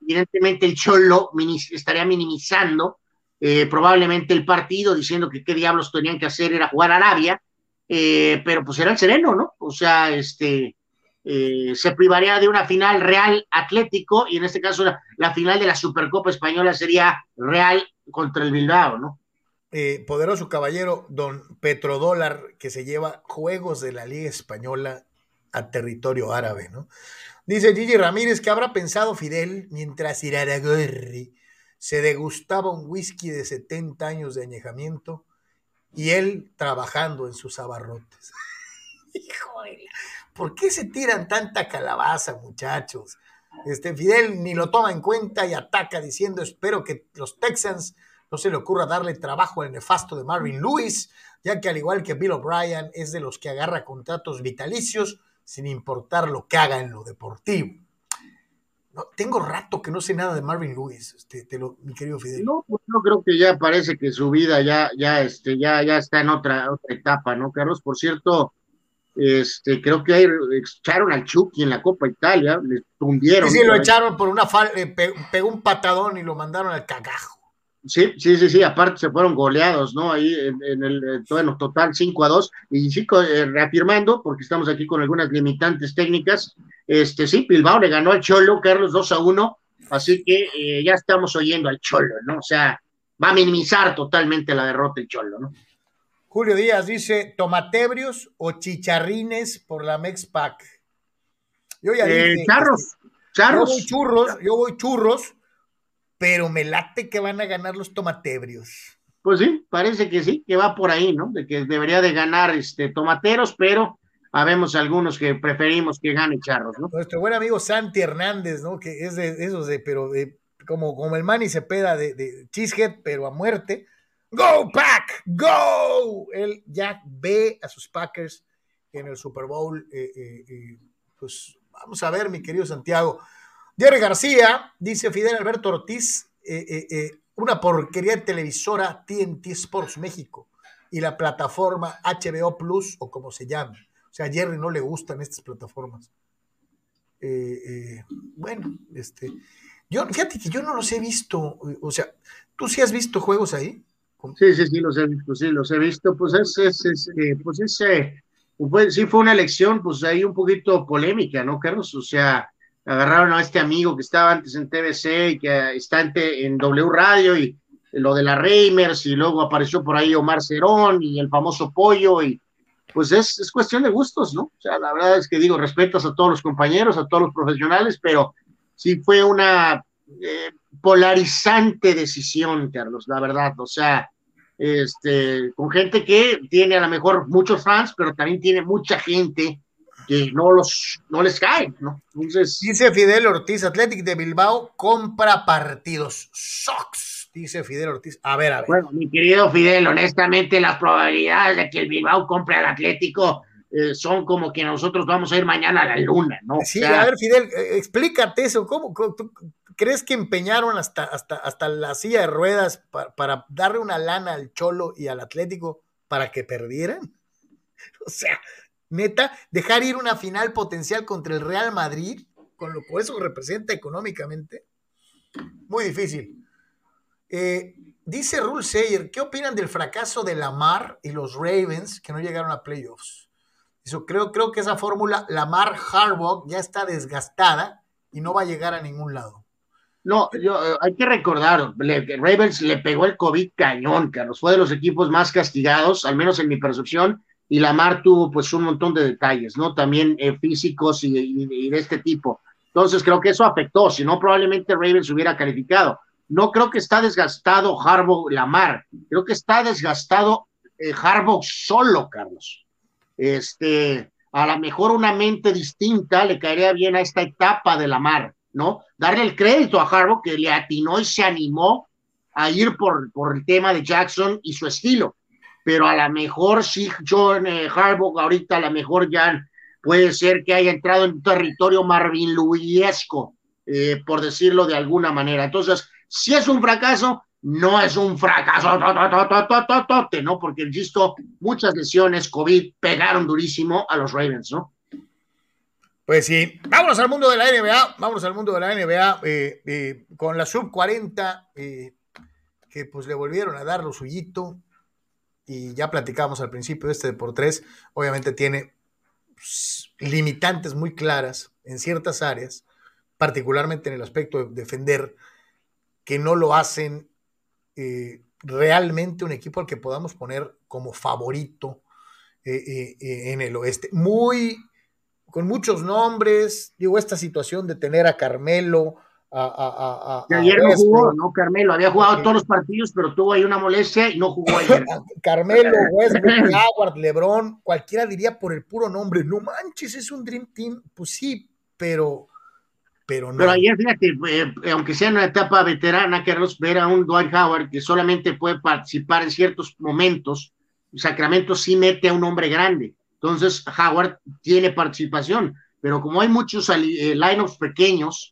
evidentemente el Cholo estaría minimizando eh, probablemente el partido, diciendo que qué diablos tenían que hacer era jugar a Arabia, eh, pero pues era el sereno, ¿no? O sea, este eh, se privaría de una final Real Atlético y en este caso la, final de la Supercopa Española sería Real contra el Bilbao, ¿no? poderoso caballero, don Petrodólar, que se lleva juegos de la Liga Española a territorio árabe, ¿no? Dice Gigi Ramírez que habrá pensado Fidel mientras Iraragorri se degustaba un whisky de 70 años de añejamiento y él trabajando en sus abarrotes. <laughs> Hijo de... ¿Por qué se tiran tanta calabaza, muchachos? Este Fidel ni lo toma en cuenta y ataca diciendo, espero que los Texans no se le ocurra darle trabajo al nefasto de Marvin Lewis, ya que al igual que Bill O'Brien es de los que agarra contratos vitalicios sin importar lo que haga en lo deportivo. No, tengo rato que no sé nada de Marvin Lewis, este, te lo, mi querido Fidel. No, pues yo creo que ya parece que su vida ya, ya, este, ya, ya está en otra, otra etapa, ¿no, Carlos? Por cierto, este, creo que echaron al Chucky en la Copa Italia, le tundieron. Sí, sí, lo echaron por una falta, eh, pegó un patadón y lo mandaron al cagajo. Sí, sí, sí, sí, aparte se fueron goleados, ¿no? Ahí en, el, eh, bueno, total 5 a 2. Y sí, eh, reafirmando, porque estamos aquí con algunas limitantes técnicas, este, sí, Bilbao le ganó al Cholo, Carlos 2 a 1, así que eh, ya estamos oyendo al Cholo, ¿no? O sea, va a minimizar totalmente la derrota el Cholo, ¿no? Julio Díaz dice, tomatebrios o chicharrines por la Mexpac. Yo ya dije, charros, charros. Yo voy churros, yo voy churros pero me late que van a ganar los tomatebrios. Pues sí, parece que sí, que va por ahí, ¿no? De que debería de ganar este tomateros, pero habemos algunos que preferimos que gane Charros, ¿no? Nuestro buen amigo Santi Hernández, ¿no? Que es de esos de, pero de, como, como el Manny Cepeda de, de Cheesehead, pero a muerte. ¡Go Pack! ¡Go! Él ya ve a sus Packers en el Super Bowl. Eh, eh, eh, pues vamos a ver, mi querido Santiago. Jerry García, dice Fidel Alberto Ortiz, eh, eh, eh, una porquería de televisora TNT Sports México y la plataforma HBO Plus o como se llame. O sea, a Jerry no le gustan estas plataformas. bueno, este, yo, fíjate que yo no los he visto, o sea, ¿tú sí has visto juegos ahí? Sí, sí, sí, los he visto, sí, los he visto, pues es, es, es pues ese, pues, sí fue una elección, pues ahí un poquito polémica, ¿no, Carlos? O sea, agarraron a este amigo que estaba antes en TBC y que está en, W Radio y lo de la Reimers y luego apareció por ahí Omar Cerón y el famoso Pollo y pues es, es, cuestión de gustos, ¿no? O sea, la verdad es que digo, respetas a todos los compañeros, a todos los profesionales, pero sí fue una eh, polarizante decisión, Carlos, la verdad, o sea, este, con gente que tiene a lo mejor muchos fans, pero también tiene mucha gente que no, los, no les cae, ¿no? Entonces, dice Fidel Ortiz, Athletic de Bilbao compra partidos. Sox, dice Fidel Ortiz. A ver, a ver. Bueno, mi querido Fidel, honestamente las probabilidades de que el Bilbao compre al Atlético eh, son como que nosotros vamos a ir mañana a la luna, ¿no? Sí, a ver, Fidel, eh, explícate eso. ¿Cómo, crees que empeñaron hasta, hasta, hasta la silla de ruedas para, para darle una lana al Cholo y al Atlético para que perdieran? <laughs> O sea, neta, dejar ir una final potencial contra el Real Madrid, con lo que eso representa económicamente, muy difícil. Eh, dice Rule Sayer, ¿qué opinan del fracaso de Lamar y los Ravens que no llegaron a playoffs? Eso, creo, creo que esa fórmula, Lamar Harbaugh, ya está desgastada y no va a llegar a ningún lado. No, yo, eh, hay que recordar, Ravens le pegó el COVID cañón, Carlos, fue de los equipos más castigados, al menos en mi percepción, y Lamar tuvo pues un montón de detalles, ¿no? También eh, físicos y, de este tipo. Entonces creo que eso afectó, si no probablemente Ravens hubiera calificado. No creo que está desgastado Harbaugh Lamar, creo que está desgastado eh, solo, Carlos. Este, a lo mejor una mente distinta le caería bien a esta etapa de Lamar, ¿no? Darle el crédito a Harbaugh que le atinó y se animó a ir por, por el tema de Jackson y su estilo pero a lo mejor sí John eh, Harbaugh ahorita a lo mejor ya puede ser que haya entrado en territorio Marvin Luiesco, eh, por decirlo de alguna manera. Entonces, si es un fracaso, no es un fracaso, ¿no? Porque, insisto, muchas lesiones, COVID, pegaron durísimo a los Ravens, ¿no? Pues sí, vámonos al mundo de la NBA, vámonos al mundo de la NBA eh, con la sub 40, que pues le volvieron a dar lo suyito, y ya platicamos al principio, este de por tres, obviamente tiene pues, limitantes muy claras en ciertas áreas, particularmente en el aspecto de defender, que no lo hacen eh, realmente un equipo al que podamos poner como favorito eh, eh, en el oeste. Muy, con muchos nombres, digo, esta situación de tener a Carmelo, a, a, a, que ayer no jugó, ¿no? Carmelo había jugado todos los partidos, pero tuvo ahí una molestia y no jugó ayer. <laughs> Carmelo, Westbrook, <laughs> Howard, LeBron, cualquiera diría por el puro nombre, no manches, es un Dream Team. Pues sí, pero, pero no. Pero ayer, fíjate, eh, aunque sea en una etapa veterana, Carlos, ver a un Dwight Howard que solamente puede participar en ciertos momentos, Sacramento sí mete a un hombre grande. Entonces, Howard tiene participación, pero como hay muchos eh, lineups pequeños,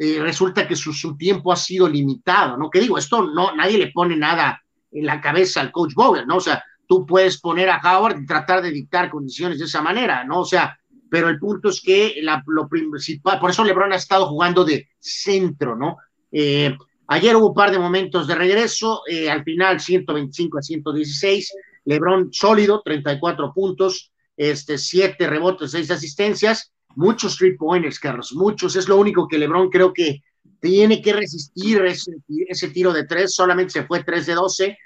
eh, resulta que su, su, tiempo ha sido limitado, ¿no? Que digo, esto no, nadie le pone nada en la cabeza al coach Bowler, ¿no? O sea, tú puedes poner a Howard y tratar de dictar condiciones de esa manera, ¿no? O sea, pero el punto es que la, lo principal, por eso LeBron ha estado jugando de centro, ¿no? Eh, ayer hubo un par de momentos de regreso, eh, al final 125 a 116, LeBron sólido, 34 puntos, este, 7 rebotes, 6 asistencias, muchos three pointers, Carlos, muchos. Es lo único que LeBron creo que tiene que resistir ese, tiro de tres. Solamente se fue 3 de 12.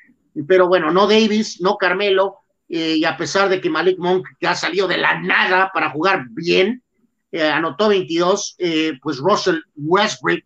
Pero bueno, no Davis, no Carmelo. Eh, y a pesar de que Malik Monk ya ha salido de la nada para jugar bien, eh, anotó 22, eh, pues Russell Westbrook.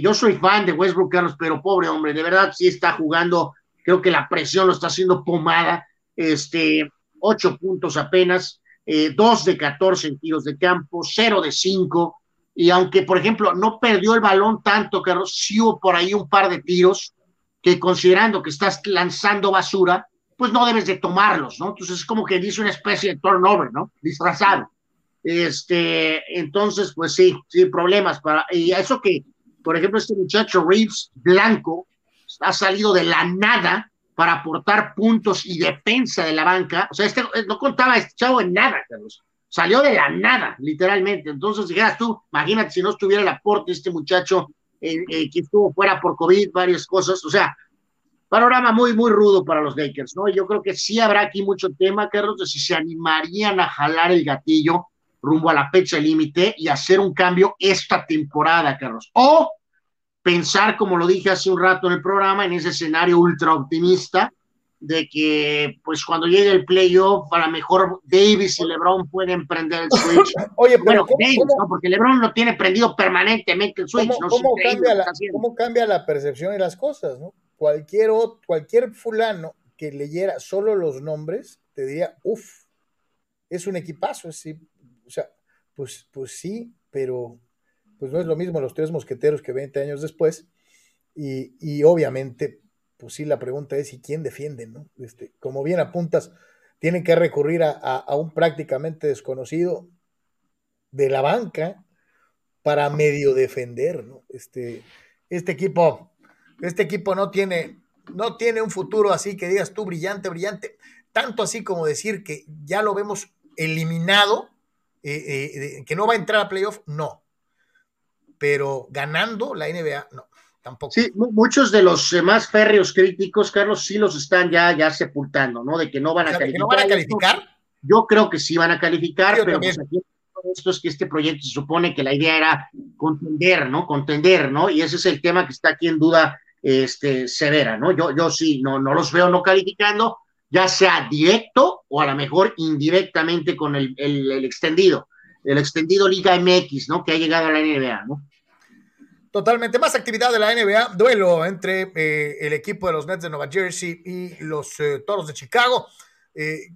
yo soy fan de Westbrook, Carlos, pero pobre hombre, de verdad sí está jugando. Creo que la presión lo está haciendo pomada. Este, ocho puntos apenas eh, 2 de 14 en tiros de campo, 0 de 5, y aunque, por ejemplo, no perdió el balón tanto, que sí por ahí un par de tiros que considerando que estás lanzando basura, pues no debes de tomarlos, ¿no? Entonces es como que dice una especie de turnover, ¿no? Disfrazado. Este, entonces, pues sí, sí, problemas para, y eso que, por ejemplo, este muchacho Reeves Blanco ha salido de la nada para aportar puntos y defensa de la banca. O sea, este, no contaba este chavo en nada, Carlos. Salió de la nada, literalmente. Entonces, dijeras tú, imagínate si no estuviera el aporte de este muchacho eh, eh, que estuvo fuera por COVID, varias cosas. O sea, panorama muy, muy rudo para los Lakers, ¿no? Yo creo que sí habrá aquí mucho tema, Carlos, de si se animarían a jalar el gatillo rumbo a la fecha límite y hacer un cambio esta temporada, Carlos. O pensar, como lo dije hace un rato en el programa, en ese escenario ultra optimista de que pues cuando llegue el playoff a lo mejor Davis y LeBron pueden prender el switch. <laughs> Oye, pero bueno, Davis, ¿no? porque LeBron lo tiene prendido permanentemente el switch. ¿Cómo, ¿no? cómo cambia la, ¿Cómo cambia la percepción de las cosas? ¿no? Cualquier, cualquier fulano que leyera solo los nombres te diría, uff, es un equipazo, sí. o sea, pues, pues sí, pero pues no es lo mismo los tres mosqueteros que 20 años después. Y, y obviamente, pues sí, la pregunta es, ¿y quién defiende? ¿no? Este, como bien apuntas, tienen que recurrir a, a, un prácticamente desconocido de la banca para medio defender, ¿no? Este, este equipo, este equipo no tiene, no tiene un futuro así que digas tú brillante, brillante, tanto así como decir que ya lo vemos eliminado, eh, eh, que no va a entrar a playoff, no pero ganando la NBA, no, tampoco. Sí, muchos de los eh, más férreos críticos, Carlos, sí los están ya, ya sepultando, ¿no? De que no van a o sea, calificar. ¿No van a calificar? Yo creo que sí van a calificar, Yo pero pues aquí esto es que este proyecto se supone que la idea era contender, ¿no? Contender, ¿no? Y ese es el tema que está aquí en duda este, severa, ¿no? Yo, yo sí, no, no los veo no calificando, ya sea directo o a lo mejor indirectamente con el, el, el extendido, el extendido Liga MX, ¿no? Que ha llegado a la NBA, ¿no? Totalmente. Más actividad de la NBA. Duelo entre eh, el equipo de los Nets de Nueva Jersey y los eh, Toros de Chicago. Eh,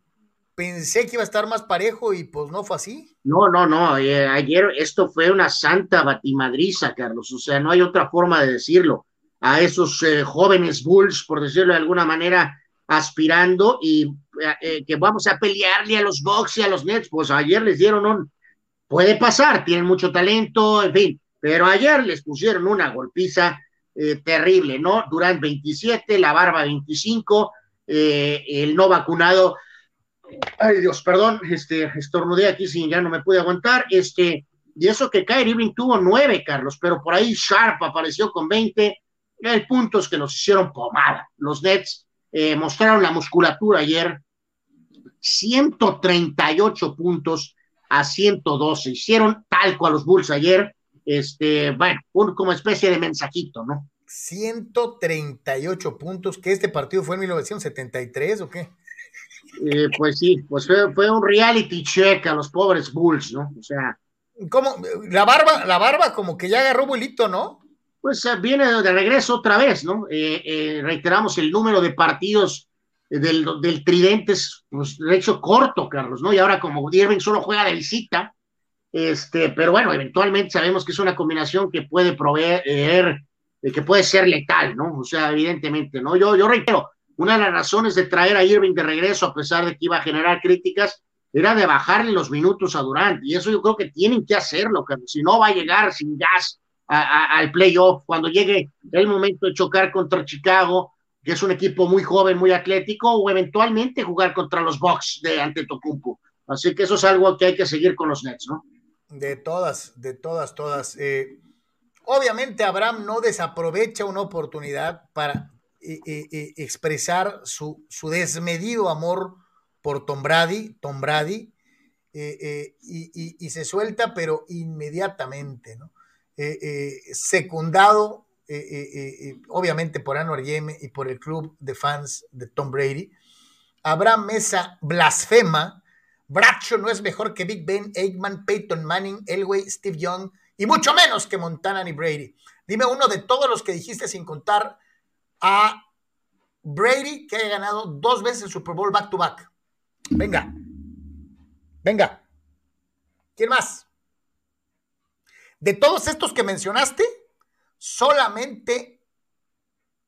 pensé que iba a estar más parejo y pues no fue así. No, no, no. Ayer esto fue una santa batimadriza, Carlos. O sea, no hay otra forma de decirlo. A esos jóvenes Bulls, por decirlo de alguna manera, aspirando y que vamos a pelearle a los Bucks y a los Nets. Pues ayer les dieron un. Puede pasar, tienen mucho talento, en fin pero ayer les pusieron una golpiza eh, terrible, ¿no? Durant 27, la barba 25, eh, el no vacunado, ay Dios, perdón, este, estornudé aquí sin ya no me pude aguantar, este, y eso que Kyrie Irving tuvo nueve, Carlos, pero por ahí Sharp apareció con 20, hay puntos que nos hicieron pomada. Los Nets eh, mostraron la musculatura ayer, 138 puntos a 112, hicieron talco a los Bulls ayer, este, bueno, un, como especie de mensajito, ¿no? 138 puntos, que este partido fue en 1973 o qué? Eh, pues sí, pues fue, fue, un reality check a los pobres Bulls, ¿no? O sea. ¿Cómo? La barba, la barba como que ya agarró vuelito, ¿no? Pues eh, viene de regreso otra vez, ¿no? Eh, eh, reiteramos el número de partidos del, del tridente es, pues, hecho, corto, Carlos, ¿no? Y ahora como Irving solo juega de visita, este, pero bueno, eventualmente sabemos que es una combinación que puede proveer, que puede ser letal, ¿no? O sea, evidentemente, ¿no? Yo, yo reitero, una de las razones de traer a Irving de regreso, a pesar de que iba a generar críticas, era de bajarle los minutos a Durant. Y eso yo creo que tienen que hacerlo, que si no va a llegar sin gas al playoff, cuando llegue el momento de chocar contra Chicago, que es un equipo muy joven, muy atlético, o eventualmente jugar contra los Bucks de Antetokounmpo. Así que eso es algo que hay que seguir con los Nets, ¿no? De todas, de todas, todas. Eh, obviamente Abraham no desaprovecha una oportunidad para expresar su, su, desmedido amor por Tom Brady, Tom Brady, eh, eh, y, y, se suelta, pero inmediatamente, ¿no? Eh, secundado, obviamente, por Anwar Yeme y por el club de fans de Tom Brady. Abraham Mesa blasfema. Bracho no es mejor que Big Ben, Eggman, Peyton Manning, Elway, Steve Young y mucho menos que Montana ni Brady. Dime uno de todos los que dijiste sin contar a Brady, que haya ganado dos veces el Super Bowl back to back. Venga. Venga. ¿Quién más? De todos estos que mencionaste, solamente,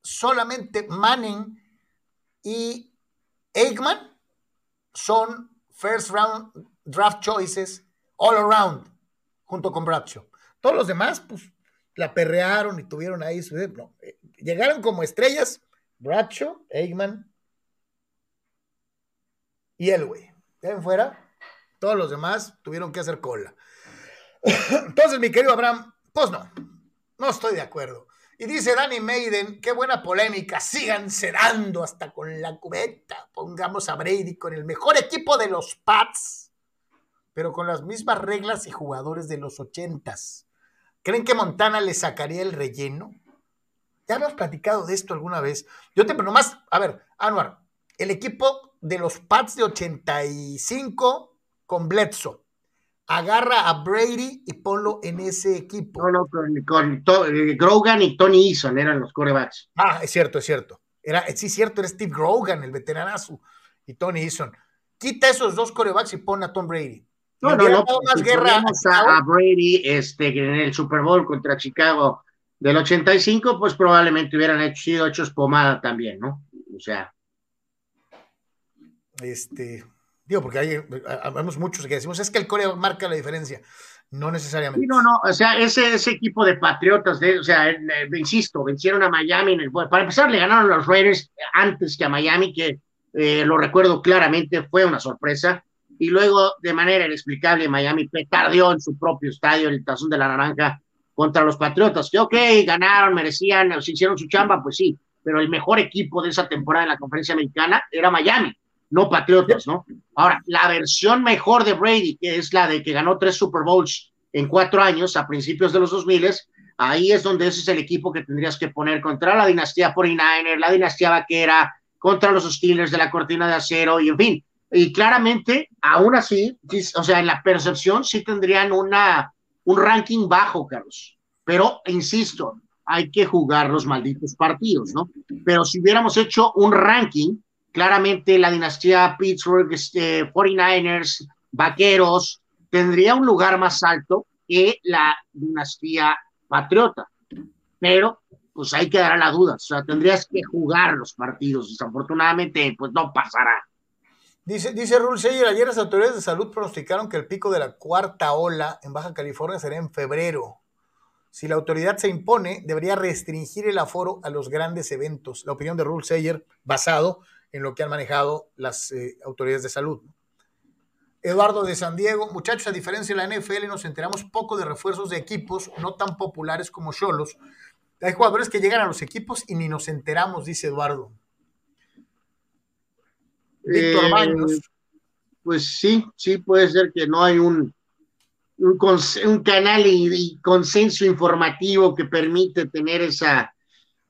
solamente Manning y Aikman son first round draft choices all around, junto con Bradshaw. Todos los demás, pues, la perrearon y tuvieron ahí su... Eh, llegaron como estrellas Bracho, Eggman y Elway. ¿Ven fuera? Todos los demás tuvieron que hacer cola. <coughs> Entonces, mi querido Abraham, pues no, no estoy de acuerdo. Y dice Danny Maiden, qué buena polémica, sigan cerrando hasta con la cubeta. Pongamos a Brady con el mejor equipo de los Pats, pero con las mismas reglas y jugadores de los ochentas. ¿Creen que Montana le sacaría el relleno? Ya hemos platicado de esto alguna vez. Yo te, pero nomás, a ver, Anuar, el equipo de los Pats de 85 con Bledsoe. Agarra a Brady y ponlo en ese equipo. No, no, con, eh, Grogan y Tony Eason eran los corebacks. Ah, es cierto, es cierto. Era, sí, es cierto, era Steve Grogan, el veteranazo, y Tony Eason. Quita esos dos corebacks y pon a Tom Brady. No, no, no. Más guerra a, a, Brady este, en el Super Bowl contra Chicago del 85, pues probablemente hubieran hecho, sido hechos pomada también, ¿no? O sea. Este, digo, porque hay, hablamos muchos que decimos, es que el Corea marca la diferencia. No necesariamente. no, no, o sea, ese, ese equipo de patriotas, de, o sea, eh, insisto, vencieron a Miami. En el, para empezar, le ganaron a los Raiders antes que a Miami, que eh, lo recuerdo claramente, fue una sorpresa. Y luego, de manera inexplicable, Miami petardeó en su propio estadio, el Tazón de la Naranja, contra los Patriotas, que ok, ganaron, merecían, se hicieron su chamba, pues sí, pero el mejor equipo de esa temporada en la conferencia americana era Miami, no Patriotas, ¿no? Ahora, la versión mejor de Brady, que es la de que ganó tres Super Bowls en cuatro años, a principios de los 2000, ahí es donde ese es el equipo que tendrías que poner contra la dinastía 49er, la dinastía vaquera, contra los Steelers de la cortina de acero, y en fin. Y claramente, aún así, o sea, en la percepción sí tendrían una, un ranking bajo, Carlos. Pero, insisto, hay que jugar los malditos partidos, ¿no? Pero si hubiéramos hecho un ranking, claramente la dinastía Pittsburgh, este, 49ers, Vaqueros, tendría un lugar más alto que la dinastía Patriota. Pero, pues hay que dar la duda, o sea, tendrías que jugar los partidos. Desafortunadamente, pues no pasará. Dice, dice Rule ayer las autoridades de salud pronosticaron que el pico de la cuarta ola en Baja California será en febrero. Si la autoridad se impone, debería restringir el aforo a los grandes eventos. La opinión de Rule Sayer, basado en lo que han manejado las eh, autoridades de salud. Eduardo de San Diego, muchachos, a diferencia de la NFL, nos enteramos poco de refuerzos de equipos no tan populares como Cholos. Hay jugadores que llegan a los equipos y ni nos enteramos, dice Eduardo. Víctor eh, Pues sí, sí puede ser que no hay un, un, canal y, consenso informativo que permite tener esa,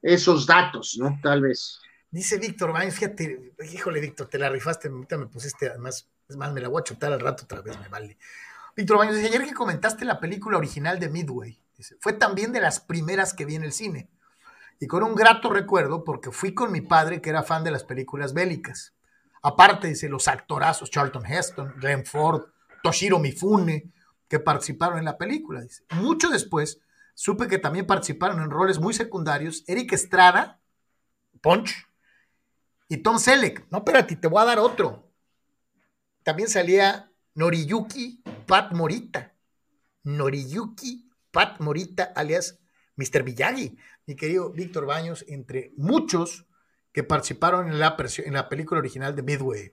esos datos, ¿no? Tal vez. Dice Víctor Baños, fíjate, híjole, Víctor, te la rifaste, ahorita me pusiste, además, es más, me la voy a chutar al rato otra vez, me vale. Víctor Baños dice, ayer que comentaste la película original de Midway, fue también de las primeras que vi en el cine. Y con un grato recuerdo, porque fui con mi padre, que era fan de las películas bélicas. Aparte, dice, los actorazos Charlton Heston, Glenn Ford, Toshiro Mifune, que participaron en la película. Dice. Mucho después, supe que también participaron en roles muy secundarios Eric Estrada, Punch, y Tom Selleck. No, espérate, te voy a dar otro. También salía Noriyuki Pat Morita. Noriyuki Pat Morita, alias Mr. Miyagi. Mi querido Víctor Baños, entre muchos que participaron en la, película original de Midway.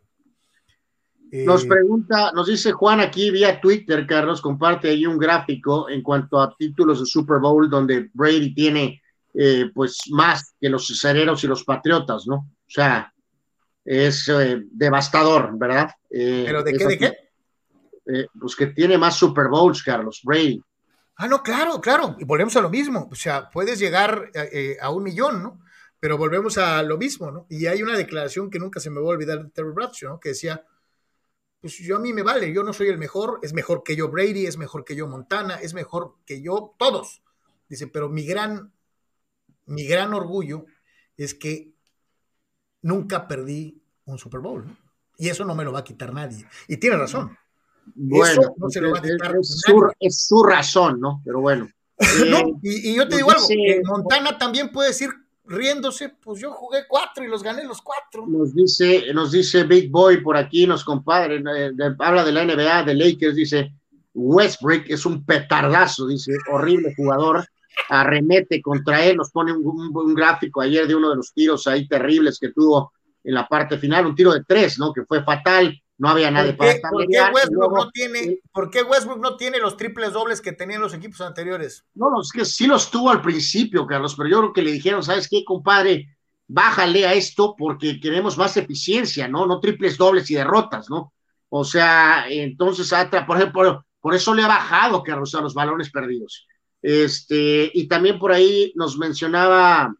Nos eh, pregunta, nos dice Juan aquí vía Twitter, Carlos, comparte ahí un gráfico en cuanto a títulos de Super Bowl donde Brady tiene eh, pues más que los cereros y los patriotas, ¿no? O sea, es eh, devastador, ¿verdad? ¿Pero de qué, de qué? pues que tiene más Super Bowls, Carlos, Brady. Ah, no, claro, claro, y volvemos a lo mismo, o sea, puedes llegar a un millón, ¿no? Pero volvemos a lo mismo, ¿no? Y hay una declaración que nunca se me va a olvidar de Terry Bradshaw, ¿no? Que decía, pues yo a mí me vale, yo no soy el mejor, es mejor que yo Brady, es mejor que yo Montana, es mejor que yo todos. Dice, pero mi gran, mi gran orgullo es que nunca perdí un Super Bowl. Y eso no me lo va a quitar nadie. Y tiene razón. Bueno, no se lo va a quitar es, su, es, su, razón, ¿no? Pero bueno. <laughs> Eh, y, yo te digo algo, Montana también puede decir riéndose, pues yo jugué cuatro y los gané los cuatro. Nos dice, nos dice Big Boy por aquí, nos compadre, eh, habla de la NBA, de Lakers, dice Westbrook es un petardazo, dice, horrible jugador, arremete contra él, nos pone un, gráfico ayer de uno de los tiros ahí terribles que tuvo en la parte final, un tiro de tres, ¿no? Que fue fatal, no había nadie para ¿por qué, Westbrook no tiene, ¿Por qué Westbrook no tiene los triples dobles que tenían los equipos anteriores? No, es que sí los tuvo al principio, Carlos, pero yo creo que le dijeron, ¿sabes qué, compadre? Bájale a esto porque queremos más eficiencia, ¿no? No triples dobles y derrotas, ¿no? O sea, entonces, por ejemplo, por eso le ha bajado, Carlos, a los balones perdidos. Este, y también por ahí nos mencionaba,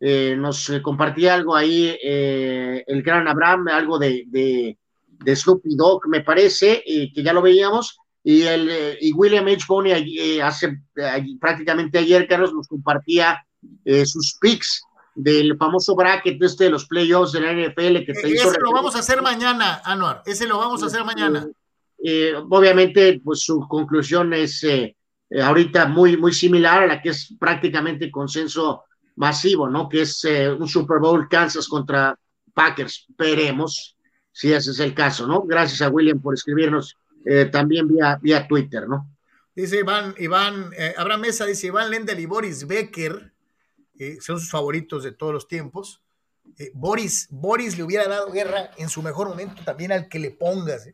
eh, nos compartía algo ahí, eh, el gran Abraham, algo de de Snoopy Dog, me parece, que ya lo veíamos, y, el, eh, y William H. Boney eh, hace prácticamente ayer, Carlos, nos compartía eh, sus picks del famoso bracket este de los playoffs de la NFL que te Ese lo vamos a hacer mañana, Anuar, ese lo vamos a hacer mañana. obviamente, pues su conclusión es ahorita muy, muy similar a la que es prácticamente consenso masivo, ¿no? Que es un Super Bowl Kansas contra Packers. Veremos si ese es el caso, ¿no? Gracias a William por escribirnos eh, también vía, vía Twitter, ¿no? Dice Iván, Iván, eh, Abraham Mesa dice Iván Lendel y Boris Becker, eh, son sus favoritos de todos los tiempos. Boris, Boris le hubiera dado guerra en su mejor momento también al que le pongas,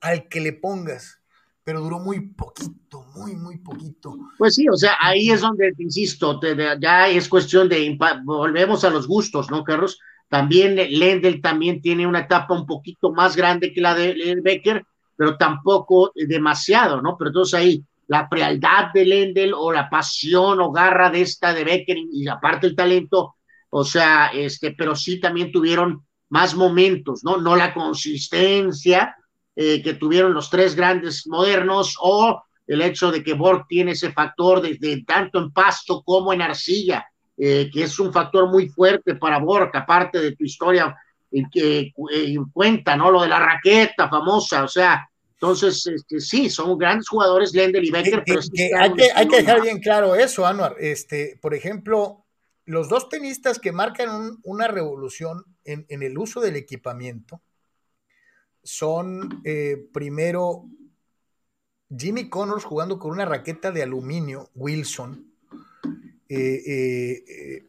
al que le pongas, pero duró muy poquito, muy, muy poquito. Pues sí, o sea, ahí es donde, insisto, ya es cuestión de, volvemos a los gustos, ¿no, Carlos? También Lendl también tiene una etapa un poquito más grande que la de Becker, pero tampoco demasiado, ¿no? Pero entonces ahí la frialdad de Lendl o la pasión o garra de esta de Becker y aparte el talento, o sea, este, pero sí también tuvieron más momentos, ¿no? No la consistencia eh, que tuvieron los tres grandes modernos o el hecho de que Borg tiene ese factor desde tanto en pasto como en arcilla eh, que es un factor muy fuerte para Borja, aparte de tu historia en que eh, cuenta, ¿no? Lo de la raqueta famosa, o sea, entonces, este, sí, son grandes jugadores, Lender y Becker, pero hay, que, hay que dejar bien claro eso, Anuar. Este, por ejemplo, los dos tenistas que marcan una revolución en, el uso del equipamiento son eh, primero Jimmy Connors jugando con una raqueta de aluminio, Wilson, eh, eh,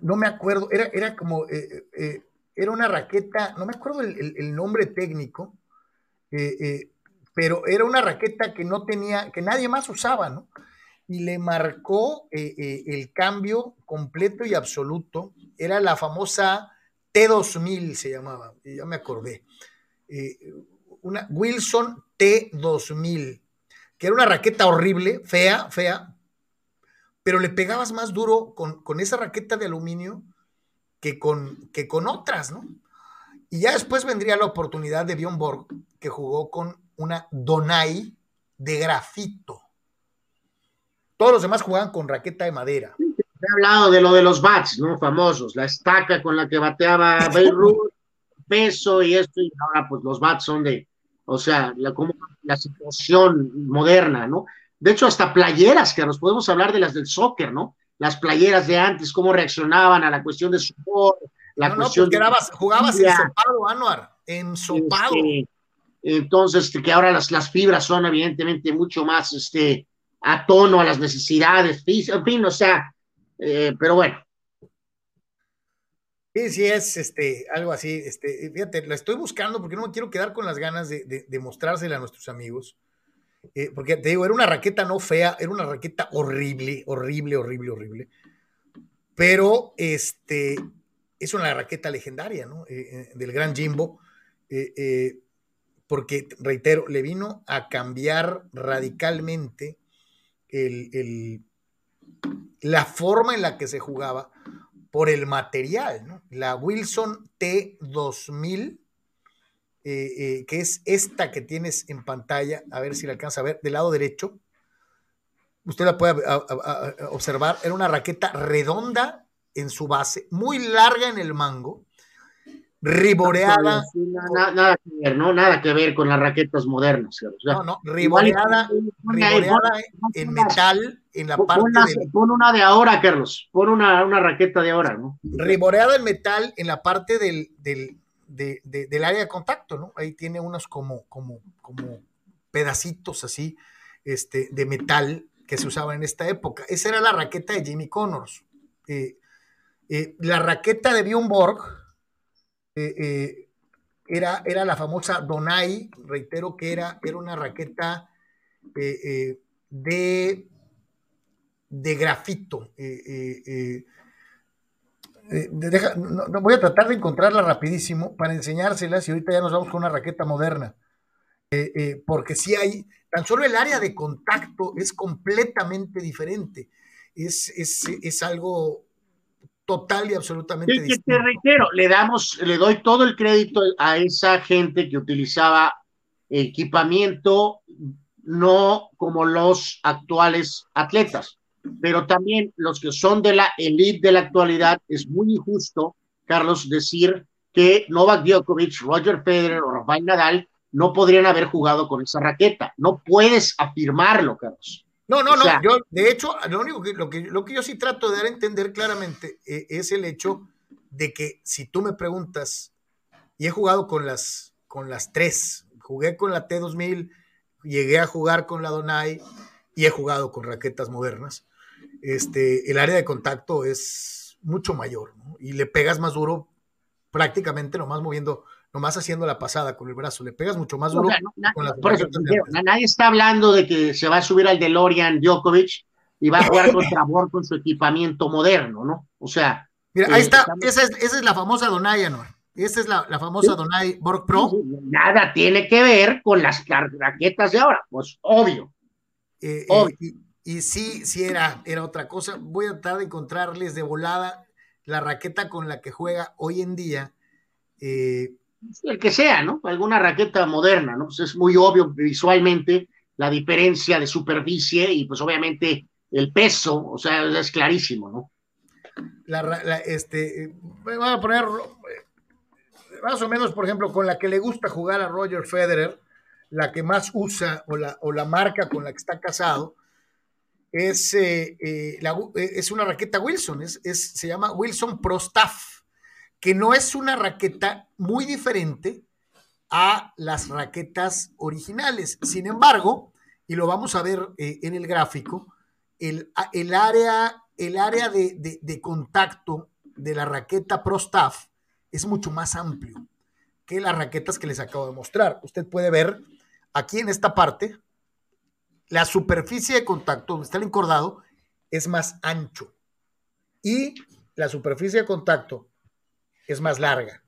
no me acuerdo, era, era como, era una raqueta, no me acuerdo el, nombre técnico, pero era una raqueta que no tenía, que nadie más usaba, ¿no? Y le marcó el cambio completo y absoluto, era la famosa T2000 se llamaba, ya me acordé, una Wilson T2000, que era una raqueta horrible, fea, fea, pero le pegabas más duro con, con esa raqueta de aluminio que con, que con otras, ¿no? Y ya después vendría la oportunidad de Bjorn Borg, que jugó con una Donai de grafito. Todos los demás jugaban con raqueta de madera. Ha hablado de lo de los bats, ¿no? Famosos, la estaca con la que bateaba Beirut, <laughs> peso y esto, y ahora pues los bats son de, o sea, la, como la situación moderna, ¿no? De hecho, hasta playeras, que nos podemos hablar de las del soccer, ¿no? Las playeras de antes, cómo reaccionaban a la cuestión de sudor, la No, no, cuestión porque de... grabas- jugabas ensopado, Anuar, ensopado. Este, entonces, que ahora las, las fibras son evidentemente mucho más este, a tono a las necesidades en fin, o sea, eh, pero bueno, Sí, sí, es este, algo así. Este, fíjate, la estoy buscando porque no me quiero quedar con las ganas de, de- de mostrársela a nuestros amigos. Eh, porque te digo, era una raqueta no fea, era una raqueta horrible, horrible, horrible, horrible. Pero este, es una raqueta legendaria, ¿no? Eh, eh, del gran Jimbo. porque, reitero, le vino a cambiar radicalmente el- el- la forma en la que se jugaba por el material, ¿no? La Wilson T2000, eh, eh, que es esta que tienes en pantalla, a ver si la alcanza a ver, del lado derecho. Usted la puede observar, era una raqueta redonda en su base, muy larga en el mango, riboreada, nada, nada que ver, ¿no? Nada que ver con las raquetas modernas. o sea, no, no, riboreada, riboreada en metal, en la parte pon una- del, pon una de ahora, Carlos, pon una, una raqueta de ahora, ¿no? riboreada en metal en la parte del, del, de- de- del área de contacto, ¿no? Ahí tiene unos como, como, como pedacitos así este, de metal que se usaban en esta época. Esa era la raqueta de Jimmy Connors. Eh, eh, la raqueta de Bjorn Borg eh, eh, era, era la famosa Donai, reitero que era, era una raqueta eh, de, de grafito. deja- no, voy a tratar de encontrarla rapidísimo para enseñárselas y ahorita ya nos vamos con una raqueta moderna. Porque si hay, tan solo el área de contacto es completamente diferente. Es, es, es algo total y absolutamente Sí, que te reitero, le damos, le doy todo el crédito a esa gente que utilizaba equipamiento no como los actuales atletas, pero también los que son de la elite de la actualidad, es muy injusto, Carlos, decir que Novak Djokovic, Roger Federer o Rafael Nadal no podrían haber jugado con esa raqueta. No puedes afirmarlo, Carlos. No, no, O no. yo, de hecho, lo único que lo, que lo que yo sí trato de dar a entender claramente eh, es el hecho de que si tú me preguntas, y he jugado con las, con las tres, jugué con la T2000, llegué a jugar con la Donai y he jugado con raquetas modernas, este, el área de contacto es mucho mayor ¿no? y le pegas más duro prácticamente nomás moviendo, nomás haciendo la pasada con el brazo, le pegas mucho más duro O sea, no, na- con las por eso, raquetas de digo, antes. na- nadie está hablando de que se va a subir al DeLorean Djokovic y va a jugar <laughs> contra Borg con su equipamiento moderno, ¿no? O sea, Mira, Eh, ahí está, estamos- esa es, esa es la famosa Donai, Anuar. Esa es la, la famosa Donai Borg Pro. nada tiene que ver con las raquetas de ahora, pues obvio. eh, eh, y, y sí, sí era, era otra cosa. Voy a tratar de encontrarles de volada la raqueta con la que juega hoy en día. eh, El que sea, ¿no? Alguna raqueta moderna, ¿no? Pues es muy obvio visualmente la diferencia de superficie y pues obviamente el peso, o sea, es clarísimo, ¿no? la, este, eh, vamos a poner eh, más o menos, por ejemplo, con la que le gusta jugar a Roger Federer, la que más usa o la, o la marca con la que está casado, es, eh, la- es una raqueta Wilson, es, es- se llama Wilson Pro Staff, que no es una raqueta muy diferente a las raquetas originales. Sin embargo, y lo vamos a ver eh, en el gráfico, el, el área, el área de, de- de contacto de la raqueta Pro Staff es mucho más amplio que las raquetas que les acabo de mostrar. Usted puede ver aquí en esta parte, la superficie de contacto donde está el encordado es más ancho y la superficie de contacto es más larga.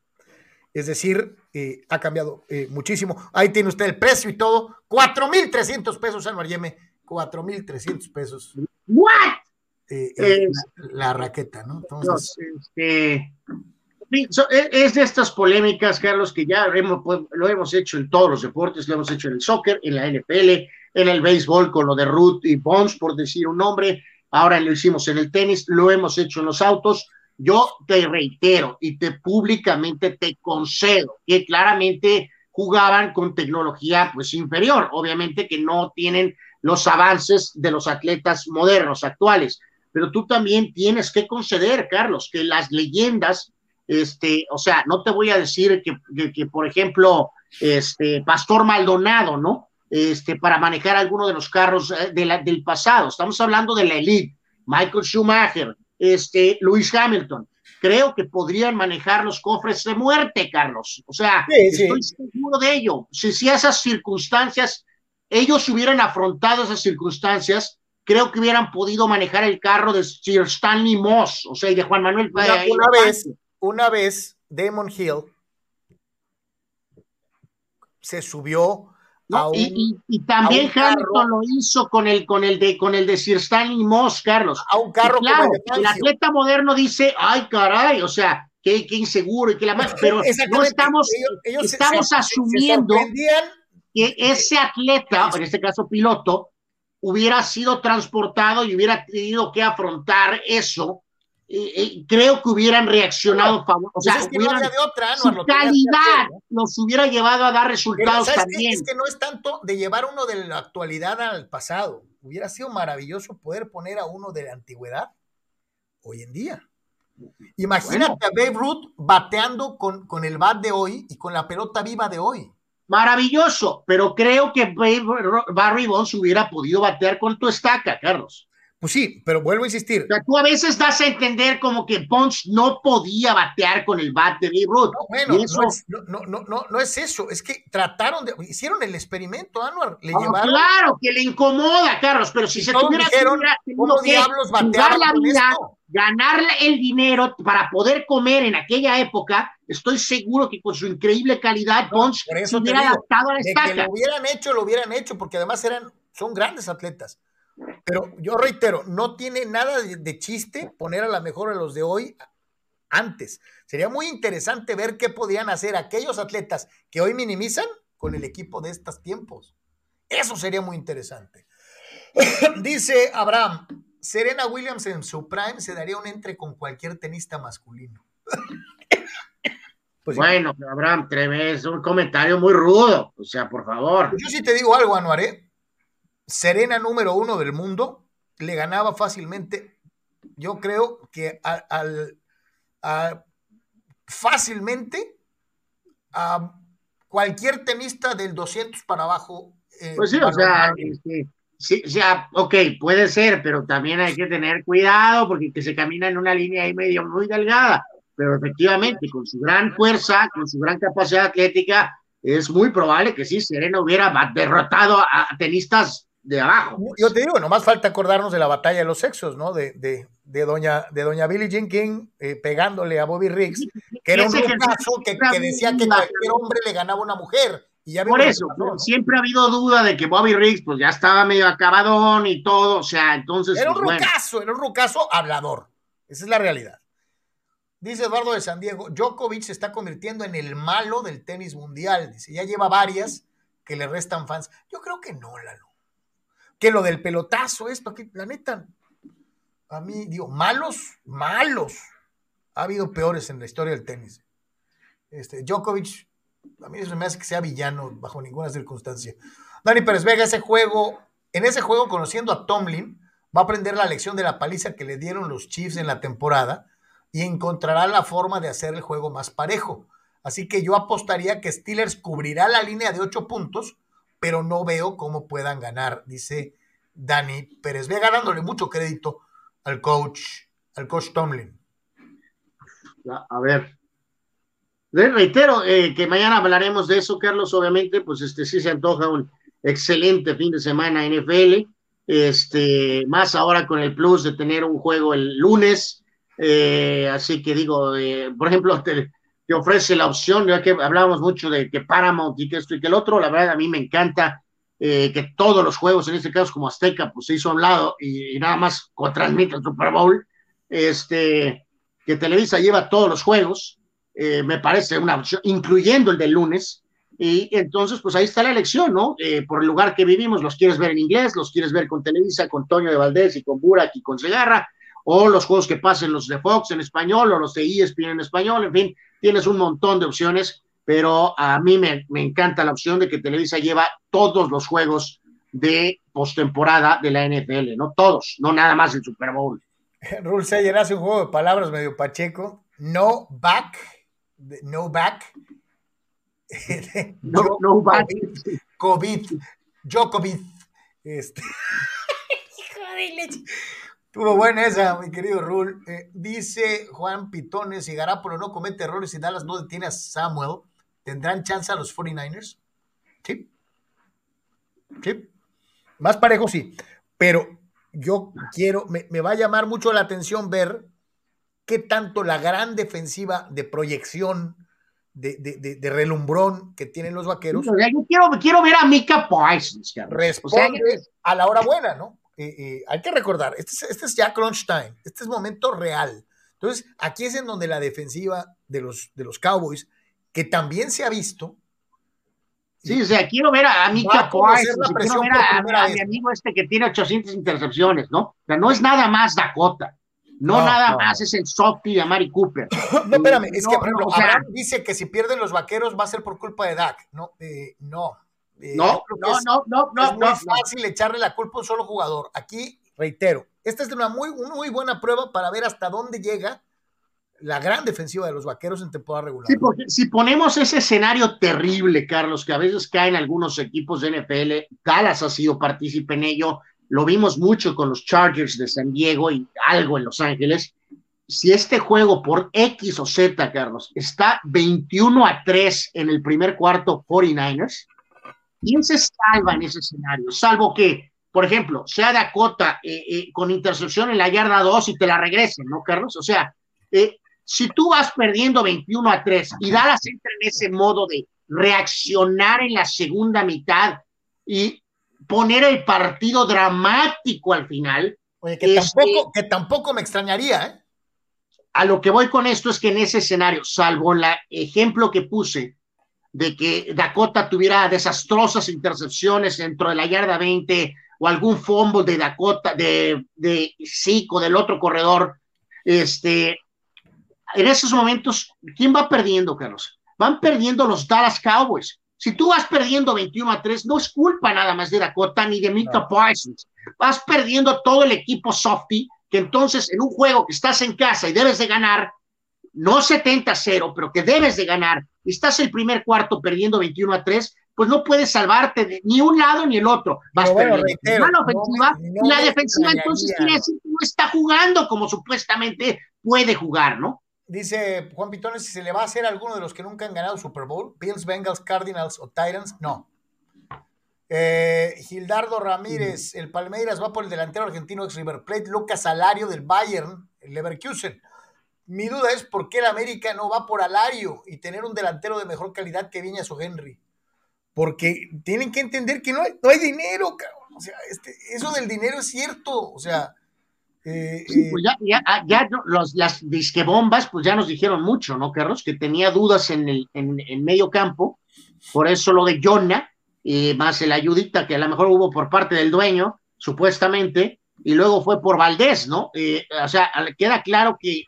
Es decir, eh, ha cambiado eh, muchísimo. Ahí tiene usted el precio y todo. 4,300 pesos, Anuar Yeme. 4,300 pesos. ¿What? eh, eh, la, raqueta, ¿no? Entonces... Este, e, es de estas polémicas, Carlos, que ya hemos, pues, lo hemos hecho en todos los deportes, lo hemos hecho en el soccer, en la NFL, en el béisbol con lo de Ruth y Bones, por decir un nombre, ahora lo hicimos en el tenis, lo hemos hecho en los autos. Yo te reitero y te públicamente te concedo que claramente jugaban con tecnología pues inferior, obviamente que no tienen los avances de los atletas modernos actuales, pero tú también tienes que conceder, Carlos, que las leyendas, este, o sea, no te voy a decir que, que, por ejemplo, este, Pastor Maldonado, ¿no? Este, para manejar alguno de los carros eh, de del pasado. Estamos hablando de la elite, Michael Schumacher, este, Lewis Hamilton creo que podrían manejar los cofres de muerte, Carlos. O sea, estoy seguro de ello. Si, si esas circunstancias, ellos hubieran afrontado esas circunstancias, creo que hubieran podido manejar el carro de Sir Stanley Moss, o sea, y de Juan Manuel. Una, una vez, una vez, Damon Hill se subió y, también Hamilton lo hizo con el, con el de con el de Sir Stanley Moss, Carlos. A un carro claro, el atleta moderno dice, ay caray, o sea, qué, inseguro y que la más, <laughs> pero no estamos, estamos asumiendo que ese atleta, en este caso piloto, hubiera sido transportado y hubiera tenido que afrontar eso creo que hubieran reaccionado favor, o sea, su calidad los hubiera llevado a dar resultados también. es que no es tanto de llevar uno de la actualidad al pasado. Hubiera sido maravilloso poder poner a uno de la antigüedad hoy en día. Imagínate a Babe Ruth bateando con, con el bat de hoy y con la pelota viva de hoy. Maravilloso, pero creo que Barry Bonds hubiera podido batear con tu estaca, Carlos. Pues sí, pero vuelvo a insistir. O sea, tú a veces das a entender como que Bonds no podía batear con el bat de Babe Ruth. No, bueno, no, no, no, no, es eso. Es que trataron de. Hicieron el experimento, Anuar. Le ah, Claro, que le incomoda, Carlos, pero si se tuviera, dijeron, ¿cómo diablos jugar la vida, ganar el dinero para poder comer en aquella época, estoy seguro que con su increíble calidad, Bonds se hubiera adaptado a la estaca. Que lo hubieran hecho, lo hubieran hecho, porque además eran, son grandes atletas. Pero yo reitero, no tiene nada de, chiste poner a la mejor a los de hoy antes. Sería muy interesante ver qué podrían hacer aquellos atletas que hoy minimizan con el equipo de estos tiempos. Eso sería muy interesante. <coughs> Dice Abraham, Serena Williams en su prime se daría un entre con cualquier tenista masculino. Pues bueno, Abraham, es un comentario muy rudo. O sea, por favor. Yo sí te digo algo, Anuaré. Serena número uno del mundo, le ganaba fácilmente, yo creo que al, fácilmente a cualquier tenista del 200 para abajo. Eh, pues sí, o sea, este, sí, o sea, ok, puede ser, pero también hay que tener cuidado porque que se camina en una línea ahí medio muy delgada, pero efectivamente, con su gran fuerza, con su gran capacidad atlética, es muy probable que sí, Serena hubiera derrotado a tenistas de abajo. Yo te digo, nomás falta acordarnos de la batalla de los sexos, ¿no? De, de, de doña, de doña Billie Jean King eh, pegándole a Bobby Riggs, que era un caso que, que, decía que cualquier hombre le ganaba a una mujer. Y ya Por eso, siempre ha habido duda de que Bobby Riggs pues ya estaba medio acabadón y todo, o sea, entonces... Era un pues, rucazo, era un rucazo hablador. Esa es la realidad. Dice Eduardo de San Diego, Djokovic se está convirtiendo en el malo del tenis mundial. Dice, ya lleva varias que le restan fans. Yo creo que no, Lalo que lo del pelotazo, esto, aquí, la neta, a mí, digo, malos, malos. Ha habido peores en la historia del tenis. Este, Djokovic, a mí eso me hace que sea villano bajo ninguna circunstancia. Dani Pérez Vega, ese juego, en ese juego, conociendo a Tomlin, va a aprender la lección de la paliza que le dieron los Chiefs en la temporada y encontrará la forma de hacer el juego más parejo. Así que yo apostaría que Steelers cubrirá la línea de ocho puntos pero no veo cómo puedan ganar, dice Dani Pérez. Ve ganándole mucho crédito al coach, al coach Tomlin. A ver. Le reitero eh, que mañana hablaremos de eso, Carlos. Obviamente, pues este sí se antoja un excelente fin de semana NFL. Este, más ahora con el plus de tener un juego el lunes. Eh, así que digo, eh, por ejemplo, <laughs> que ofrece la opción, ya que hablábamos mucho de que Paramount y que esto y que el otro, la verdad a mí me encanta eh, que todos los juegos, en este caso como Azteca, pues se hizo a un lado y, nada más transmite el Super Bowl, este, que Televisa lleva todos los juegos, eh, me parece una opción, incluyendo el del lunes, y entonces, pues ahí está la elección, ¿no? Eh, por el lugar que vivimos, los quieres ver en inglés, los quieres ver con Televisa, con Toño de Valdés y con Burak y con Segarra, o los juegos que pasen los de Fox en español, o los de ESPN en español, en fin, tienes un montón de opciones pero a mí me, encanta la opción de que Televisa lleva todos los juegos de postemporada de la NFL, no todos, no nada más el Super Bowl. <laughs> Rule Sayer hace un juego de palabras medio pacheco. No back, no back. <laughs> no, no back. COVID, Jokovic. Este. <laughs> Estuvo buena esa, mi querido Rule. Eh, dice Juan Pitones, si Garapolo no comete errores y Dallas no detiene a Samuel, ¿Tendrán chance a los 49ers? Sí. Sí. Más parejo, sí. Pero yo quiero, me, va a llamar mucho la atención ver qué tanto la gran defensiva de proyección, de, relumbrón que tienen los vaqueros. Yo quiero, quiero ver a Mika Parsons. Responde a la hora buena, ¿no? Eh, eh, hay que recordar, este es, este es ya crunch time, este es momento real. Entonces, aquí es en donde la defensiva de los, de los Cowboys que también se ha visto. Sí, o sea, quiero ver a, Mika quiero ver a, mi amigo este que tiene 800 intercepciones, ¿no? O sea, no es nada más Dakota. No, nada más es el softy de Mari Cooper. <coughs> no, espérame, es que, por ejemplo, dice que si pierden los vaqueros va a ser por culpa de Dak. No, eh, no. Eh, no, no, no, no, no, es muy fácil echarle la culpa a un solo jugador. Aquí, reitero, esta es una muy, muy buena prueba para ver hasta dónde llega la gran defensiva de los vaqueros en temporada regular. Sí, porque si ponemos ese escenario terrible, Carlos, que a veces caen algunos equipos de NFL, Dallas ha sido partícipe en ello, lo vimos mucho con los Chargers de San Diego y algo en Los Ángeles. Si este juego por X o Z, Carlos, está 21 a 3 en el primer cuarto 49ers, ¿quién se salva en ese escenario? Salvo que, por ejemplo, sea Dakota eh, eh, con intercepción en la yarda 2 y te la regresen, ¿no, Carlos? O sea, eh, si tú vas perdiendo 21 a 3 y Dallas entra en ese modo de reaccionar en la segunda mitad y poner el partido dramático al final. Oye, que, tampoco, que tampoco me extrañaría, ¿eh? A lo que voy con esto es que en ese escenario, salvo el ejemplo que puse de que Dakota tuviera desastrosas intercepciones dentro de la yarda 20 o algún fumble de Dakota, de, de Zico, del otro corredor, este, en esos momentos, ¿quién va perdiendo, Carlos? Van perdiendo los Dallas Cowboys. Si tú vas perdiendo 21 a 3, no es culpa nada más de Dakota ni de Mika Parsons. Vas perdiendo todo el equipo softy, que entonces en un juego que estás en casa y debes de ganar, no 70 a 0, pero que debes de ganar, estás el primer cuarto perdiendo 21 a 3, pues no puedes salvarte de ni un lado ni el otro. Vas perdiendo. la ofensiva y la defensiva entonces quiere decir que no está jugando como supuestamente puede jugar, ¿no? Dice Juan Pitones si se le va a hacer a alguno de los que nunca han ganado Super Bowl, Bills, Bengals, Cardinals o Titans, no. Eh, Gildardo Ramírez, el Palmeiras va por el delantero argentino ex River Plate, Lucas Salario del Bayern, el Leverkusen. Mi duda es por qué el América no va por Alario y tener un delantero de mejor calidad que Viñas o Henry. Porque tienen que entender que no hay, no hay dinero, cabrón. O sea, este, eso del dinero es cierto. O sea, eh, eh, pues ya, ya, ah, ya los, las disquebombas, pues ya nos dijeron mucho, ¿no, Carlos? Que tenía dudas en el en, medio campo, por eso lo de Jonna, y más la ayudita que a lo mejor hubo por parte del dueño, supuestamente, y luego fue por Valdés, ¿no? Eh, o sea, queda claro que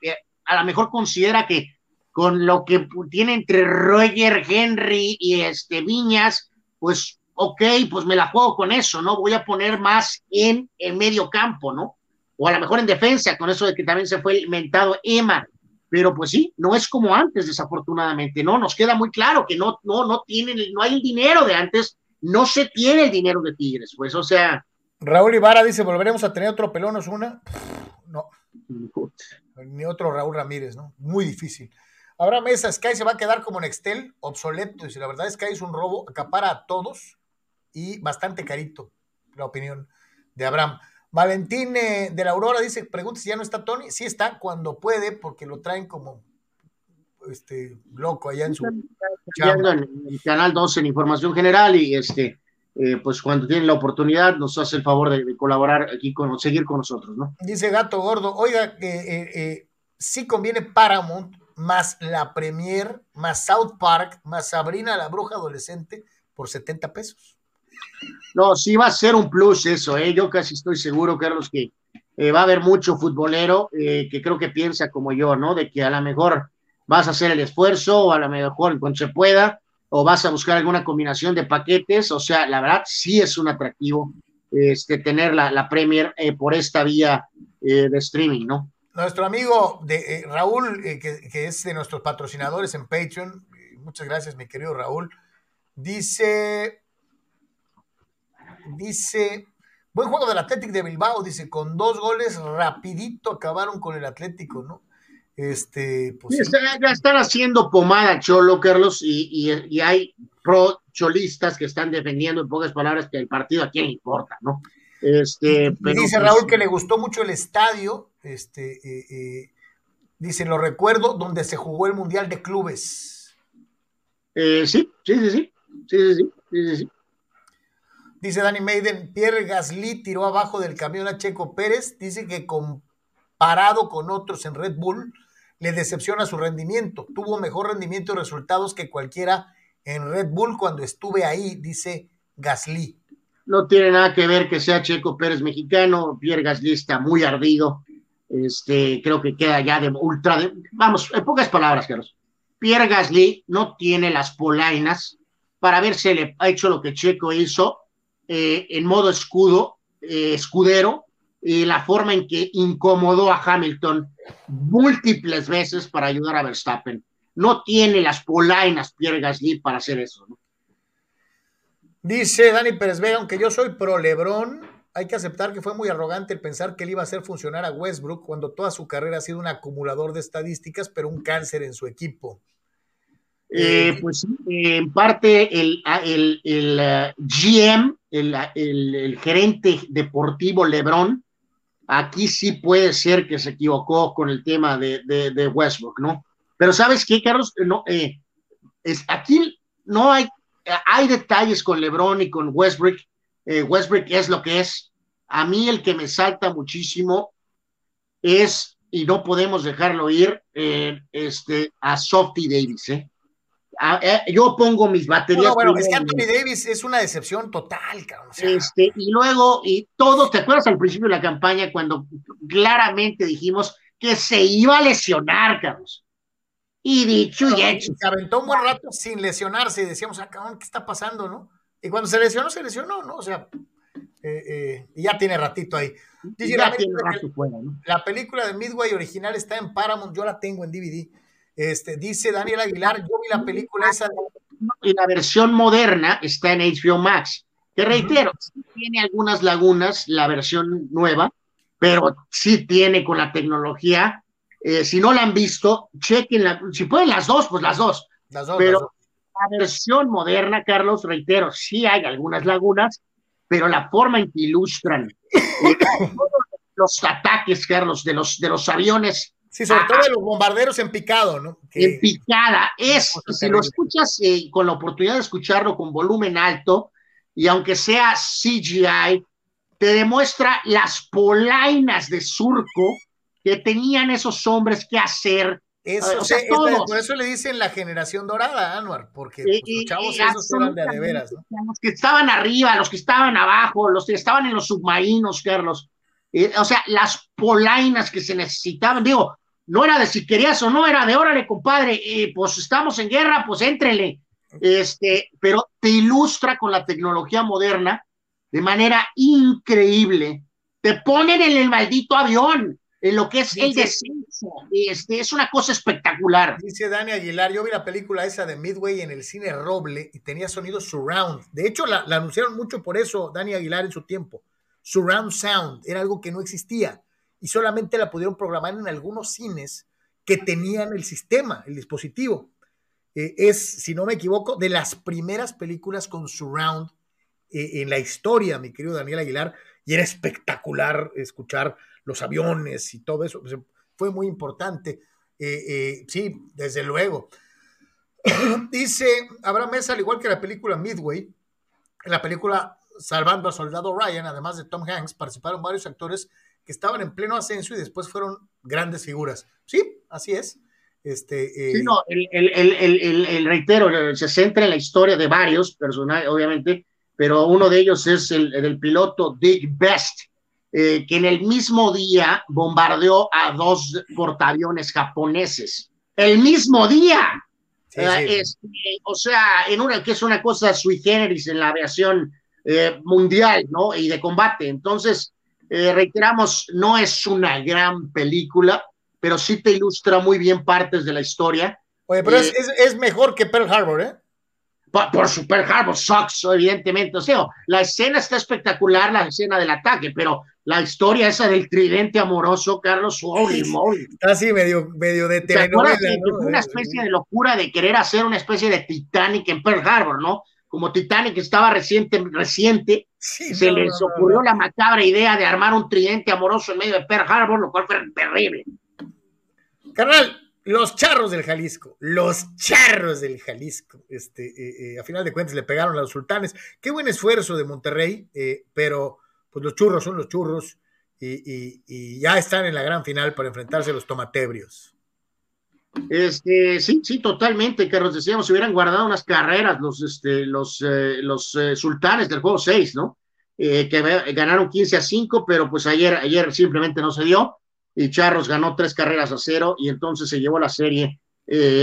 a lo mejor considera que con lo que tiene entre Roger, Henry y este Viñas, pues, ok, pues me la juego con eso, ¿no? Voy a poner más en el medio campo, ¿no? o a lo mejor en defensa, con eso de que también se fue inventado Emma. Pero pues sí, no es como antes, desafortunadamente, ¿no? Nos queda muy claro que no, no, no tienen, no hay el dinero de antes, no se tiene el dinero de Tigres, pues, o sea. Raúl Ibarra dice, ¿volveremos a tener otro pelón una? No. Ni otro Raúl Ramírez, ¿no? Muy difícil. Ahora Mesa, Sky se va a quedar como Nextel, obsoleto. Y si la verdad Sky es un robo, acapara a todos y bastante carito, la opinión de Abraham. Valentín eh, de la Aurora dice, pregunta si ya no está Tony. Sí está cuando puede, porque lo traen como este loco allá en su en el canal 12 en información general y este eh, pues cuando tienen la oportunidad nos hace el favor de, de colaborar aquí con, seguir con nosotros, ¿no? Dice Gato Gordo, oiga, eh, eh, sí conviene Paramount más la Premier, más South Park, más Sabrina la Bruja Adolescente por 70 pesos. No, sí va a ser un plus eso, ¿eh? yo casi estoy seguro, Carlos, que eh, va a haber mucho futbolero que creo que piensa como yo, ¿no? De que a lo mejor vas a hacer el esfuerzo o a lo mejor cuando se pueda o vas a buscar alguna combinación de paquetes, o sea, la verdad sí es un atractivo este, tener la, la Premier eh, por esta vía eh, de streaming, ¿no? Nuestro amigo de, eh, Raúl, que, que, es de nuestros patrocinadores en Patreon, muchas gracias, mi querido Raúl, dice, dice, buen juego del Atlético de Bilbao, dice, con dos goles rapidito acabaron con el Atlético, ¿no? Este, pues, sí, ya están haciendo pomada, Cholo, Carlos, y, y, y, hay pro cholistas que están defendiendo en pocas palabras que el partido a quién le importa, ¿no? Este, pero, dice Raúl pues, que le gustó mucho el estadio, este, eh, eh, dice, lo recuerdo, donde se jugó el Mundial de Clubes. Eh, sí, sí, sí, sí, sí, sí, sí, sí. Dice Danny Maiden, Pierre Gasly tiró abajo del camión a Checo Pérez, dice que comparado con otros en Red Bull, le decepciona su rendimiento. Tuvo mejor rendimiento y resultados que cualquiera en Red Bull cuando estuve ahí, dice Gasly. No tiene nada que ver que sea Checo Pérez mexicano, Pierre Gasly está muy ardido. Este, creo que queda ya de ultra. Vamos, en pocas palabras, Carlos. Pierre Gasly no tiene las polainas para haberse le ha hecho lo que Checo hizo eh, en modo escudo, eh, escudero, y la forma en que incomodó a Hamilton múltiples veces para ayudar a Verstappen. No tiene las polainas Pierre Gasly para hacer eso. ¿no? Dice Dani Pérez Vega, aunque yo soy pro Lebron, hay que aceptar que fue muy arrogante el pensar que él iba a hacer funcionar a Westbrook cuando toda su carrera ha sido un acumulador de estadísticas, pero un cáncer en su equipo. Eh, pues en parte el, el, el uh, GM, el, el, gerente deportivo Lebron, aquí sí puede ser que se equivocó con el tema de, de, Westbrook, ¿no? Pero ¿sabes qué, Carlos? No, eh, es, aquí no hay, hay detalles con LeBron y con Westbrook. Eh, Westbrook es lo que es. A mí el que me salta muchísimo es, y no podemos dejarlo ir, eh, este, a Softy Davis, ¿eh? A, yo pongo mis baterías. No, bueno, es que Anthony Davis es una decepción total, cabrón. O sea, este, y luego, y todo, ¿te acuerdas al principio de la campaña cuando claramente dijimos que se iba a lesionar, Carlos? Y dicho y hecho. Se aventó un buen rato sin lesionarse y decíamos, ah, cabrón, ¿qué está pasando, no? Y cuando se lesionó, se lesionó, ¿no? O sea, eh, eh, y ya tiene ratito ahí. Ya la, tiene película, rato fuera, ¿no? la película de Midway original está en Paramount, yo la tengo en DVD. Este, dice Daniel Aguilar, yo vi la película esa. Y la versión moderna está en HBO Max. Te reitero, sí tiene algunas lagunas la versión nueva, pero sí tiene con la tecnología. Eh, si no la han visto, chequen, la, si pueden las dos, pues las dos. Las dos pero las dos. la versión moderna, Carlos, reitero, sí hay algunas lagunas, pero la forma en que ilustran <coughs> eh, los ataques, Carlos, de los, de los aviones Sí, sobre todo de los bombarderos en picado, ¿no? Que, en picada. Es, si lo escuchas eh, con la oportunidad de escucharlo con volumen alto, y aunque sea CGI, te demuestra las polainas de surco que tenían esos hombres que hacer. Eso, o sea, todos. por eso le dicen la generación dorada, Anuar, porque pues, los chavos esos eran de, de veras, ¿no? Los que estaban arriba, los que estaban abajo, los que estaban en los submarinos, Carlos. Eh, o sea, las polainas que se necesitaban, digo, no era de si querías o no, era de órale, compadre, eh, pues estamos en guerra, pues éntrele. Este, pero te ilustra con la tecnología moderna de manera increíble. Te ponen en el maldito avión, en lo que es el descenso. Este, es una cosa espectacular. Dice Dani Aguilar, yo vi la película esa de Midway en el cine Roble y tenía sonido surround. De hecho, la, la anunciaron mucho por eso, Dani Aguilar, en su tiempo surround sound, era algo que no existía y solamente la pudieron programar en algunos cines que tenían el sistema, el dispositivo. Eh, es, si no me equivoco, de las primeras películas con surround eh, en la historia, mi querido Daniel Aguilar, y era espectacular escuchar los aviones y todo eso, pues, fue muy importante. Eh, sí, desde luego. <clears throat> Dice Abraham Mesa, al igual que la película Midway, En la película Salvando a Soldado Ryan, además de Tom Hanks, participaron varios actores que estaban en pleno ascenso y después fueron grandes figuras. Sí, así es. Este, eh... Sí, no, el, el, el, el, reitero, se centra en la historia de varios personajes, obviamente, pero uno de ellos es el, del piloto Dick Best, eh, que en el mismo día bombardeó a dos portaaviones japoneses. El mismo día. Sí, sí. Este, o sea, en una que es una cosa sui generis en la aviación eh, mundial, ¿no? Y de combate. Entonces, eh, reiteramos, no es una gran película, pero sí te ilustra muy bien partes de la historia. Oye, pero es, es, es, mejor que Pearl Harbor, ¿eh? Por, por su Pearl Harbor sucks, evidentemente. O sea, la escena está espectacular, la escena del ataque, pero la historia esa del tridente amoroso, Carlos, holy moly. Está así medio, medio de telenovela, ¿no? Una especie de locura de querer hacer una especie de Titanic en Pearl Harbor, ¿no? Como Titanic estaba reciente, reciente sí, se no, les ocurrió no, no. la macabra idea de armar un tridente amoroso en medio de Pearl Harbor, lo cual fue terrible. Carnal, los charros del Jalisco, los charros del Jalisco, este, eh, eh, a final de cuentas le pegaron a los sultanes. Qué buen esfuerzo de Monterrey, eh, pero pues los churros son los churros y, y, y, ya están en la gran final para enfrentarse a los tomatebrios. Este, sí, sí, totalmente, Carlos. Decíamos, si hubieran guardado unas carreras los, este, los, eh, los eh, sultanes del juego 6, ¿no? Eh, que ganaron 15 a 5, pero pues ayer, ayer simplemente no se dio. Y Charros ganó tres carreras a cero y entonces se llevó la serie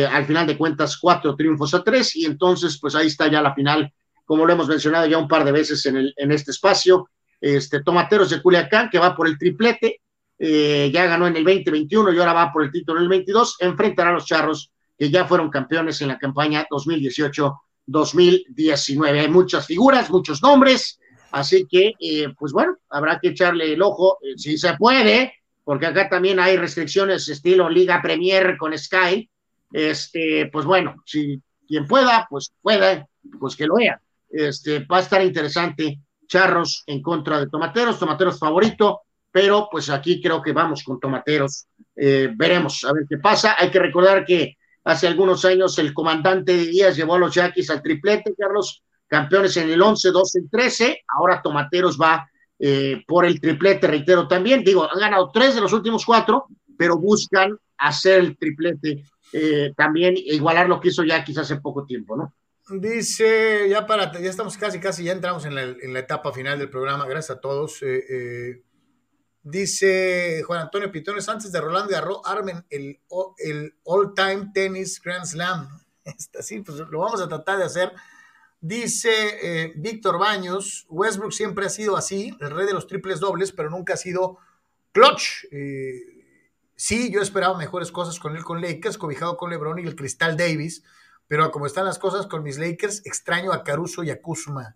al final de cuentas cuatro triunfos a tres. Y entonces, pues ahí está ya la final, como lo hemos mencionado ya un par de veces en, el, en este espacio este, Tomateros de Culiacán, que va por el triplete, eh, ya ganó en el 2021 y ahora va por el título en el 22, enfrentará a los Charros, que ya fueron campeones en la campaña 2018-2019. Hay muchas figuras, muchos nombres, así que, eh, pues bueno, habrá que echarle el ojo, eh, si se puede, porque acá también hay restricciones estilo Liga Premier con Sky, este, pues bueno, si quien pueda, pues pueda, pues que lo vea. Este, va a estar interesante Charros en contra de Tomateros, Tomateros favorito, pero pues aquí creo que vamos con Tomateros. Eh, veremos a ver qué pasa. Hay que recordar que hace algunos años el comandante de Díaz llevó a los Yaquis al triplete, Carlos, campeones en el 11, 12 y 13. Ahora Tomateros va eh, por el triplete, reitero también. Digo, han ganado tres de los últimos cuatro, pero buscan hacer el triplete eh, también, igualar lo que hizo Yaquis hace poco tiempo, ¿no? Dice, ya para, ya estamos casi, casi, ya entramos en la, etapa final del programa, gracias a todos. Dice Juan Antonio Pitones, antes de Rolando y Arro, armen el, el all-time tennis Grand Slam. <laughs> Está así, pues lo vamos a tratar de hacer. Dice eh, Víctor Baños, Westbrook siempre ha sido así, el rey de los triples dobles, pero nunca ha sido clutch. sí, yo esperaba mejores cosas con él con Lakers, cobijado con LeBron y el Cristal Davis pero como están las cosas con mis Lakers, extraño a Caruso y a Kuzma.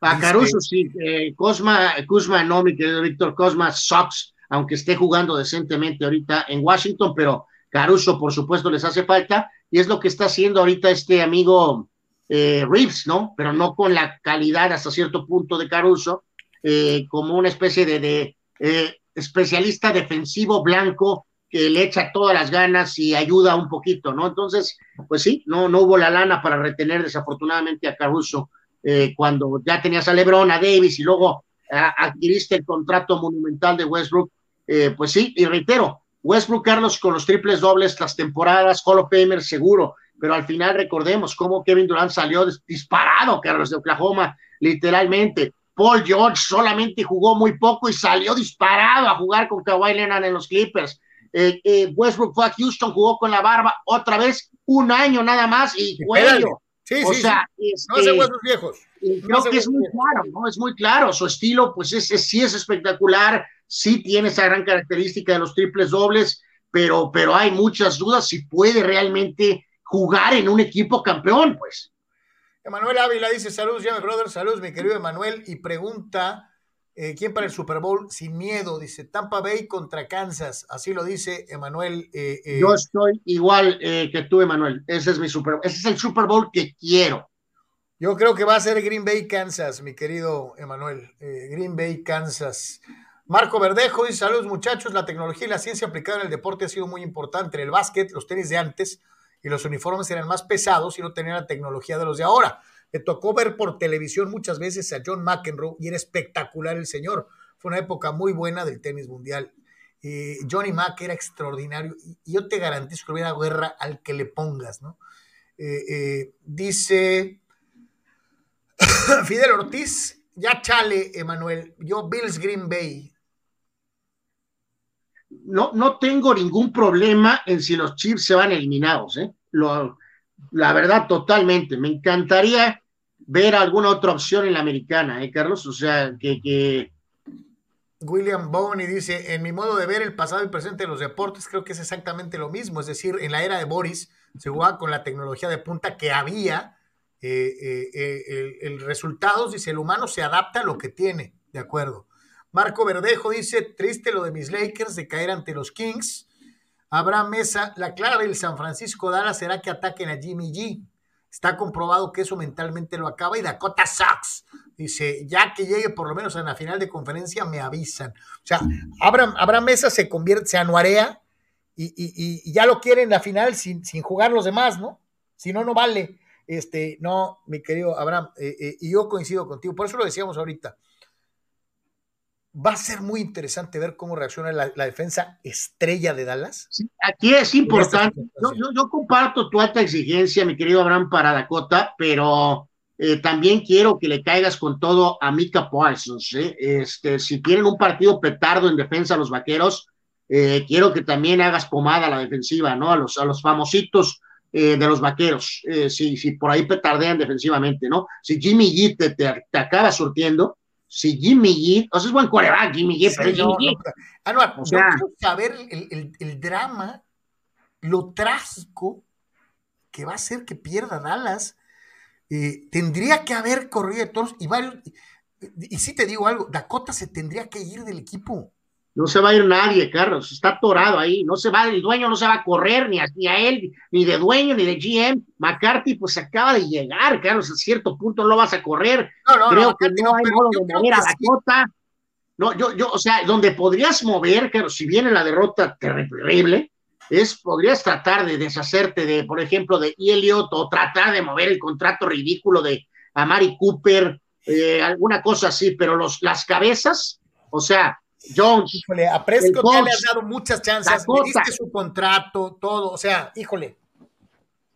A Caruso sí, eh, Cosma, Kuzma no, mi querido Víctor, Cosma sucks, aunque esté jugando decentemente ahorita en Washington, pero Caruso por supuesto les hace falta, y es lo que está haciendo ahorita este amigo eh, Reeves, ¿no? Pero no con la calidad hasta cierto punto de Caruso, eh, como una especie de, de eh, especialista defensivo blanco que le echa todas las ganas y ayuda un poquito, ¿no? Entonces, pues sí, no, no hubo la lana para retener desafortunadamente a Caruso eh, cuando ya tenías a Lebron, a Davis y luego eh, adquiriste el contrato monumental de Westbrook, eh, pues sí, y reitero, Westbrook, Carlos, con los triples dobles, las temporadas, Hall of Famer seguro, pero al final recordemos cómo Kevin Durant salió disparado, Carlos, de Oklahoma, literalmente. Paul George solamente jugó muy poco y salió disparado a jugar con Kawhi Leonard en los Clippers eh, eh, Westbrook fue a Houston, jugó con la barba otra vez, un año nada más y cuello. Sí, o sí, sea, sí. no hace huesos viejos. Creo que es muy viejos. claro, ¿no? Es muy claro. Su estilo, pues es, es, sí es espectacular, sí tiene esa gran característica de los triples dobles, pero, pero hay muchas dudas si puede realmente jugar en un equipo campeón, pues. Emanuel Ávila dice: Saludos, llame brother, saludos, mi querido Emanuel, y pregunta eh, ¿Quién para el Super Bowl? Sin miedo, dice Tampa Bay contra Kansas. Así lo dice Emanuel. Eh, eh. Yo estoy igual eh, que tú, Emanuel. Ese es mi Super Ese es el Super Bowl que quiero. Yo creo que va a ser Green Bay, Kansas, mi querido Emanuel. Green Bay, Kansas. Marco Verdejo dice: Saludos, muchachos. La tecnología y la ciencia aplicada en el deporte ha sido muy importante. En el básquet, los tenis de antes y los uniformes eran más pesados y no tenían la tecnología de los de ahora Me tocó ver por televisión muchas veces a John McEnroe y era espectacular el señor. Fue una época muy buena del tenis mundial. Eh, Johnny Mack era extraordinario y yo te garantizo que hubiera guerra al que le pongas, ¿no? Eh, eh, dice <coughs> Fidel Ortiz, ya chale, Emanuel, yo Bills Green Bay. No, no tengo ningún problema en si los Chiefs se van eliminados, ¿eh? La verdad, totalmente. Me encantaría ver alguna otra opción en la americana, ¿eh, Carlos? O sea, que, que... William Boney dice, en mi modo de ver el pasado y presente de los deportes, creo que es exactamente lo mismo. Es decir, en la era de Boris se jugaba con la tecnología de punta que había. Eh, eh, eh, el, el resultado, dice, el humano se adapta a lo que tiene, de acuerdo. Marco Verdejo dice, triste lo de mis Lakers de caer ante los Kings. Abraham Mesa, la clave del San Francisco Dallas será que ataquen a Jimmy G. Está comprobado que eso mentalmente lo acaba. Y Dakota Sucks dice, ya que llegue por lo menos a la final de conferencia, me avisan. O sea, Abraham, Abraham Mesa se convierte, se anuarea y, y, y, ya lo quiere en la final sin, sin jugar los demás, ¿no? Si no, no vale. Este, no, mi querido Abraham, eh, eh, y yo coincido contigo, por eso lo decíamos ahorita va a ser muy interesante ver cómo reacciona la, la defensa estrella de Dallas. Sí, aquí es importante. Yo, yo, yo, comparto tu alta exigencia, mi querido Abraham, para Dakota, pero eh, también quiero que le caigas con todo a Mika Parsons. ¿eh? Este, si quieren un partido petardo en defensa a los vaqueros, eh, quiero que también hagas pomada a la defensiva, ¿no? A los, a los famositos de los vaqueros, si, si por ahí petardean defensivamente, ¿no? Si Jimmy G te, te, te acaba surtiendo, si Jimmy G, o sea, es buen coreback, Jimmy G, pero sí, Jimmy G. No, Anuar, o sea, yo quiero saber el, el, el, drama, lo trágico que va a ser que pierda Dallas. Eh, tendría que haber corrido de toros y varios. Y, y sí te digo algo, Dakota se tendría que ir del equipo. No se va a ir nadie, Carlos, está atorado ahí, no se va, el dueño no se va a correr ni a, ni a él, ni de dueño, ni de GM. McCarthy, pues acaba de llegar, Carlos, a cierto punto no lo vas a correr. No, no, Creo no, que no, hay modo de mover a Dakota. Sí. No, yo, yo, o sea, donde podrías mover, Carlos, si viene la derrota terrible, es, podrías tratar de deshacerte de, por ejemplo, de Elliot o tratar de mover el contrato ridículo de Amari Cooper, eh, alguna cosa así, pero los, las cabezas, o sea, Jones. Híjole, a Prescott ya le has dado muchas chances, le diste su contrato, todo, o sea, híjole,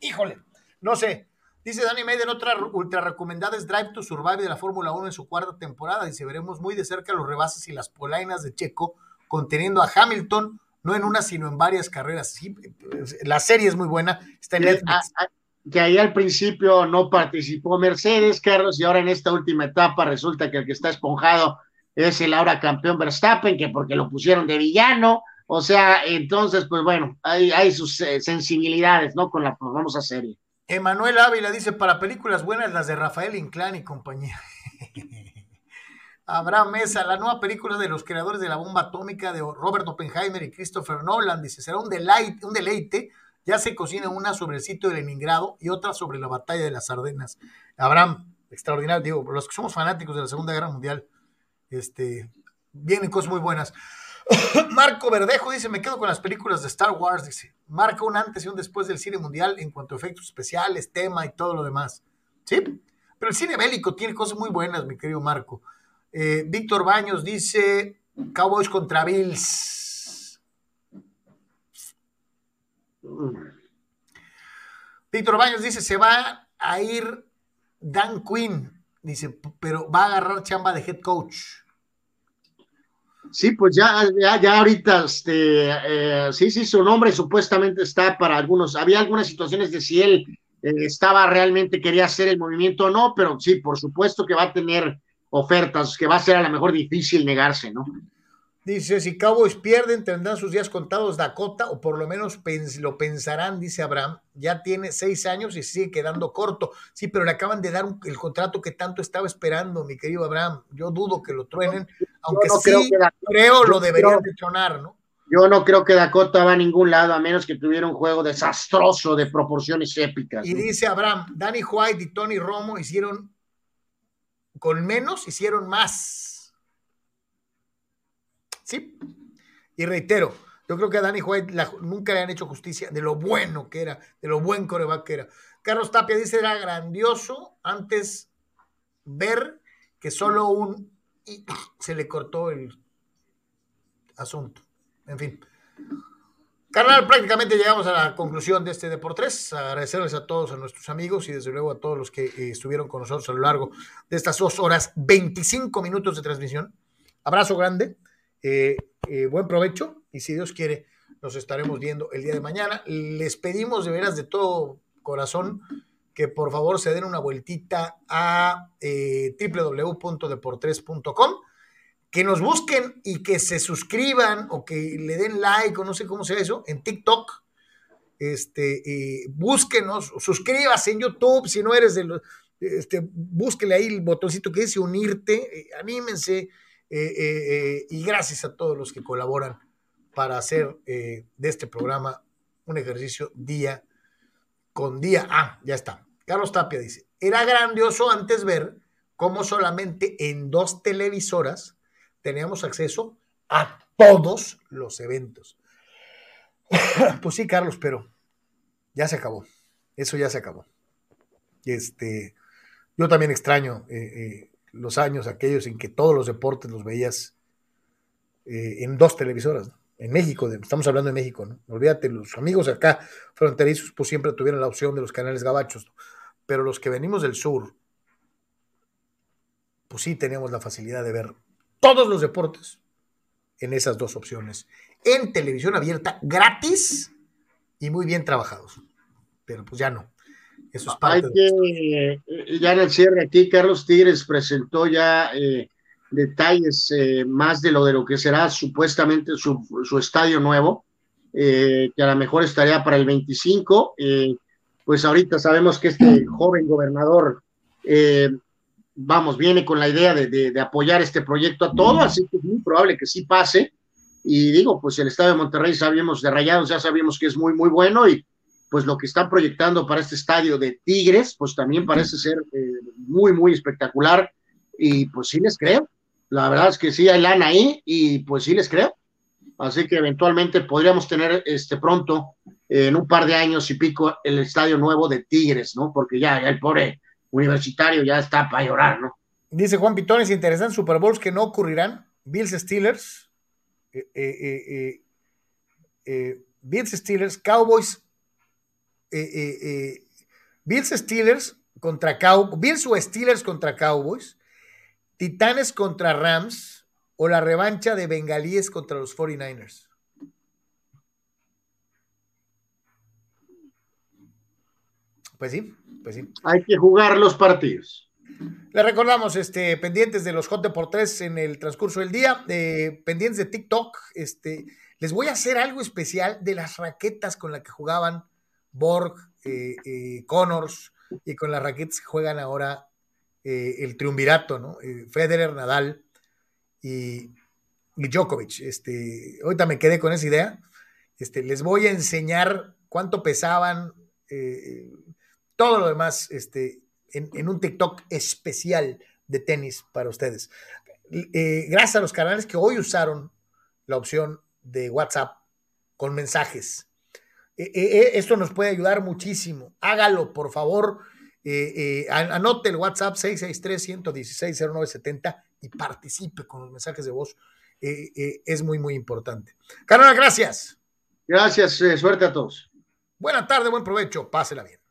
híjole, no sé. Dice Danny Maiden, otra ultra recomendada es Drive to Survive de la Fórmula 1 en su cuarta temporada. Dice, veremos muy de cerca los rebases y las polainas de Checo, conteniendo a Hamilton, no en una, sino en varias carreras. Sí, la serie es muy buena, está en Netflix. A, a, que ahí al principio no participó Mercedes, Carlos, y ahora en esta última etapa resulta que el que está esponjado es el ahora campeón Verstappen, que porque lo pusieron de villano, o sea, entonces, pues bueno, hay, hay sus eh, sensibilidades, ¿no? Con la famosa serie. Emanuel Ávila dice, para películas buenas, las de Rafael Inclán y compañía. <laughs> Abraham Mesa, la nueva película de los creadores de la bomba atómica de Robert Oppenheimer y Christopher Nolan, dice, será un deleite, un deleite. Ya se cocina una sobre el sitio de Leningrado y otra sobre la batalla de las Ardenas. Abraham, extraordinario, digo, los que somos fanáticos de la Segunda Guerra Mundial, este, vienen cosas muy buenas. <coughs> Marco Verdejo dice, me quedo con las películas de Star Wars, dice, marca un antes y un después del cine mundial en cuanto a efectos especiales, tema y todo lo demás. ¿Sí? Pero el cine bélico tiene cosas muy buenas, mi querido Marco. Eh, Víctor Baños dice, Cowboys contra Bills. Víctor Baños dice, se va a ir Dan Quinn, dice, pero va a agarrar chamba de head coach. Sí, pues ya, ya, ya ahorita, este, eh, sí, sí, su nombre supuestamente está para algunos. Había algunas situaciones de si él eh, estaba realmente, quería hacer el movimiento o no, pero sí, por supuesto que va a tener ofertas, que va a ser a lo mejor difícil negarse, ¿no? Dice, si Cowboys pierden, tendrán sus días contados Dakota, o por lo menos pens lo pensarán, dice Abraham. Ya tiene seis años y sigue quedando corto. Sí, pero le acaban de dar un, el contrato que tanto estaba esperando, mi querido Abraham. Yo dudo que lo truenen, aunque no sí creo, que Dakota, creo lo deberían de tronar, ¿no? Yo no creo que Dakota va a ningún lado, a menos que tuviera un juego desastroso de proporciones épicas. Y ¿no? dice Abraham, Danny White y Tony Romo hicieron con menos, hicieron más. Sí. Y reitero, yo creo que a Danny White nunca le han hecho justicia de lo bueno que era, de lo buen coreback que era. Carlos Tapia dice, era grandioso antes ver que solo un... se le cortó el asunto. En fin. Carnal, prácticamente llegamos a la conclusión de este Deportes. Agradecerles a todos, a nuestros amigos y desde luego a todos los que eh, estuvieron con nosotros a lo largo de estas dos horas, 25 minutos de transmisión. Abrazo grande, eh, eh, buen provecho y si Dios quiere, nos estaremos viendo el día de mañana. Les pedimos de veras de todo corazón que por favor se den una vueltita a www.deportres.com que nos busquen y que se suscriban o que le den like o no sé cómo sea eso en TikTok. Este, eh, búsquenos, suscríbase en YouTube si no eres de los, este, búsquele ahí el botoncito que dice unirte, eh, anímense eh, y gracias a todos los que colaboran para hacer de este programa un ejercicio día con día. Ah, ya está. Carlos Tapia dice, era grandioso antes ver cómo solamente en dos televisoras teníamos acceso a todos los eventos. <laughs> pues sí, Carlos, pero ya se acabó. Eso ya se acabó. Este, yo también extraño eh, eh, los años aquellos en que todos los deportes los veías eh, en dos televisoras, en México, estamos hablando de México, ¿no? Olvídate, los amigos acá fronterizos pues siempre tuvieron la opción de los canales gabachos, pero los que venimos del sur, pues sí teníamos la facilidad de ver todos los deportes en esas dos opciones. En televisión abierta, gratis y muy bien trabajados. Pero pues ya no. Eso es parte Hay que, eh, ya en el cierre aquí, Carlos Tigres presentó ya eh, detalles eh, más de lo de lo que será supuestamente su, su estadio nuevo, que a lo mejor estaría para el 25. pues ahorita sabemos que este <clears throat> joven gobernador vamos, viene con la idea de, apoyar este proyecto a todo, así que es muy probable que sí pase. Y digo, pues el Estado de Monterrey sabíamos de Rayados, ya sabíamos que es muy, muy bueno y pues lo que están proyectando para este estadio de Tigres, pues también parece ser eh, muy, muy espectacular y pues sí les creo. La verdad es que sí hay lana ahí y pues sí les creo. Así que eventualmente podríamos tener este pronto, en un par de años y pico, el estadio nuevo de Tigres, ¿no? Porque ya, ya el pobre universitario ya está para llorar, ¿no? Dice Juan Pitón, es interesante, Super Bowls que no ocurrirán. Bills Steelers, eh, eh, eh, Bills Steelers, Cowboys, Bills Steelers contra Cowboys, Bills o Steelers contra Cowboys, Titanes contra Rams o la revancha de Bengalíes contra los 49ers. Pues sí, pues sí. Hay que jugar los partidos. Le recordamos, este, pendientes de los Hot de por tres en el transcurso del día, eh, pendientes de TikTok, este, les voy a hacer algo especial de las raquetas con las que jugaban Borg, eh, eh, Connors y con las que juegan ahora el triunvirato, ¿no? Federer, Nadal y, y, Djokovic. Este, ahorita me quedé con esa idea. Este, les voy a enseñar cuánto pesaban, todo lo demás este, en, un TikTok especial de tenis para ustedes. Eh, gracias a los canales que hoy usaron la opción de WhatsApp con mensajes. Eh, eh, esto nos puede ayudar muchísimo. Hágalo, por favor. anote el WhatsApp 663-116-0970 y participe con los mensajes de voz. es muy, muy importante. Carolina, gracias. Gracias, suerte a todos. Buena tarde, buen provecho, pásela bien.